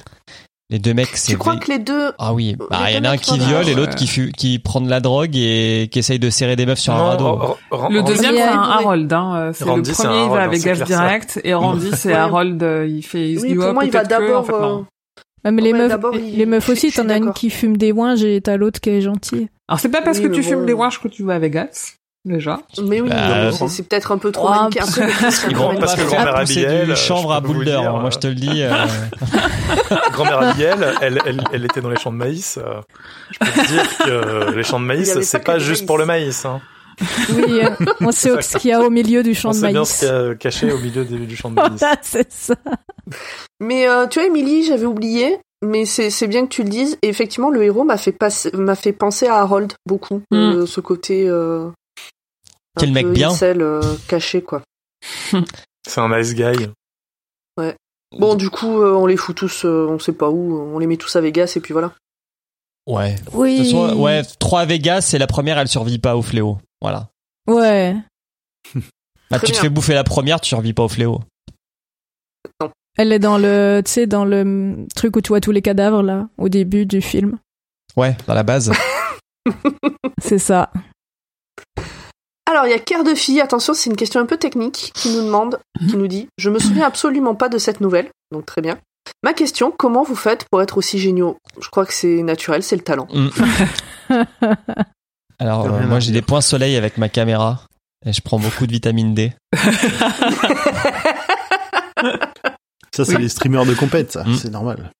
Les deux mecs, c'est. Tu crois que les deux Ah oui, Les bah, il y en a un qui viole et l'autre qui, fu- qui prend de la drogue et qui essaye de serrer des meufs sur un Non, radeau. Ra- Ra- Le deuxième, c'est un. Harold. Hein. euh, C'est Randy, le c'est un premier, il va clair, ça. direct. Et Randy, c'est Ouais. Harold. euh, Il fait. Il Oui, pour moi, il va d'abord. euh, mais les Ouais, meufs, les- il- les meufs aussi, t'en as une qui fume des ouinges et t'as l'autre qui est gentil. Alors, c'est pas parce Oui, que tu fumes des euh, ouinges que tu vas à Vegas. Déjà. Mais oui, Bah, c'est- peut-être un peu trop Oh. Un peu Ils vont parce que pas grand-mère du euh, chanvre à boule dire, hein, moi je te le dis. euh, Grand-mère Abigail, elle, elle, elle était dans les champs de maïs. euh, Je peux te dire que euh, les champs de maïs, c'est pas pas, que juste maïs. pour le maïs. Hein. Oui, euh, on sait ce qu'il y a au milieu du champ On de sait bien maïs. ce qu'il y a caché au milieu du champ de maïs. Voilà, c'est ça. Mais euh, tu vois, Émilie, j'avais oublié, mais c'est c'est bien que tu le dises. Et effectivement, le héros m'a fait, m'a fait penser à Harold beaucoup. euh, ce côté. Un Quel mec peu bien. incel, euh, caché, quoi. C'est un nice guy. Bon, du coup, euh, on les fout tous, euh, on sait pas où, on les met tous à Vegas, et puis voilà. Ouais. De Oui. toute façon, ouais, 3 à Vegas et la première, elle survit pas au fléau. Voilà. Ouais. Bah, Très tu te bien. fais bouffer la première, tu survis pas au fléau. Elle est dans le, tu sais, dans le hum, truc où tu vois tous les cadavres là, au début du film. Ouais, dans la base. C'est ça. Alors, il y a Cœur de fille, attention, c'est une question un peu technique, qui nous demande, qui nous dit Je me souviens absolument pas de cette nouvelle, donc très bien. Ma question, comment vous faites pour être aussi géniaux? Je crois que c'est naturel, c'est le talent. Mm. Alors, euh, moi j'ai des points soleil avec ma caméra. Et je prends beaucoup de vitamine D. Ça, c'est Oui. les streamers de compète, ça. Mm. C'est normal.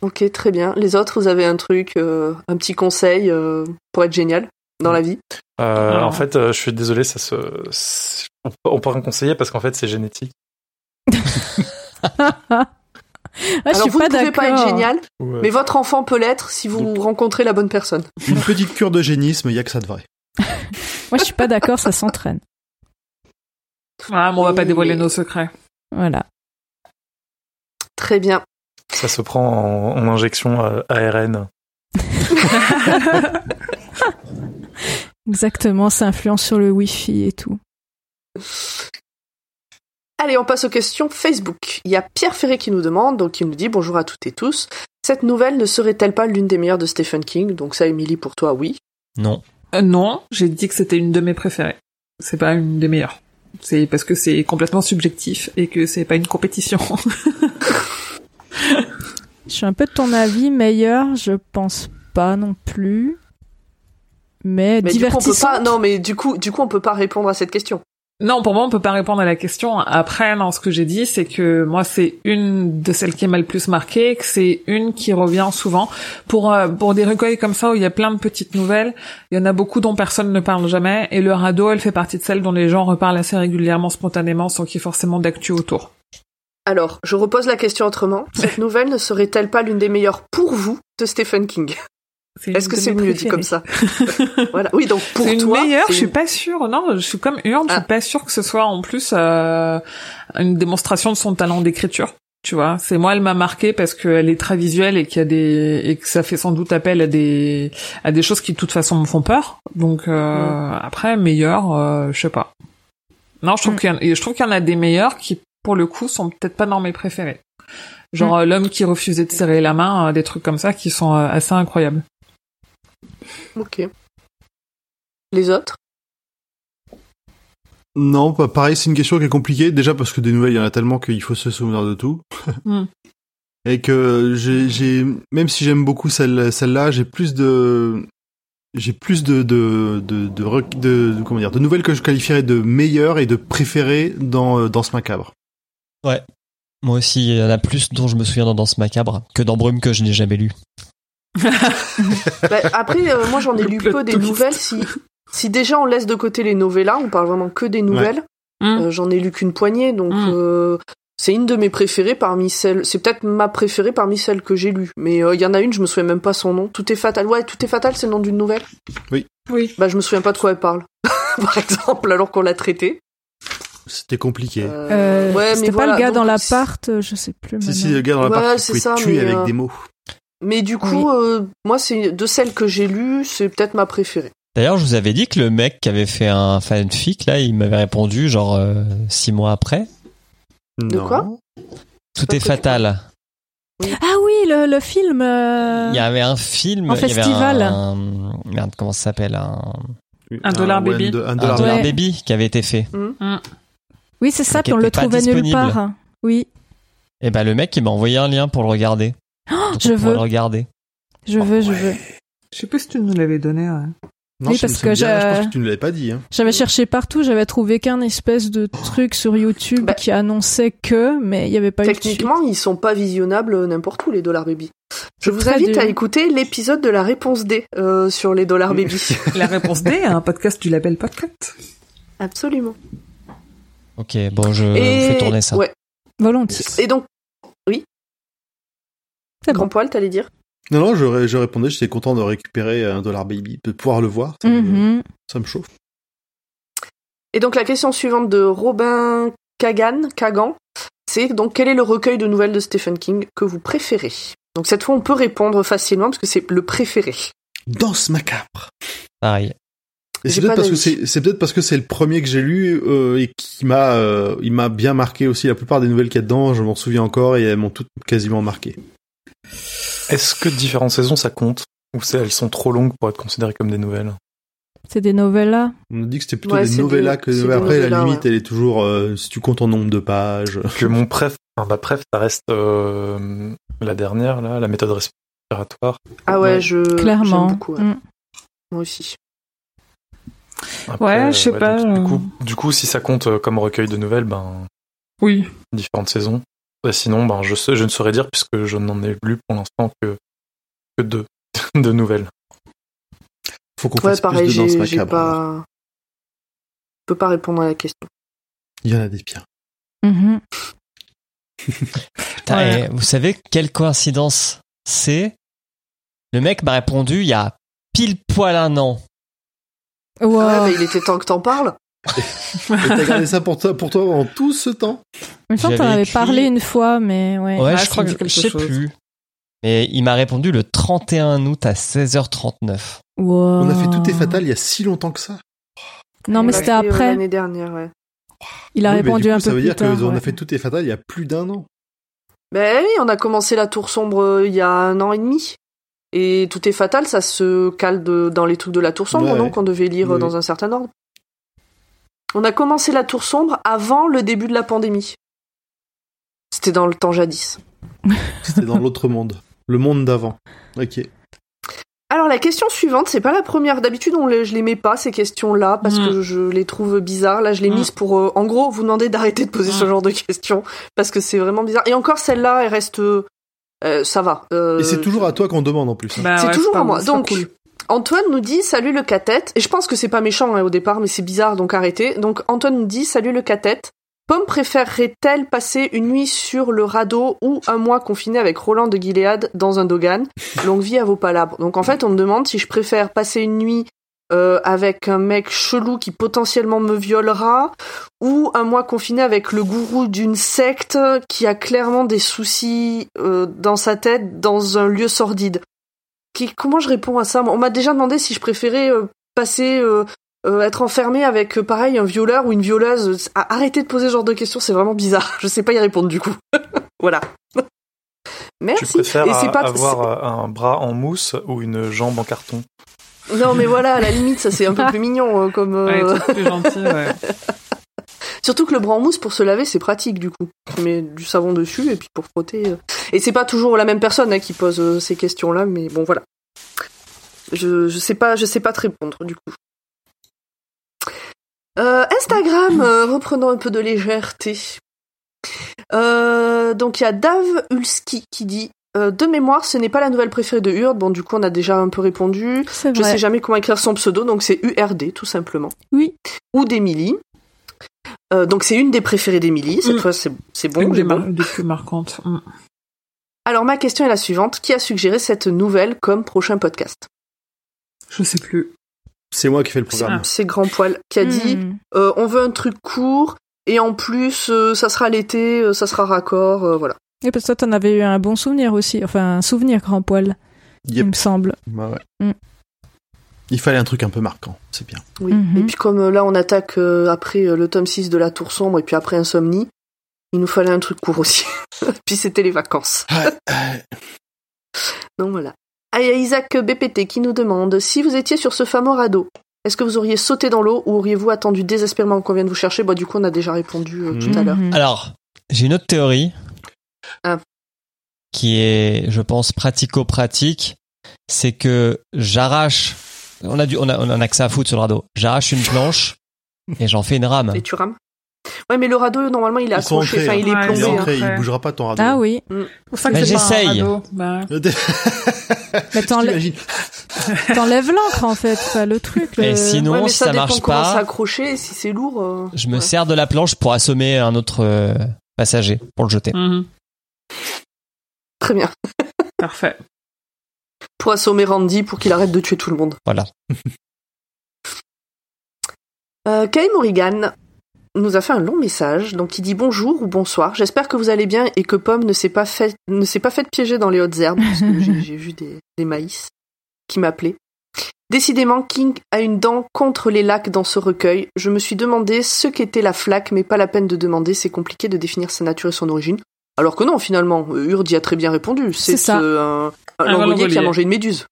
Ok, très bien. Les autres, vous avez un truc, euh, un petit conseil euh, pour être génial? Dans la vie Euh, Ah. En fait, euh, je suis désolé, ça se, on peut- rien conseiller parce qu'en fait, c'est génétique. Ah, je Alors, suis vous pas ne pouvez pas être génial, Ouais. mais votre enfant peut l'être si vous rencontrez la bonne personne. Une petite cure de génisme, il y a que ça de vrai. Moi, je suis pas d'accord, ça s'entraîne. Ah, mais on va pas dévoiler nos secrets. Voilà. Très bien. Ça se prend en, en injection euh, ARN. Exactement, ça influence sur le wifi et tout. Allez, on passe aux questions Facebook. Il y a Pierre Ferré qui nous demande, donc il nous dit bonjour à toutes et tous. Cette nouvelle ne serait-elle pas l'une des meilleures de Stephen King? Donc ça, Émilie, pour toi, oui. Non. Euh, non, j'ai dit que c'était une de mes préférées. C'est pas une des meilleures. C'est parce que c'est complètement subjectif et que c'est pas une compétition. Je suis un peu de ton avis, meilleur, je pense pas non plus. Mais, Mais du coup, on peut pas. Non, mais du coup, du coup, on peut pas répondre à cette question. non, pour moi, on peut pas répondre à la question. Après, non, ce que j'ai dit, c'est que moi, c'est une de celles qui m'a le plus marqué, que c'est une qui revient souvent. Pour euh, pour des recueils comme ça où il y a plein de petites nouvelles, il y en a beaucoup dont personne ne parle jamais. Et le radeau, elle fait partie de celles dont les gens reparlent assez régulièrement, spontanément, sans qu'il y ait forcément d'actu autour. Alors, je repose la question autrement. Cette nouvelle ne serait-elle pas l'une des meilleures pour vous de Stephen King? Est-ce une que c'est mieux dit comme ça Voilà. Oui, donc pour une toi, meilleure, c'est je suis une- pas sûre. Non, je suis comme Hurle, je Ah. suis pas sûre que ce soit en plus euh, une démonstration de son talent d'écriture. Tu vois, c'est moi, elle m'a marqué parce qu'elle est très visuelle et qu'il y a des et que ça fait sans doute appel à des à des choses qui de toute façon me font peur. Donc euh, après meilleure, euh, je sais pas. Non, je trouve Mm. qu'il y en- je trouve qu'il y en a des meilleurs qui, pour le coup, sont peut-être pas dans mes préférés. Genre Mm. euh, l'homme qui refusait de serrer la main, euh, des trucs comme ça qui sont euh, assez incroyables. Ok. Les autres Non, pas pareil, c'est une question qui est compliquée. Déjà parce que des nouvelles, il y en a tellement qu'il faut se souvenir de tout. Hmm. Et que j'ai, même si j'aime beaucoup celle, celle-là, j'ai plus de, j'ai plus de, de, de, de, rec- de- de- comment dire, de nouvelles que je qualifierais de meilleures et de préférées dans, euh, dans ce macabre. Moi aussi, il y en a plus dont je me souviens dans Danse Macabre que dans Brume que je n'ai jamais lu. Bah, Après, euh, moi j'en ai lu peu des nouvelles. Si, si déjà on laisse de côté les novellas, on parle vraiment que des nouvelles. Euh, j'en ai lu qu'une poignée, donc Mm. euh, c'est une de mes préférées parmi celles. C'est peut-être ma préférée parmi celles que j'ai lues. Mais euh, il y en a une, je me souviens même pas son nom. Tout est fatal. Ouais, tout est fatal, c'est le nom d'une nouvelle? Oui. Bah je me souviens pas de quoi elle parle. Par exemple, alors qu'on l'a traitée. C'était compliqué. Ouais, C'était mais pas voilà, le gars donc, dans l'appart, je sais plus. si, si, le gars dans la Ouais, ça, tuer avec euh, des mots. Mais du coup, euh, moi c'est de celles que j'ai lues, c'est peut-être ma préférée. D'ailleurs, je vous avais dit que le mec qui avait fait un fanfic, là, il m'avait répondu genre euh, six mois après. De Non. quoi? Tout est fatal. Ah oui, le, le film. euh, Il y avait un film. En il y avait festival. un- Merde, comment ça s'appelle un... Un dollar baby. un Un dollar Dollar Ouais. Baby qui avait été fait. Oui, c'est ça, puis on le trouvait nulle part. Oui, Et ben le mec, il m'a envoyé un lien pour le regarder. Donc, je on veux. le regarder. je veux, je veux. Je sais plus si tu nous l'avais donné. Ouais. Non, Oui, je parce que je j'ai- pense que tu ne l'avais pas dit. Hein. J'avais cherché partout, j'avais trouvé qu'un espèce de truc sur YouTube Bah. qui annonçait que, mais il n'y avait pas eu de suite. Techniquement, ils sont pas visionnables n'importe où les dollars baby. Je vous invite dur. à écouter l'épisode de la réponse D euh, sur les dollars baby. La réponse D, un podcast du label Podcast? Absolument. Ok, bon, je Et fais tourner ça. ouais. Volontiers. Et donc, grand bon. poil, t'allais dire? Non, non, je, ré- je répondais, j'étais content de récupérer un dollar baby, de pouvoir le voir. Ça, me, Mhm. ça me chauffe. Et donc la question suivante de Robin Kagan, Kagan, c'est donc quel est le recueil de nouvelles de Stephen King que vous préférez? Donc cette fois on peut répondre facilement parce que c'est le préféré. Danse macabre. Pareil. Et J'ai c'est peut-être pas parce que d'avis. c'est, c'est peut-être parce que c'est le premier que j'ai lu euh, et qui m'a, euh, il m'a bien marqué aussi. La plupart des nouvelles qu'il y a dedans, je m'en souviens encore et elles m'ont toutes quasiment marqué. Est-ce que différentes saisons ça compte? Ou c'est elles sont trop longues pour être considérées comme des nouvelles? C'est des novellas. On a dit que c'était plutôt Ouais, des novellas des- que des après la limite ouais. elle est toujours euh, si tu comptes en nombre de pages. Que mon préf, enfin, ma préf, ça reste euh, la dernière là, la méthode respiratoire. Ah ouais, Ouais. je Clairement. beaucoup. ouais. Mm. Moi aussi. Après, Ouais, je sais ouais, pas, donc, du, euh. coup, du coup, si ça compte comme recueil de nouvelles, ben Oui. différentes saisons. Et sinon, ben je sais, je ne saurais dire puisque je n'en ai lu pour l'instant que que deux de nouvelles. Faut qu'on Ouais, fasse pareil, plus de danse macabre. pas. Je peux pas répondre à la question. Il y en a des pires. Mhm. Putain, Ouais. et vous savez quelle coïncidence c'est? Le mec m'a répondu il y a pile poil un an. Wow. Ouais, bah, il était temps que t'en parles. T'as gardé ça pour toi, pour toi en tout ce temps Il me semble que t'en avais écrit- parlé une fois, mais ouais. Ouais, Ah, je ça crois me que je sais chose. plus. Mais il m'a répondu le 31 août à 16h39. Wow. On a fait tout est fatal il y a si longtemps que ça. Non, mais c'était après. L'année dernière, ouais. Il a Oui, répondu du coup, un ça peu veut plus dire tard. qu'on ouais. a fait tout est fatal il y a plus d'un an. Ben oui, on a commencé la tour sombre euh, il y a un an et demi. Et tout est fatal, ça se cale de- dans les trucs de la tour sombre, Ouais, non? Qu'on devait lire Oui. dans un certain ordre. On a commencé la tour sombre avant le début de la pandémie. C'était dans le temps jadis. C'était dans l'autre monde. Le monde d'avant. Ok. Alors la question suivante, c'est pas la première. D'habitude, on les, je les mets pas ces questions-là parce Mm. que je les trouve bizarres. Là, je l'ai Mm. mise pour, euh, en gros, vous demander d'arrêter de poser ce Mm. genre de questions parce que c'est vraiment bizarre. Et encore celle-là, elle reste, euh, ça va. Euh, Et c'est toujours à toi qu'on demande en plus. hein. Bah C'est ouais, toujours pas à moi. Donc, cool. Antoine nous dit salut le cathète. Et je pense que c'est pas méchant hein, au départ, mais c'est bizarre, donc arrêtez. Donc Antoine nous dit salut le cathète. Pomme préférerait-elle passer une nuit sur le radeau ou un mois confiné avec Roland de Gilead dans un dogan? Longue vie à vos palabres. Donc en fait, on me demande si je préfère passer une nuit euh, avec un mec chelou qui potentiellement me violera ou un mois confiné avec le gourou d'une secte qui a clairement des soucis euh, dans sa tête dans un lieu sordide. Qui, comment je réponds à ça? On m'a déjà demandé si je préférais euh, passer euh, euh, être enfermé avec, euh, pareil, un violeur ou une violeuse. Ah, Arrêtez de poser ce genre de questions, c'est vraiment bizarre. Je sais pas y répondre du coup. voilà. Merci. Tu préfères Et c'est pas- avoir un bras en mousse ou une jambe en carton? Non, mais voilà, à la limite, ça c'est un peu plus mignon euh, comme. Ouais, euh, gentil, ouais. Surtout que le bras en mousse pour se laver, c'est pratique du coup. Tu mets du savon dessus et puis pour frotter. euh. Et c'est pas toujours la même personne hein, qui pose euh, ces questions-là, mais bon voilà. Je, je sais pas, je sais pas te répondre du coup. Euh, Instagram, reprenons un peu de légèreté. Donc il y a Dave Ulski qui dit de mémoire, ce n'est pas la nouvelle préférée de Hurd. Bon, du coup, on a déjà un peu répondu. Je vrai. sais jamais comment écrire son pseudo, donc c'est URD tout simplement. Oui. Ou d'Emily. Euh, donc c'est une des préférées d'Emily. Cette Mm. fois, c'est c'est bon. Une j'ai des, bon. des plus marquantes. Mm. Alors ma question est la suivante qui a suggéré cette nouvelle comme prochain podcast? Je sais plus. C'est moi qui fais le programme. C'est Grand Poil qui a dit Hmm. euh, on veut un truc court et en plus euh, ça sera l'été, euh, ça sera raccord, euh, voilà. Et parce que toi, t'en avais eu un bon souvenir aussi. Enfin, un souvenir grand poil, il me semble. Bah ouais. Il fallait un truc un peu marquant, c'est bien. Oui. Mhm. Et puis comme euh, là on attaque euh, après euh, le tome 6 de la Tour sombre et puis après Insomnie, il nous fallait un truc court aussi. puis c'était les vacances. Donc voilà. Ah, il y a Isaac BPT qui nous demande si vous étiez sur ce fameux radeau, est-ce que vous auriez sauté dans l'eau ou auriez-vous attendu désespérément qu'on vienne vous chercher? Bah du coup on a déjà répondu euh, tout à l'heure. Mhm. Alors, j'ai une autre théorie Ah. qui est, je pense, pratico-pratique. C'est que j'arrache. On a du, on a, on a un accès à foutre sur le radeau. J'arrache une planche et j'en fais une rame. Et tu rames Ouais mais le radeau normalement il est accroché, enfin hein. il est Ouais, Il est plombé. sont hein. ancré, il après. bougera pas ton radeau. Ah oui. Ça que Mais j'essaye. Bah, Mais t'enlèves l'encre en fait, le truc. Et le- sinon, Ouais, mais si ça, ça dépend marche pas, c'est accroché, si c'est lourd. euh, je me ouais. sers de la planche pour assommer un autre euh, passager pour le jeter. mhm. Très bien. Parfait. Pour assommer Randy pour qu'il arrête de tuer tout le monde. Voilà. Euh, Kay Morrigan nous a fait un long message, donc il dit bonjour ou bonsoir. J'espère que vous allez bien et que Pomme ne s'est pas fait ne s'est pas fait piéger dans les hautes herbes parce que j'ai vu des, des maïs qui m'appelaient. Décidément, King a une dent contre les lacs dans ce recueil. Je me suis demandé ce qu'était la flaque, mais pas la peine de demander. C'est compliqué de définir sa nature et son origine. Alors que non, finalement, Urd y a très bien répondu. C'est euh, un, un Un langolier qui a mangé une méduse.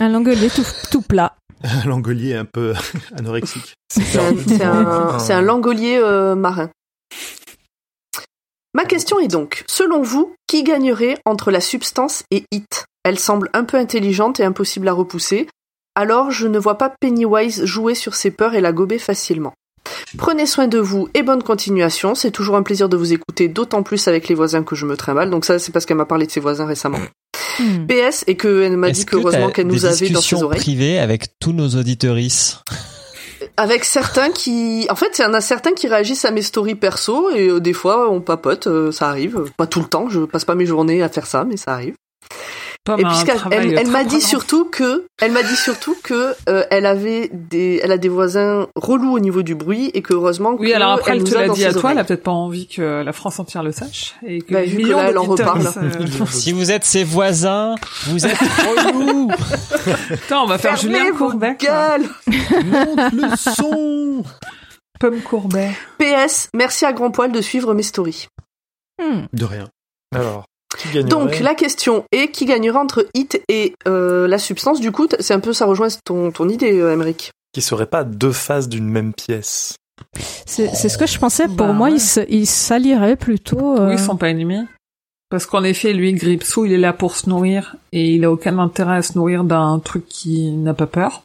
Un langolier tout, tout plat. Un langolier un peu anorexique. C'est un, c'est un- langolier euh, marin. Ma question est donc, selon vous, qui gagnerait entre la substance et It? Elle semble un peu intelligente et impossible à repousser, alors je ne vois pas Pennywise jouer sur ses peurs et la gober facilement. Prenez soin de vous et bonne continuation, c'est toujours un plaisir de vous écouter, d'autant plus avec les voisins que je me trimballe, donc ça c'est parce qu'elle m'a parlé de ses voisins récemment. Hmm. PS, et qu'elle m'a dit que qu'heureusement t'as qu'elle nous avait dans ses discussions oreilles. privées avec tous nos auditeuristes Avec certains qui, en fait, il y en a certains qui réagissent à mes stories perso et euh, des fois on papote, euh, ça arrive. Pas tout le temps, je passe pas mes journées à faire ça, mais ça arrive. Et puisqu'elle elle, elle m'a dit surtout que, elle m'a dit surtout que euh, elle avait des, elle a des voisins relous au niveau du bruit et que heureusement Oui, que alors après, elle nous te l'a dans dit à toi, elle a peut-être pas envie que la France entière le sache. Et que Bah, vu que millions là, elle en reparle. euh, Si vous êtes ses voisins, vous êtes relous. Putain, on va faire Fermez Julien Courbet. Monte le son Pomme Courbet. PS, merci à Grand Poil de suivre mes stories. Hmm. De rien. Alors, Donc la question est qui gagnera entre Hit et euh, la substance? Du coup, c'est un peu ça rejoint ton, ton idée, euh, Émeric. Qui serait pas deux faces d'une même pièce C'est c'est ce que je pensais. Pour Bah moi, ouais. il se- il s'allierait plutôt. euh, Oui, ils sont pas ennemis. Parce qu'en effet, lui, Gripsou, il est là pour se nourrir et il a aucun intérêt à se nourrir d'un truc qui n'a pas peur.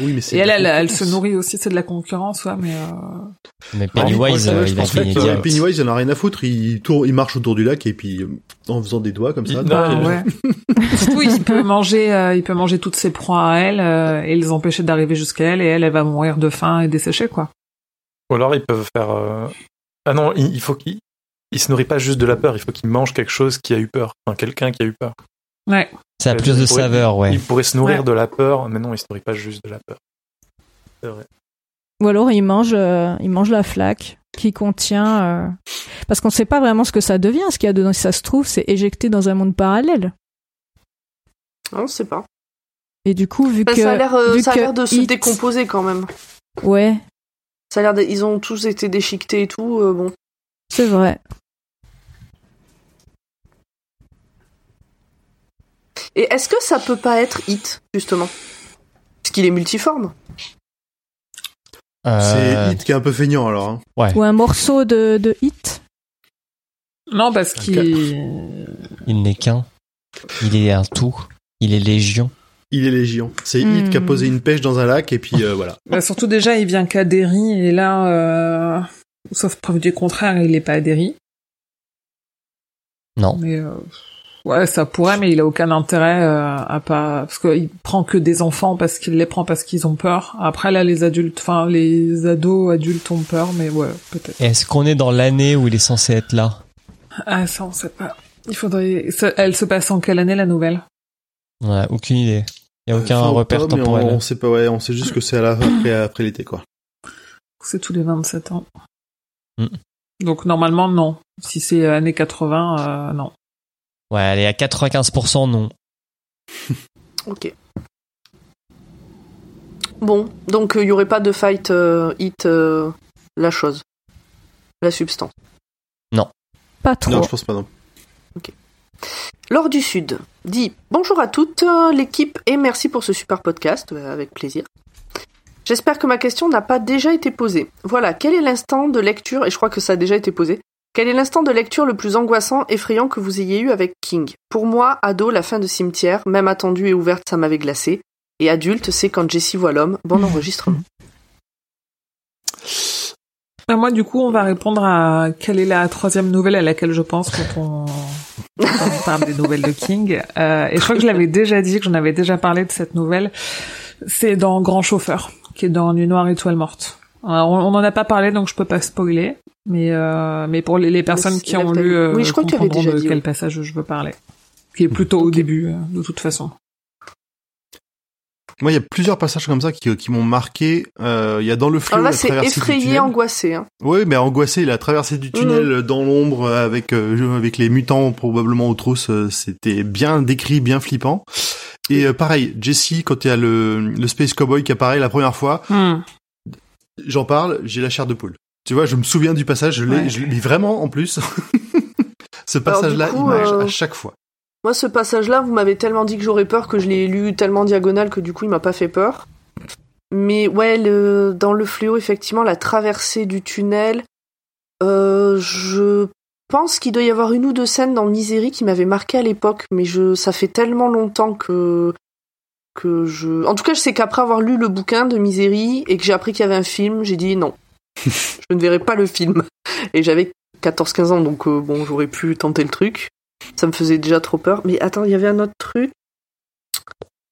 Oui, mais c'est. Et elle, elle, elle se nourrit aussi, c'est de la concurrence, ouais, mais euh... Mais Pennywise, Ouais, euh, je il que, euh. Pennywise, il en a rien à foutre. Il, tourne, il marche autour du lac et puis euh, en faisant des doigts comme ça. Il- Ah, ouais. Surtout, il peut manger, euh, il peut manger toutes ses proies à elle euh, et les empêcher d'arriver jusqu'à elle, et elle, elle va mourir de faim et dessécher, quoi. Ou alors ils peuvent faire. euh, Ah non, il, il faut qu'il. Il se nourrit pas juste de la peur, il faut qu'il mange quelque chose qui a eu peur. Enfin, quelqu'un qui a eu peur. Ouais. Ça a plus de Il pourrait- saveur, ouais. Il pourrait se nourrir Ouais. de la peur, mais non, il se nourrit pas juste de la peur. C'est vrai. Ou alors il mange, euh, il mange la flaque qui contient. euh, Parce qu'on ne sait pas vraiment ce que ça devient. Ce qu'il y a dedans, si ça se trouve, c'est éjecté dans un monde parallèle. On ne sait pas. Et du coup, vu que ça a l'air, euh, vu ça a que l'air de se It- décomposer quand même. Ouais, Ça a l'air, d'être- ils ont tous été déchiquetés et tout. euh, bon, c'est vrai. Et est-ce que ça peut pas être Hit, justement? Parce qu'il est multiforme. Euh, C'est Hit qui est un peu feignant alors. hein. Ouais. Ou un morceau de, de hit. Non, parce qu'il... Il n'est qu'un. Il est un tout. Il est légion. Il est légion. C'est Hmm. Hit qui a posé une pêche dans un lac et puis euh, voilà. Bah, surtout déjà, il vient qu'à Derry, et là, euh... sauf preuve du contraire, il est pas à Derry. Non. Mais euh, ouais, ça pourrait, mais il a aucun intérêt euh, à pas parce qu'il prend que des enfants parce qu'il les prend parce qu'ils ont peur. Après là, les adultes, enfin les ados adultes ont peur, mais ouais, peut-être. Est-ce qu'on est dans l'année où il est censé être là? Ah ça, on sait pas. Il faudrait. ça- Elle se passe en quelle année la nouvelle? Ouais, aucune idée. Il y a aucun Fin repère octobre, temporel. On, on sait pas, ouais, on sait juste que c'est à la après, après l'été quoi. C'est tous les 27 ans. Mm. Donc normalement non. Si c'est euh, années 80, euh, non. Ouais, elle est à 95% non. Ok. Bon, donc il y aurait pas de fight euh, Hit, euh, la chose. La substance. Pas trop. Non, je pense pas non. Laure du Sud dit Bonjour à toutes, euh, l'équipe, et merci pour ce super podcast, euh, avec plaisir. J'espère que ma question n'a pas déjà été posée. Voilà, quel est l'instant de lecture, et je crois que ça a déjà été posé, quel est l'instant de lecture le plus angoissant, effrayant que vous ayez eu avec King? Pour moi, ado, la fin de cimetière, même attendue et ouverte, ça m'avait glacé. Et adulte, c'est quand Jessie voit l'homme. Bon enregistrement. Ah, moi du coup, on va répondre à quelle est la troisième nouvelle à laquelle je pense quand on, parle des nouvelles de King. Euh, et je crois que je l'avais déjà dit, que j'en avais déjà parlé de cette nouvelle. C'est dans Grand Chauffeur, qui est dans Nuit Noire Étoile Morte. Alors, on n'en a pas parlé, donc je peux pas spoiler. Mais euh, mais pour les, les personnes qui ont lu, euh, Oui, je crois que tu avais déjà de dit, quel oui. passage je veux parler. Qui est plutôt au début, euh, de toute façon. Moi, il y a plusieurs passages comme ça qui, qui m'ont marqué. Euh, Il y a dans le flot Alors là, la c'est traversée du effrayé, angoissé. Hein. Oui, mais angoissé, la traversée du tunnel dans l'ombre euh, avec euh, avec les mutants probablement aux trousses, euh, c'était bien décrit, bien flippant. Et euh, pareil, Jesse, quand il y a le, le Space Cowboy qui apparaît la première fois, Hmm. J'en parle, j'ai la chair de poule. Tu vois, je me souviens du passage, je l'ai, Ouais. je l'ai mais vraiment en plus. Ce passage-là, coup, image euh, à chaque fois. Moi, ce passage-là, vous m'avez tellement dit que j'aurais peur que je l'ai lu tellement diagonal que du coup, il m'a pas fait peur. Mais ouais, le, dans le fléau, effectivement, la traversée du tunnel, euh, je pense qu'il doit y avoir une ou deux scènes dans Misery qui m'avaient marqué à l'époque, mais je, ça fait tellement longtemps que que je. En tout cas, je sais qu'après avoir lu le bouquin de Misery et que j'ai appris qu'il y avait un film, j'ai dit non, je ne verrai pas le film. Et j'avais 14-15 ans, donc euh, bon, j'aurais pu tenter le truc. Ça me faisait déjà trop peur. Mais attends, il y avait un autre truc.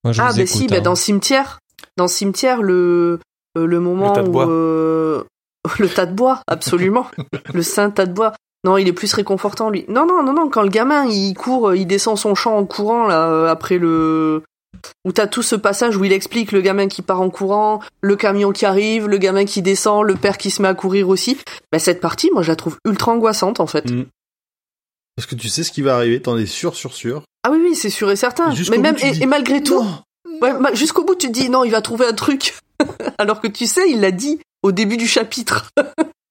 Moi, je ah, bah écoute, si, bah hein. dans Cimetière. Dans Cimetière, le, euh, le moment de où. euh, le tas de bois, absolument. le saint tas de bois. Non, il est plus réconfortant, lui. Non, non, non, non, quand le gamin, il court, il descend son champ en courant, là, euh, après le. Où t'as tout ce passage où il explique le gamin qui part en courant, le camion qui arrive, le gamin qui descend, le père qui se met à courir aussi. Bah, cette partie, moi, je la trouve ultra angoissante, en fait. Mm. Parce que tu sais ce qui va arriver, t'en es sûr, sûr, sûr. Ah oui, oui, c'est sûr et certain. Jusqu'au Mais même, et, dis, et malgré tout. Ouais, jusqu'au bout, tu te dis non, il va trouver un truc. Alors que tu sais, il l'a dit au début du chapitre.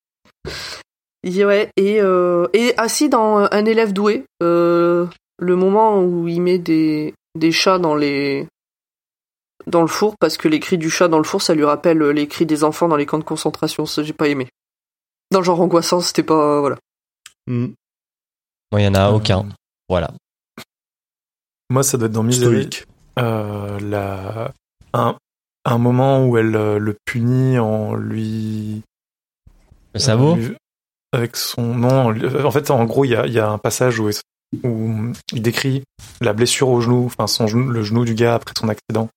Et ouais, et, euh, et assis dans un élève doué, euh, le moment où il met des, des chats dans les dans le four parce que les cris du chat dans le four ça lui rappelle euh, les cris des enfants dans les camps de concentration ça j'ai pas aimé dans le genre angoissant c'était pas voilà Mm. Bon, il y en a Euh, aucun. Voilà. Moi, ça doit être dans Misery. Euh, la... un... un moment où elle euh, le punit en lui. Le sabot euh, lui- Avec son nom. En fait, en gros, il y a, il y a un passage où, où il décrit la blessure au genou, enfin, son genou, le genou du gars après son accident.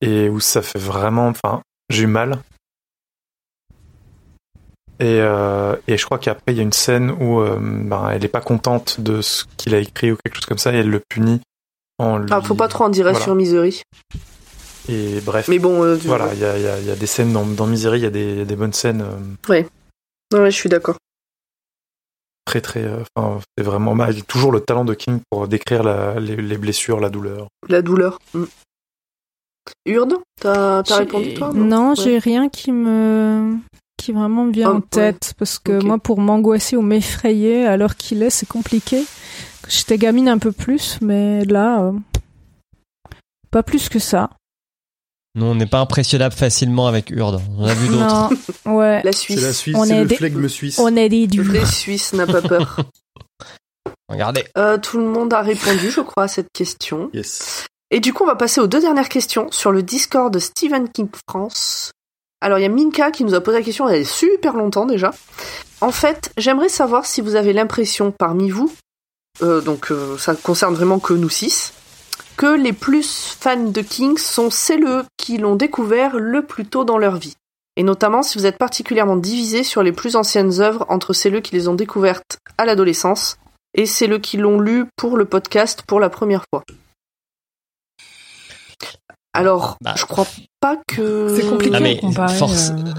Et où ça fait vraiment. Enfin, j'ai eu mal. Et, euh, et je crois qu'après, il y a une scène où euh, ben, elle est pas contente de ce qu'il a écrit ou quelque chose comme ça, et elle le punit en lui. ah faut pas trop en dire Voilà. sur Misery Et bref. mais bon euh, Voilà, il y a, y a- il y a des scènes dans, dans Misery, il y a des, il y a des bonnes scènes euh, ouais je suis d'accord très très. euh, Enfin, c'est vraiment mal. Il toujours le talent de King pour décrire la- les, les blessures, la douleur. la douleur Mm. Urde, t'as répondu toi Non, Ouais. j'ai rien qui me qui vraiment me vient Ah, en ouais. tête parce que moi pour m'angoisser ou m'effrayer à l'heure qu'il est, c'est compliqué. J'étais gamine un peu plus, mais là euh, pas plus que ça. Nous, on n'est pas impressionnable facilement avec Urde. On a vu d'autres. Non, ouais. La C'est Suisse. la Suisse, On c'est est le des- flegme suisse. On est des durs. vrai Suisse n'a pas peur. Regardez. Euh, tout le monde a répondu, je crois, à cette question. Yes. Et du coup, on va passer aux deux dernières questions sur le Discord de Stephen King France. Alors, il y a Minka qui nous a posé la question il y a super longtemps déjà. En fait, j'aimerais savoir si vous avez l'impression parmi vous, euh, donc euh, ça concerne vraiment que nous six, que les plus fans de King sont celles qui l'ont découvert le plus tôt dans leur vie. Et notamment si vous êtes particulièrement divisés sur les plus anciennes œuvres entre celles qui les ont découvertes à l'adolescence et celles qui l'ont lu pour le podcast pour la première fois. Alors, Bah. je crois pas que. C'est compliqué Ah, mais comparer. force- euh.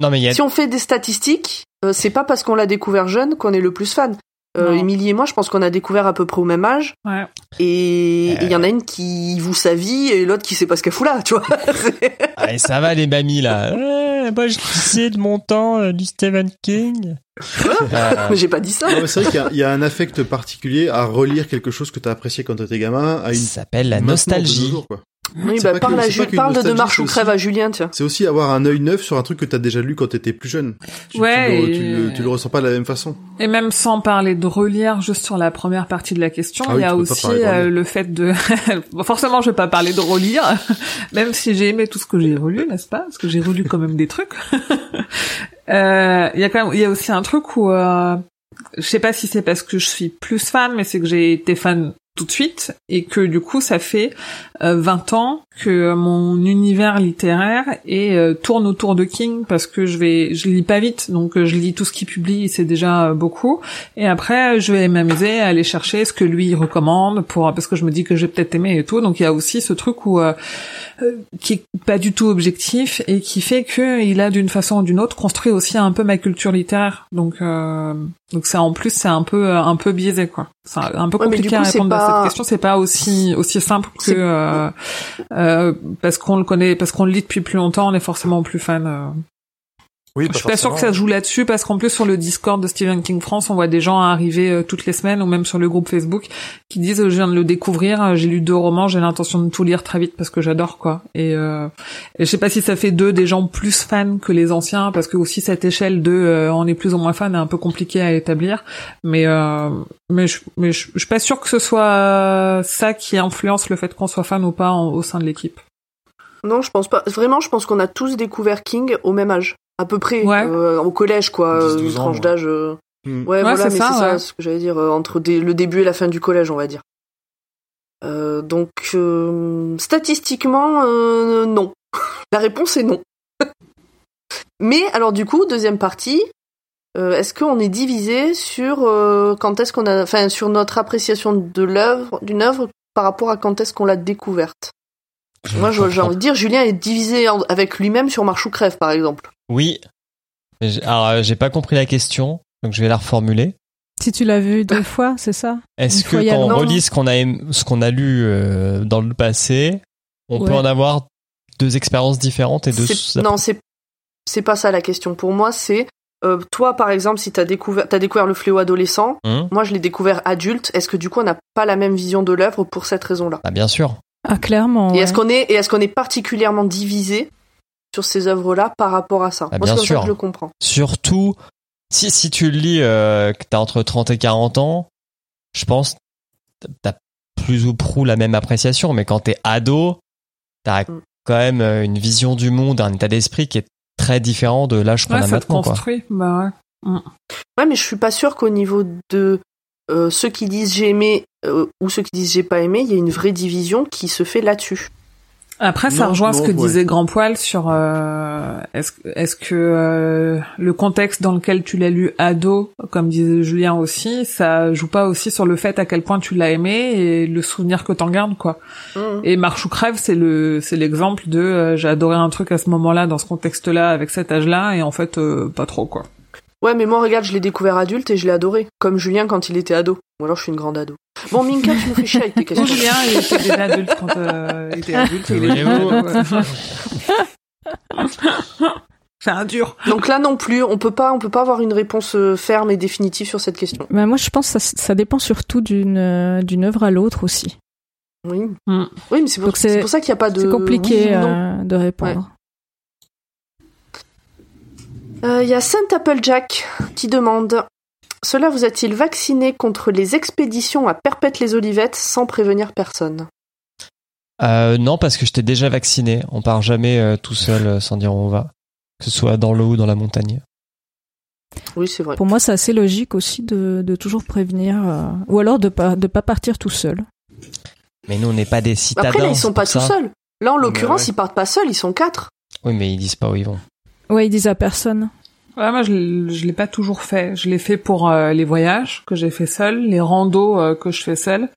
Non, mais il y a Si on fait des statistiques, euh, c'est pas parce qu'on l'a découvert jeune qu'on est le plus fan. Euh. Émilie et moi, je pense qu'on a découvert à peu près au même âge. Ouais. Et Euh. il y en a une qui voue sa vie et l'autre qui sait pas ce qu'elle fout là, tu vois. Allez, ça va les mamies là. Ouais, moi je sais de mon temps euh, du Stephen King. Euh, j'ai pas dit ça. C'est vrai qu'il y y, a un affect particulier à relire quelque chose que t'as apprécié quand t'étais gamin à une ça s'appelle la nostalgie. jours, quoi. Oui, bah, parle, que- à de Marche ou crève à Julien, tiens. C'est aussi avoir un œil neuf sur un truc que t'as déjà lu quand t'étais plus jeune. Tu, Ouais, tu, le, et- tu, le, tu le ressens pas de la même façon. Et même sans parler de relire, juste sur la première partie de la question, Ah il oui, y a aussi euh, le fait de... Bon, forcément, je vais pas parler de relire, même si j'ai aimé tout ce que j'ai relu, n'est-ce pas? Parce que j'ai relu quand même des trucs. Euh, Il y a quand même, il y a aussi un truc où, euh, je sais pas si c'est parce que je suis plus fan, mais c'est que j'ai été fan tout de suite et que du coup ça fait euh, 20 ans que mon univers littéraire est, euh, tourne autour de King parce que je vais je lis pas vite. Donc euh, je lis tout ce qu'il publie c'est déjà euh, beaucoup. Et après je vais m'amuser à aller chercher ce que lui recommande pour parce que je me dis que j'ai peut-être aimé et tout. Donc il y a aussi ce truc où euh, qui est pas du tout objectif et qui fait que il a d'une façon ou d'une autre construit aussi un peu ma culture littéraire. Donc euh, donc ça en plus c'est un peu euh, un peu biaisé quoi. C'est un peu compliqué à coup, répondre à cette question. C'est pas aussi aussi simple que euh, euh, parce qu'on le connaît parce qu'on le lit depuis plus longtemps on est forcément plus fan euh. Oui, je suis pas sûr que ça se joue là-dessus parce qu'en plus sur le Discord de Stephen King France, on voit des gens arriver euh, toutes les semaines ou même sur le groupe Facebook qui disent euh, je viens de le découvrir, euh, j'ai lu deux romans, j'ai l'intention de tout lire très vite parce que j'adore quoi. Et, euh, et je sais pas si ça fait d'eux des gens plus fans que les anciens parce que aussi cette échelle de euh, on est plus ou moins fan est un peu compliqué à établir. Mais euh, mais je mais je, je suis pas sûr que ce soit ça qui influence le fait qu'on soit fan ou pas en- au sein de l'équipe. Non, je pense pas. Vraiment, je pense qu'on a tous découvert King au même âge. À peu près. Ouais. euh, au collège, quoi. 10, euh, 12 une ans, tranche d'âge. euh, Hmm. Ouais, voilà, c'est mais c'est ça, ce que j'allais dire. euh, entre des- le début et la fin du collège, on va dire. Euh, donc, euh, statistiquement, euh, non. La réponse est non. mais alors, du coup, deuxième partie. euh, est-ce qu'on est divisé sur euh, quand est-ce qu'on a, enfin, sur notre appréciation de l'œuvre, d'une œuvre par rapport à quand est-ce qu'on l'a découverte? Moi, je- j'ai envie de dire, Julien est divisé en- avec lui-même sur Marche ou crève, par exemple. Oui. Alors, euh, j'ai pas compris la question, donc je vais la reformuler. Si tu l'as vu deux fois, c'est ça? Est-ce que quand on relit ce qu'on a aim- ce qu'on a lu euh, dans le passé, on peut en avoir deux expériences différentes et deux C'est- Non, c'est c'est pas ça la question. Pour moi, c'est euh, toi, par exemple, si t'as découvert, t'as découvert le fléau adolescent. Hum Moi, je l'ai découvert adulte. Est-ce que du coup, on n'a pas la même vision de l'œuvre pour cette raison-là? Ah, bien sûr. Ah, clairement. Et ouais. est-ce qu'on est et est-ce qu'on est particulièrement divisé? Sur ces œuvres-là par rapport à ça Ah, Moi, bien ça sûr. que je le comprends. Surtout, si, si tu le lis, euh, que t'as entre 30 et 40 ans, je pense que t'as plus ou prou la même appréciation, mais quand t'es ado, t'as Mm. quand même euh, une vision du monde, un état d'esprit qui est très différent de l'âge qu'on Ouais, a ça te maintenant. Quoi. construit. Bah ouais. Ouais, mais je suis pas sûre qu'au niveau de euh, ceux qui disent j'ai aimé euh, ou ceux qui disent j'ai pas aimé, il y a une vraie division qui se fait là-dessus. Après, ça Non, rejoint ce que ouais. disait Grand Poil sur euh, est-ce que euh, le contexte dans lequel tu l'as lu ado, comme disait Julien aussi, ça joue pas aussi sur le fait à quel point tu l'as aimé et le souvenir que t'en gardes quoi. Mhm. Et Marche ou crève, c'est le c'est l'exemple de euh, j'ai adoré un truc à ce moment-là dans ce contexte-là avec cet âge-là et en fait euh, pas trop quoi. Ouais, mais moi, regarde, je l'ai découvert adulte et je l'ai adoré. Comme Julien quand il était ado. Ou alors je suis une grande ado. Bon, Minka, tu me fais chier avec tes questions. Julien, il était déjà adulte quand euh, il était adulte. il. C'est un dur. Donc là non plus, on peut pas, on peut pas avoir une réponse euh, ferme et définitive sur cette question. Bah, moi, je pense que ça, ça dépend surtout d'une euh, d'une œuvre à l'autre aussi. Oui. Mm. Oui, mais c'est pour, ça qu'il n'y a pas de. C'est compliqué oui euh, de répondre. Il y a Saint Applejack qui demande Cela vous a-t-il vacciné contre les expéditions à Perpète-les-Olivettes sans prévenir personne? Euh, non, parce que j'étais déjà vacciné. On part jamais euh, tout seul euh, sans dire où on va. Que ce soit dans l'eau ou dans la montagne. Oui, c'est vrai. Pour moi, c'est assez logique aussi de, de toujours prévenir, euh, ou alors de pas de pas partir tout seul. Mais nous, on n'est pas des citadins. Après, là, ils sont pas tout seuls. Là, en l'occurrence, ouais. ils partent pas seuls, ils sont quatre. Oui, mais ils disent pas où ils vont. Ouais, ils disent à personne. Ouais, moi, je, je l'ai pas toujours fait. Je l'ai fait pour euh, les voyages que j'ai fait seul, les randos euh, que je fais seul,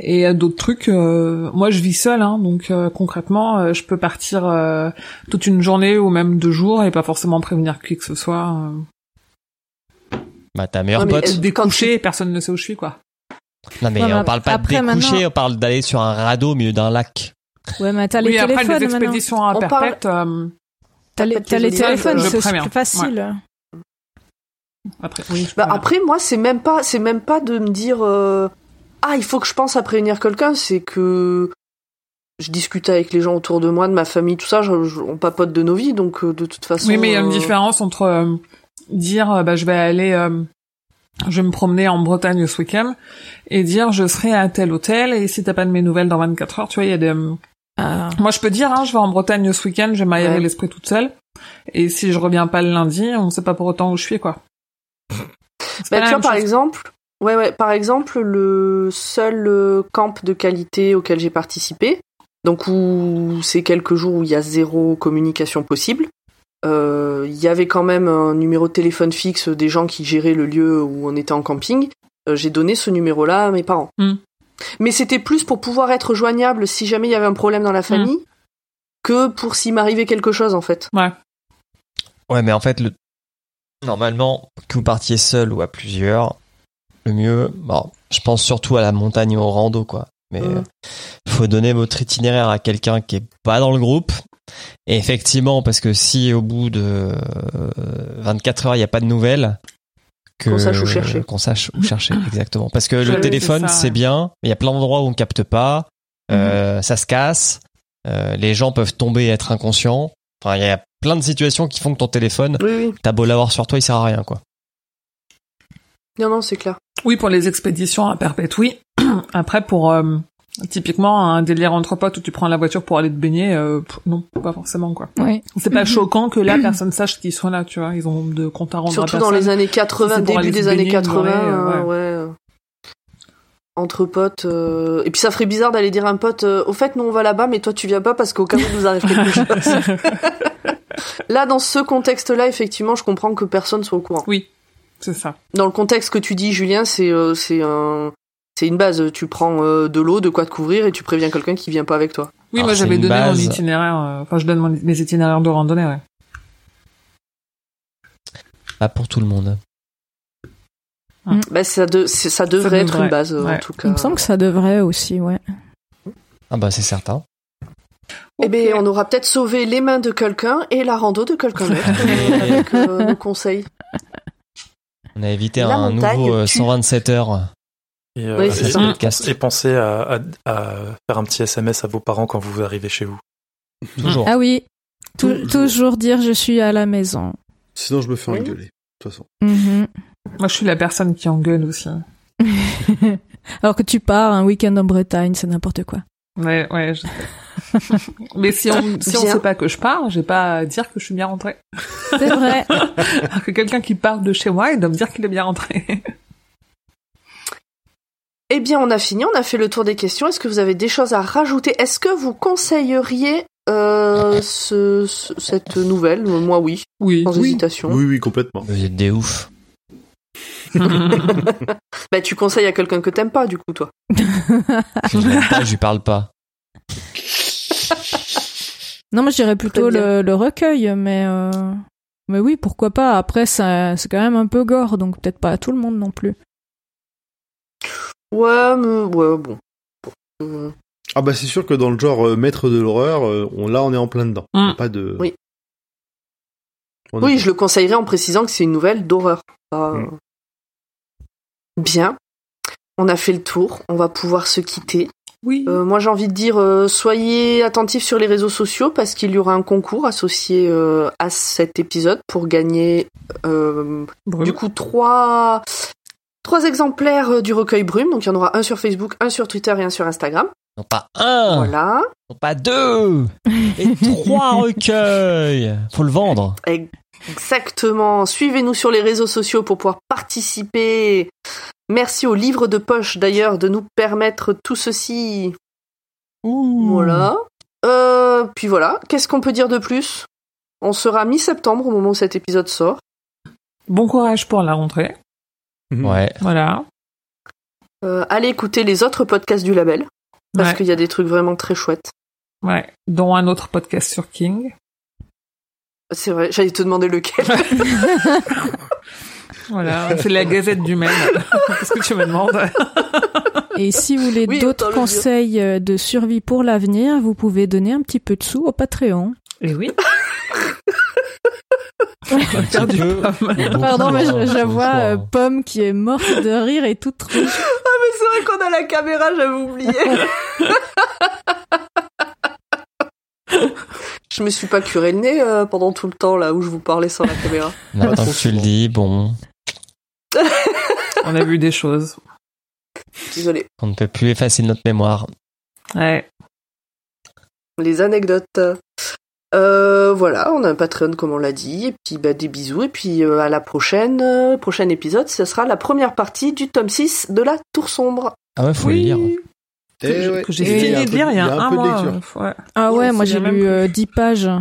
et euh, d'autres trucs. euh, moi, je vis seul, hein, donc euh, concrètement, euh, je peux partir euh, toute une journée ou même deux jours et pas forcément prévenir qui que ce soit. Euh, Bah, ta meilleure pote. est-ce- découcher, et personne ne sait où je suis, quoi. Non, mais on parle pas après, de découcher, maintenant- on parle d'aller sur un radeau au milieu d'un lac. Ouais, mais t'as oui, les après téléphones les maintenant. expéditions à On perpète. euh, T'as les, les téléphones, c'est plus facile. après, oui, Bah, après, moi, c'est même pas, c'est même pas de me dire euh, ah, il faut que je pense à prévenir quelqu'un. C'est que je discute avec les gens autour de moi, de ma famille, tout ça. Je, je- on papote de nos vies, donc euh, de toute façon. Oui, mais il y a une euh, différence entre euh, dire euh, bah je vais aller euh, je vais me promener en Bretagne ce week-end et dire je serai à tel hôtel et si t'as pas de mes nouvelles dans 24 heures, tu vois, il y a des euh, moi je peux dire hein, je vais en Bretagne ce week-end, je vais m'aérer Ouais. l'esprit toute seule et si je reviens pas le lundi, on sait pas pour autant où je suis quoi. Bah, tu vois, par chose. exemple, ouais, ouais, par exemple, le seul euh, camp de qualité auquel j'ai participé, donc où c'est quelques jours où il y a zéro communication possible, euh, il y avait quand même un numéro de téléphone fixe des gens qui géraient le lieu où on était en camping. Euh, j'ai donné ce numéro-là à mes parents. Hmm. Mais c'était plus pour pouvoir être joignable si jamais il y avait un problème dans la famille que pour s'il m'arrivait quelque chose, en fait. Ouais. Ouais, mais en fait, le... normalement, que vous partiez seul ou à plusieurs, le mieux, bon, je pense surtout à la montagne et au rando, quoi. Mais euh, faut donner votre itinéraire à quelqu'un qui est pas dans le groupe. Et effectivement, parce que si au bout de euh, 24 heures, il n'y a pas de nouvelles, Qu'on sache où chercher. Qu'on sache où chercher, exactement. Parce que le téléphone, c'est ouais. bien, mais il y a plein d'endroits où on capte pas, euh, ça se casse, euh, les gens peuvent tomber et être inconscients. Enfin, il y a plein de situations qui font que ton téléphone, Oui, oui. t'as beau l'avoir sur toi, il sert à rien, quoi. Non, non, c'est clair. Oui, pour les expéditions à perpète, oui. Après, pour euh, typiquement un délire entre potes où tu prends la voiture pour aller te baigner, euh, pff, non, pas forcément quoi. Ouais. C'est pas choquant que la personne sache qu'ils sont là, tu vois. Ils ont de compte à rendre Surtout à dans les années 80, Si début des années baigner une 80, journée, euh, euh, ouais. Entre potes. euh, Et puis ça ferait bizarre d'aller dire à un pote, euh, au fait, nous on va là-bas, mais toi tu viens pas parce qu'au cas où il nous arrive quelque chose. Là, dans ce contexte-là, effectivement, je comprends que personne soit au courant. oui, c'est ça. Dans le contexte que tu dis, Julien, c'est euh, c'est un. C'est une base, tu prends euh, de l'eau, de quoi te couvrir et tu préviens quelqu'un qui vient pas avec toi. Oui, Alors, moi j'avais donné base. mon itinéraire. euh, Enfin, je donne mon- mes itinéraires de randonnée, ouais. Pas pour tout le monde. Bah, ça, de- c'est- ça devrait être devrait, une base, euh, en tout cas. Il me semble que ça devrait aussi, ouais. Ah bah c'est certain. Eh ben, on aura peut-être sauvé les mains de quelqu'un et la rando de quelqu'un d'autre avec euh, nos conseils. On a évité La un montagne nouveau euh, tue. 27 heures. Et, euh, Oui, c'est et- ça. et- Podcast. et pensez à, à- à faire un petit SMS à vos parents quand vous arrivez chez vous. Toujours. Ah oui. Tou- Toujours. toujours dire je suis à la maison. Sinon, je me fais Oui. engueuler. De toute façon. Mhm. Moi, je suis la personne qui engueule aussi. Alors que tu pars un week-end en Bretagne, c'est n'importe quoi. Ouais, ouais. je. Mais si on si on Bien. sait pas que je pars, j'ai pas à dire que je suis bien rentrée. C'est vrai. Alors que quelqu'un qui part de chez moi, il doit me dire qu'il est bien rentré. Eh bien, on a fini, on a fait le tour des questions. Est-ce que vous avez des choses à rajouter? Est-ce que vous conseilleriez euh, ce, ce- cette nouvelle? Moi, oui, Oui. sans hésitation. Oui, oui, complètement. Vous êtes des oufs. Bah, tu conseilles à quelqu'un que t'aimes pas, du coup, toi. Je l'aime pas, je lui parle pas. Non, moi je dirais plutôt le, le recueil, mais euh, Mais oui, pourquoi pas. Après, ça, c'est quand même un peu gore, donc peut-être pas à tout le monde non plus. Ouais, mais ouais, bon. Euh, Ah bah c'est sûr que dans le genre euh, maître de l'horreur, euh, on, là on est en plein dedans. Mm. Pas de. Oui. On Oui, je le conseillerais en précisant que c'est une nouvelle d'horreur. Mm. Bien. On a fait le tour. On va pouvoir se quitter. Oui. Euh, moi, j'ai envie de dire, euh, soyez attentifs sur les réseaux sociaux parce qu'il y aura un concours associé euh, à cet épisode pour gagner euh, du coup trois trois exemplaires euh, du recueil Brume. Donc il y en aura un sur Facebook, un sur Twitter et un sur Instagram. Non pas un, Voilà. non pas deux, et trois recueils. Faut le vendre. Exactement. Suivez-nous sur les réseaux sociaux pour pouvoir participer. Merci au livre de poche d'ailleurs de nous permettre tout ceci. Ouh. Voilà. Euh, puis voilà. Qu'est-ce qu'on peut dire de plus? On sera mi-septembre au moment où cet épisode sort. Bon courage pour la rentrée. Ouais. Voilà. Euh, allez écouter les autres podcasts du label parce Ouais. qu'il y a des trucs vraiment très chouettes. Ouais. Dont un autre podcast sur King. C'est vrai. J'allais te demander lequel. Voilà. C'est la Gazette du Maine. Qu'est-ce que tu me demandes? Et si vous voulez Oui, d'autres conseils euh, de survie pour l'avenir, vous pouvez donner un petit peu de sous au Patreon. Et oui. Un petit peu, beaucoup, Pardon, mais je, vois euh, Pomme qui est morte de rire et toute rouge. Ah mais c'est vrai qu'on a la caméra, j'avais oublié. je me suis pas curé le nez euh, pendant tout le temps là où je vous parlais sans la caméra. Maintenant que tu le dis, bon, On a vu des choses. Désolé. on ne peut plus effacer notre mémoire. Ouais. Les anecdotes. Euh, voilà, on a un Patreon comme on l'a dit, et puis bah, des bisous, et puis euh, à la prochaine, euh, prochain épisode, ce sera la première partie du tome 6 de la Tour Sombre. Ah ouais, faut oui. le lire. Que, Eh ouais. que j'ai a fini de lire il y a un, mois. Ouais. Ah ouais, Ouais, moi j'ai lu plus. euh, 10 pages.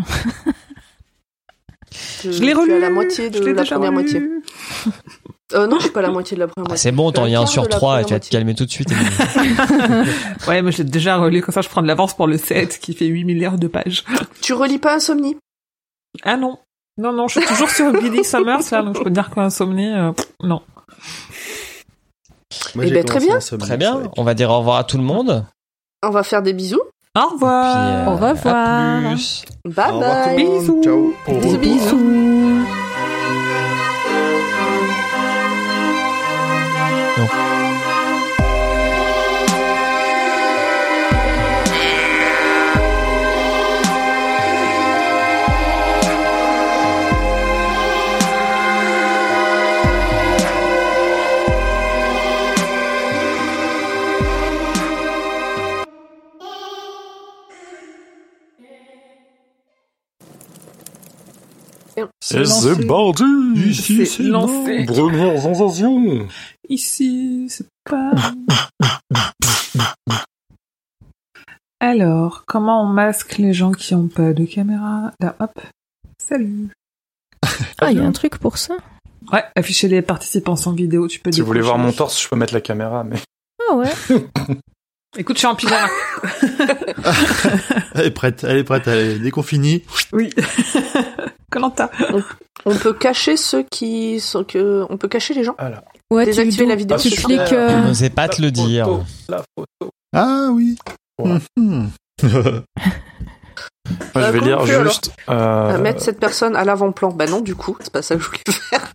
Je, Je l'ai relu. à la moitié Je de l'ai la déjà première relu. moitié. Euh, non, je suis pas la moitié de la première Ah, c'est bon, t'en y a un sur trois tu vas te calmer tout de suite. Ouais, mais je l'ai déjà relu, comme ça je prends de l'avance pour le 7 qui fait 8 milliards de pages. Tu relis pas Insomnie? Ah non. Non, non, je suis toujours sur Billy Summers, là, donc je peux te dire qu'Insomnie, euh, non. Moi, Eh j'ai ben, très bien. Insomnie, Très bien. On va dire au revoir à tout le monde. On va faire des bisous. Au Puis, revoir. euh, Au revoir. À plus. Bye Au revoir tout bye. le monde. Bisous. Ciao. Au Bisous, revoir. bisous. C'est parti Ici, C'est lancé. Première sensation Ici, c'est pas... Alors, comment on masque les gens qui ont pas de caméra? Là, hop. Salut. Ah, il y a un truc pour ça Ouais, afficher les participants sans vidéo, tu peux Si vous voulez voir mon torse, je peux mettre la caméra, mais... Ah ouais. Écoute, je suis en pyjama. Elle est prête, elle est prête. Allez, dès qu'on finit, oui. Colanta. On peut cacher ceux qui sont que on peut cacher les gens. Voilà. Ouais, tu, Désactiver la vidéo. tu Ah, super. cliques. Je euh, n'osais pas te le dire. photo, La photo. Ah oui. Voilà. Moi, je vais comment lire juste... euh, À mettre cette personne à l'avant-plan. Bah non, du coup, c'est pas ça que je voulais faire.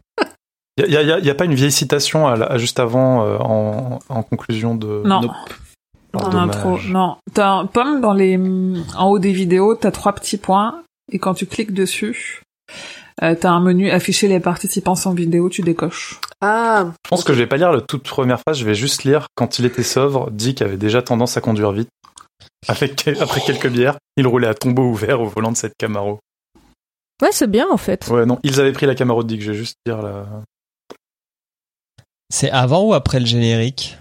Il y a, y a- y a pas une vieille citation à la- à juste avant, euh, en, en conclusion de... Non. Nope. Oh, En intro, non. T'as un pomme dans les, en haut des vidéos, t'as trois petits points, et quand tu cliques dessus, euh, t'as un menu afficher les participants sans vidéo, tu décoches. Ah, Je pense que je vais pas lire la toute première phrase, je vais juste lire quand il était sobre, Dick avait déjà tendance à conduire vite. Avec, après quelques bières, il roulait à tombeau ouvert au volant de cette Camaro. Ouais, c'est bien en fait. Ouais, non, ils avaient pris la Camaro de Dick, je vais juste dire la... C'est avant ou après le générique?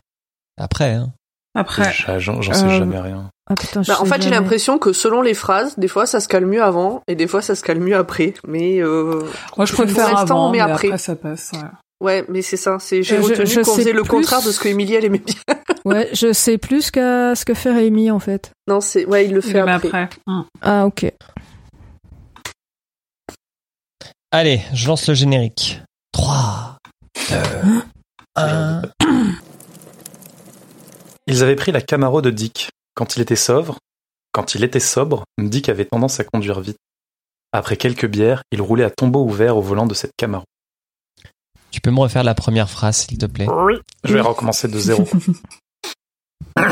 Après, hein. Après, J'en sais Euh, jamais rien. Ah putain, bah, en fait, j'ai l'impression que selon les phrases, des fois ça se calme mieux avant et des fois ça se calme mieux après. Mais euh, moi je préfère avant, mais mais après. après. ça passe. ouais. ouais, mais c'est ça. C'est j'ai je- retenu qu'on sais faisait le contraire de ce que Émilie elle aimait bien. Ouais, je sais plus qu'à ce que fait Rémi en fait. Non, c'est ouais, il le fait Mais après. après. hum. Ah ok. Allez, je lance le générique. 3, 2, 1. Ils avaient pris la Camaro de Dick. Quand il était sobre, quand il était sobre, Dick avait tendance à conduire vite. Après quelques bières, il roulait à tombeau ouvert au volant de cette Camaro. Tu peux me refaire la première phrase, s'il te plaît? Je vais recommencer de zéro.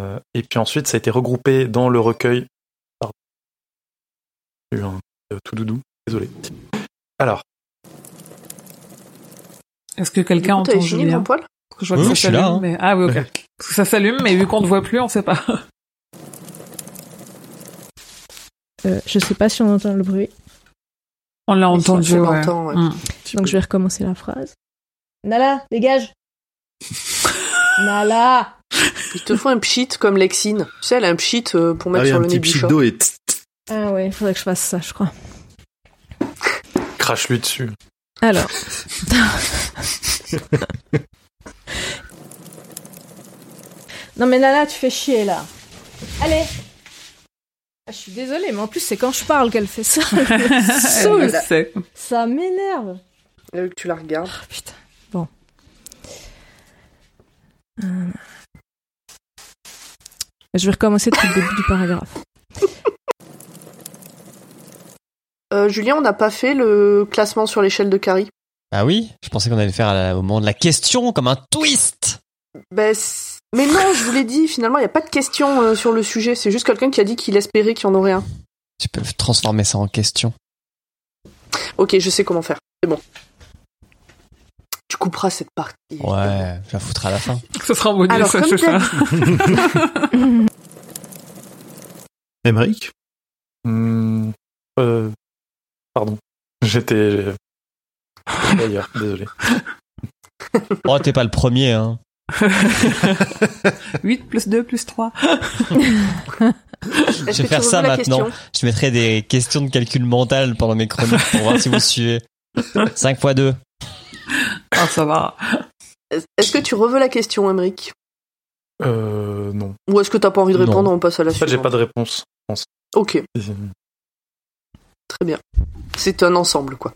Euh, et puis ensuite, ça a été regroupé dans le recueil. Pardon. J'ai eu un euh, tout doudou. Désolé. Alors, Est-ce que quelqu'un entend fini, Julien grand poil Parce que je vois Oui, que je ça suis là, s'allume, hein. mais... Ah oui, ok. Parce que ça s'allume, mais vu qu'on ne voit plus, on sait pas. Euh, je sais pas si on entend le bruit, On l'a entendu, on ouais. l'entend, ouais. Mm. donc je vais recommencer la phrase. Nala, dégage Nala Il te faut un pchit comme Lexine. Tu sais, elle a un pchit euh, pour Ah mettre oui, sur un le petit nez du pchit chat. d'eau et. Ah ouais, il faudrait que je fasse ça, je crois. crache-lui dessus. Alors. non mais Nala, tu fais chier là. Allez Ah, Je suis désolée, mais en plus c'est quand je parle qu'elle fait ça. Elle sait. ça m'énerve. Là, que tu la regardes. Ah, putain. Bon. Euh. Je vais recommencer depuis le début du paragraphe. Euh, Julien, on n'a pas fait le classement sur l'échelle de Carrie. Ah oui Je pensais qu'on allait le faire à la- au moment de la question, comme un twist Ben, mais non, je vous l'ai dit, finalement, il n'y a pas de question euh, sur le sujet. C'est juste quelqu'un qui a dit qu'il espérait qu'il y en aurait un. Tu peux transformer ça en question. Ok, je sais comment faire. C'est bon. Tu couperas cette partie. Ouais, je la foutre à la fin. Ce sera en bonus, Alors, ça, ça. Emmerich Hmm, euh, pardon. J'étais d'ailleurs, désolé. Oh, t'es pas le premier, hein. 8 plus 2 plus 3. Est-ce Je vais faire ça maintenant. Je mettrai des questions de calcul mental pendant mes chroniques pour voir si vous suivez. 5 x 2. Ah, ça va. Est-ce- que tu reveux la question, Emmerich Euh, non. Ou est-ce que t'as pas envie de Non. répondre? On passe à la En fait, j'ai pas de réponse. Ok, très bien. C'est un ensemble, quoi.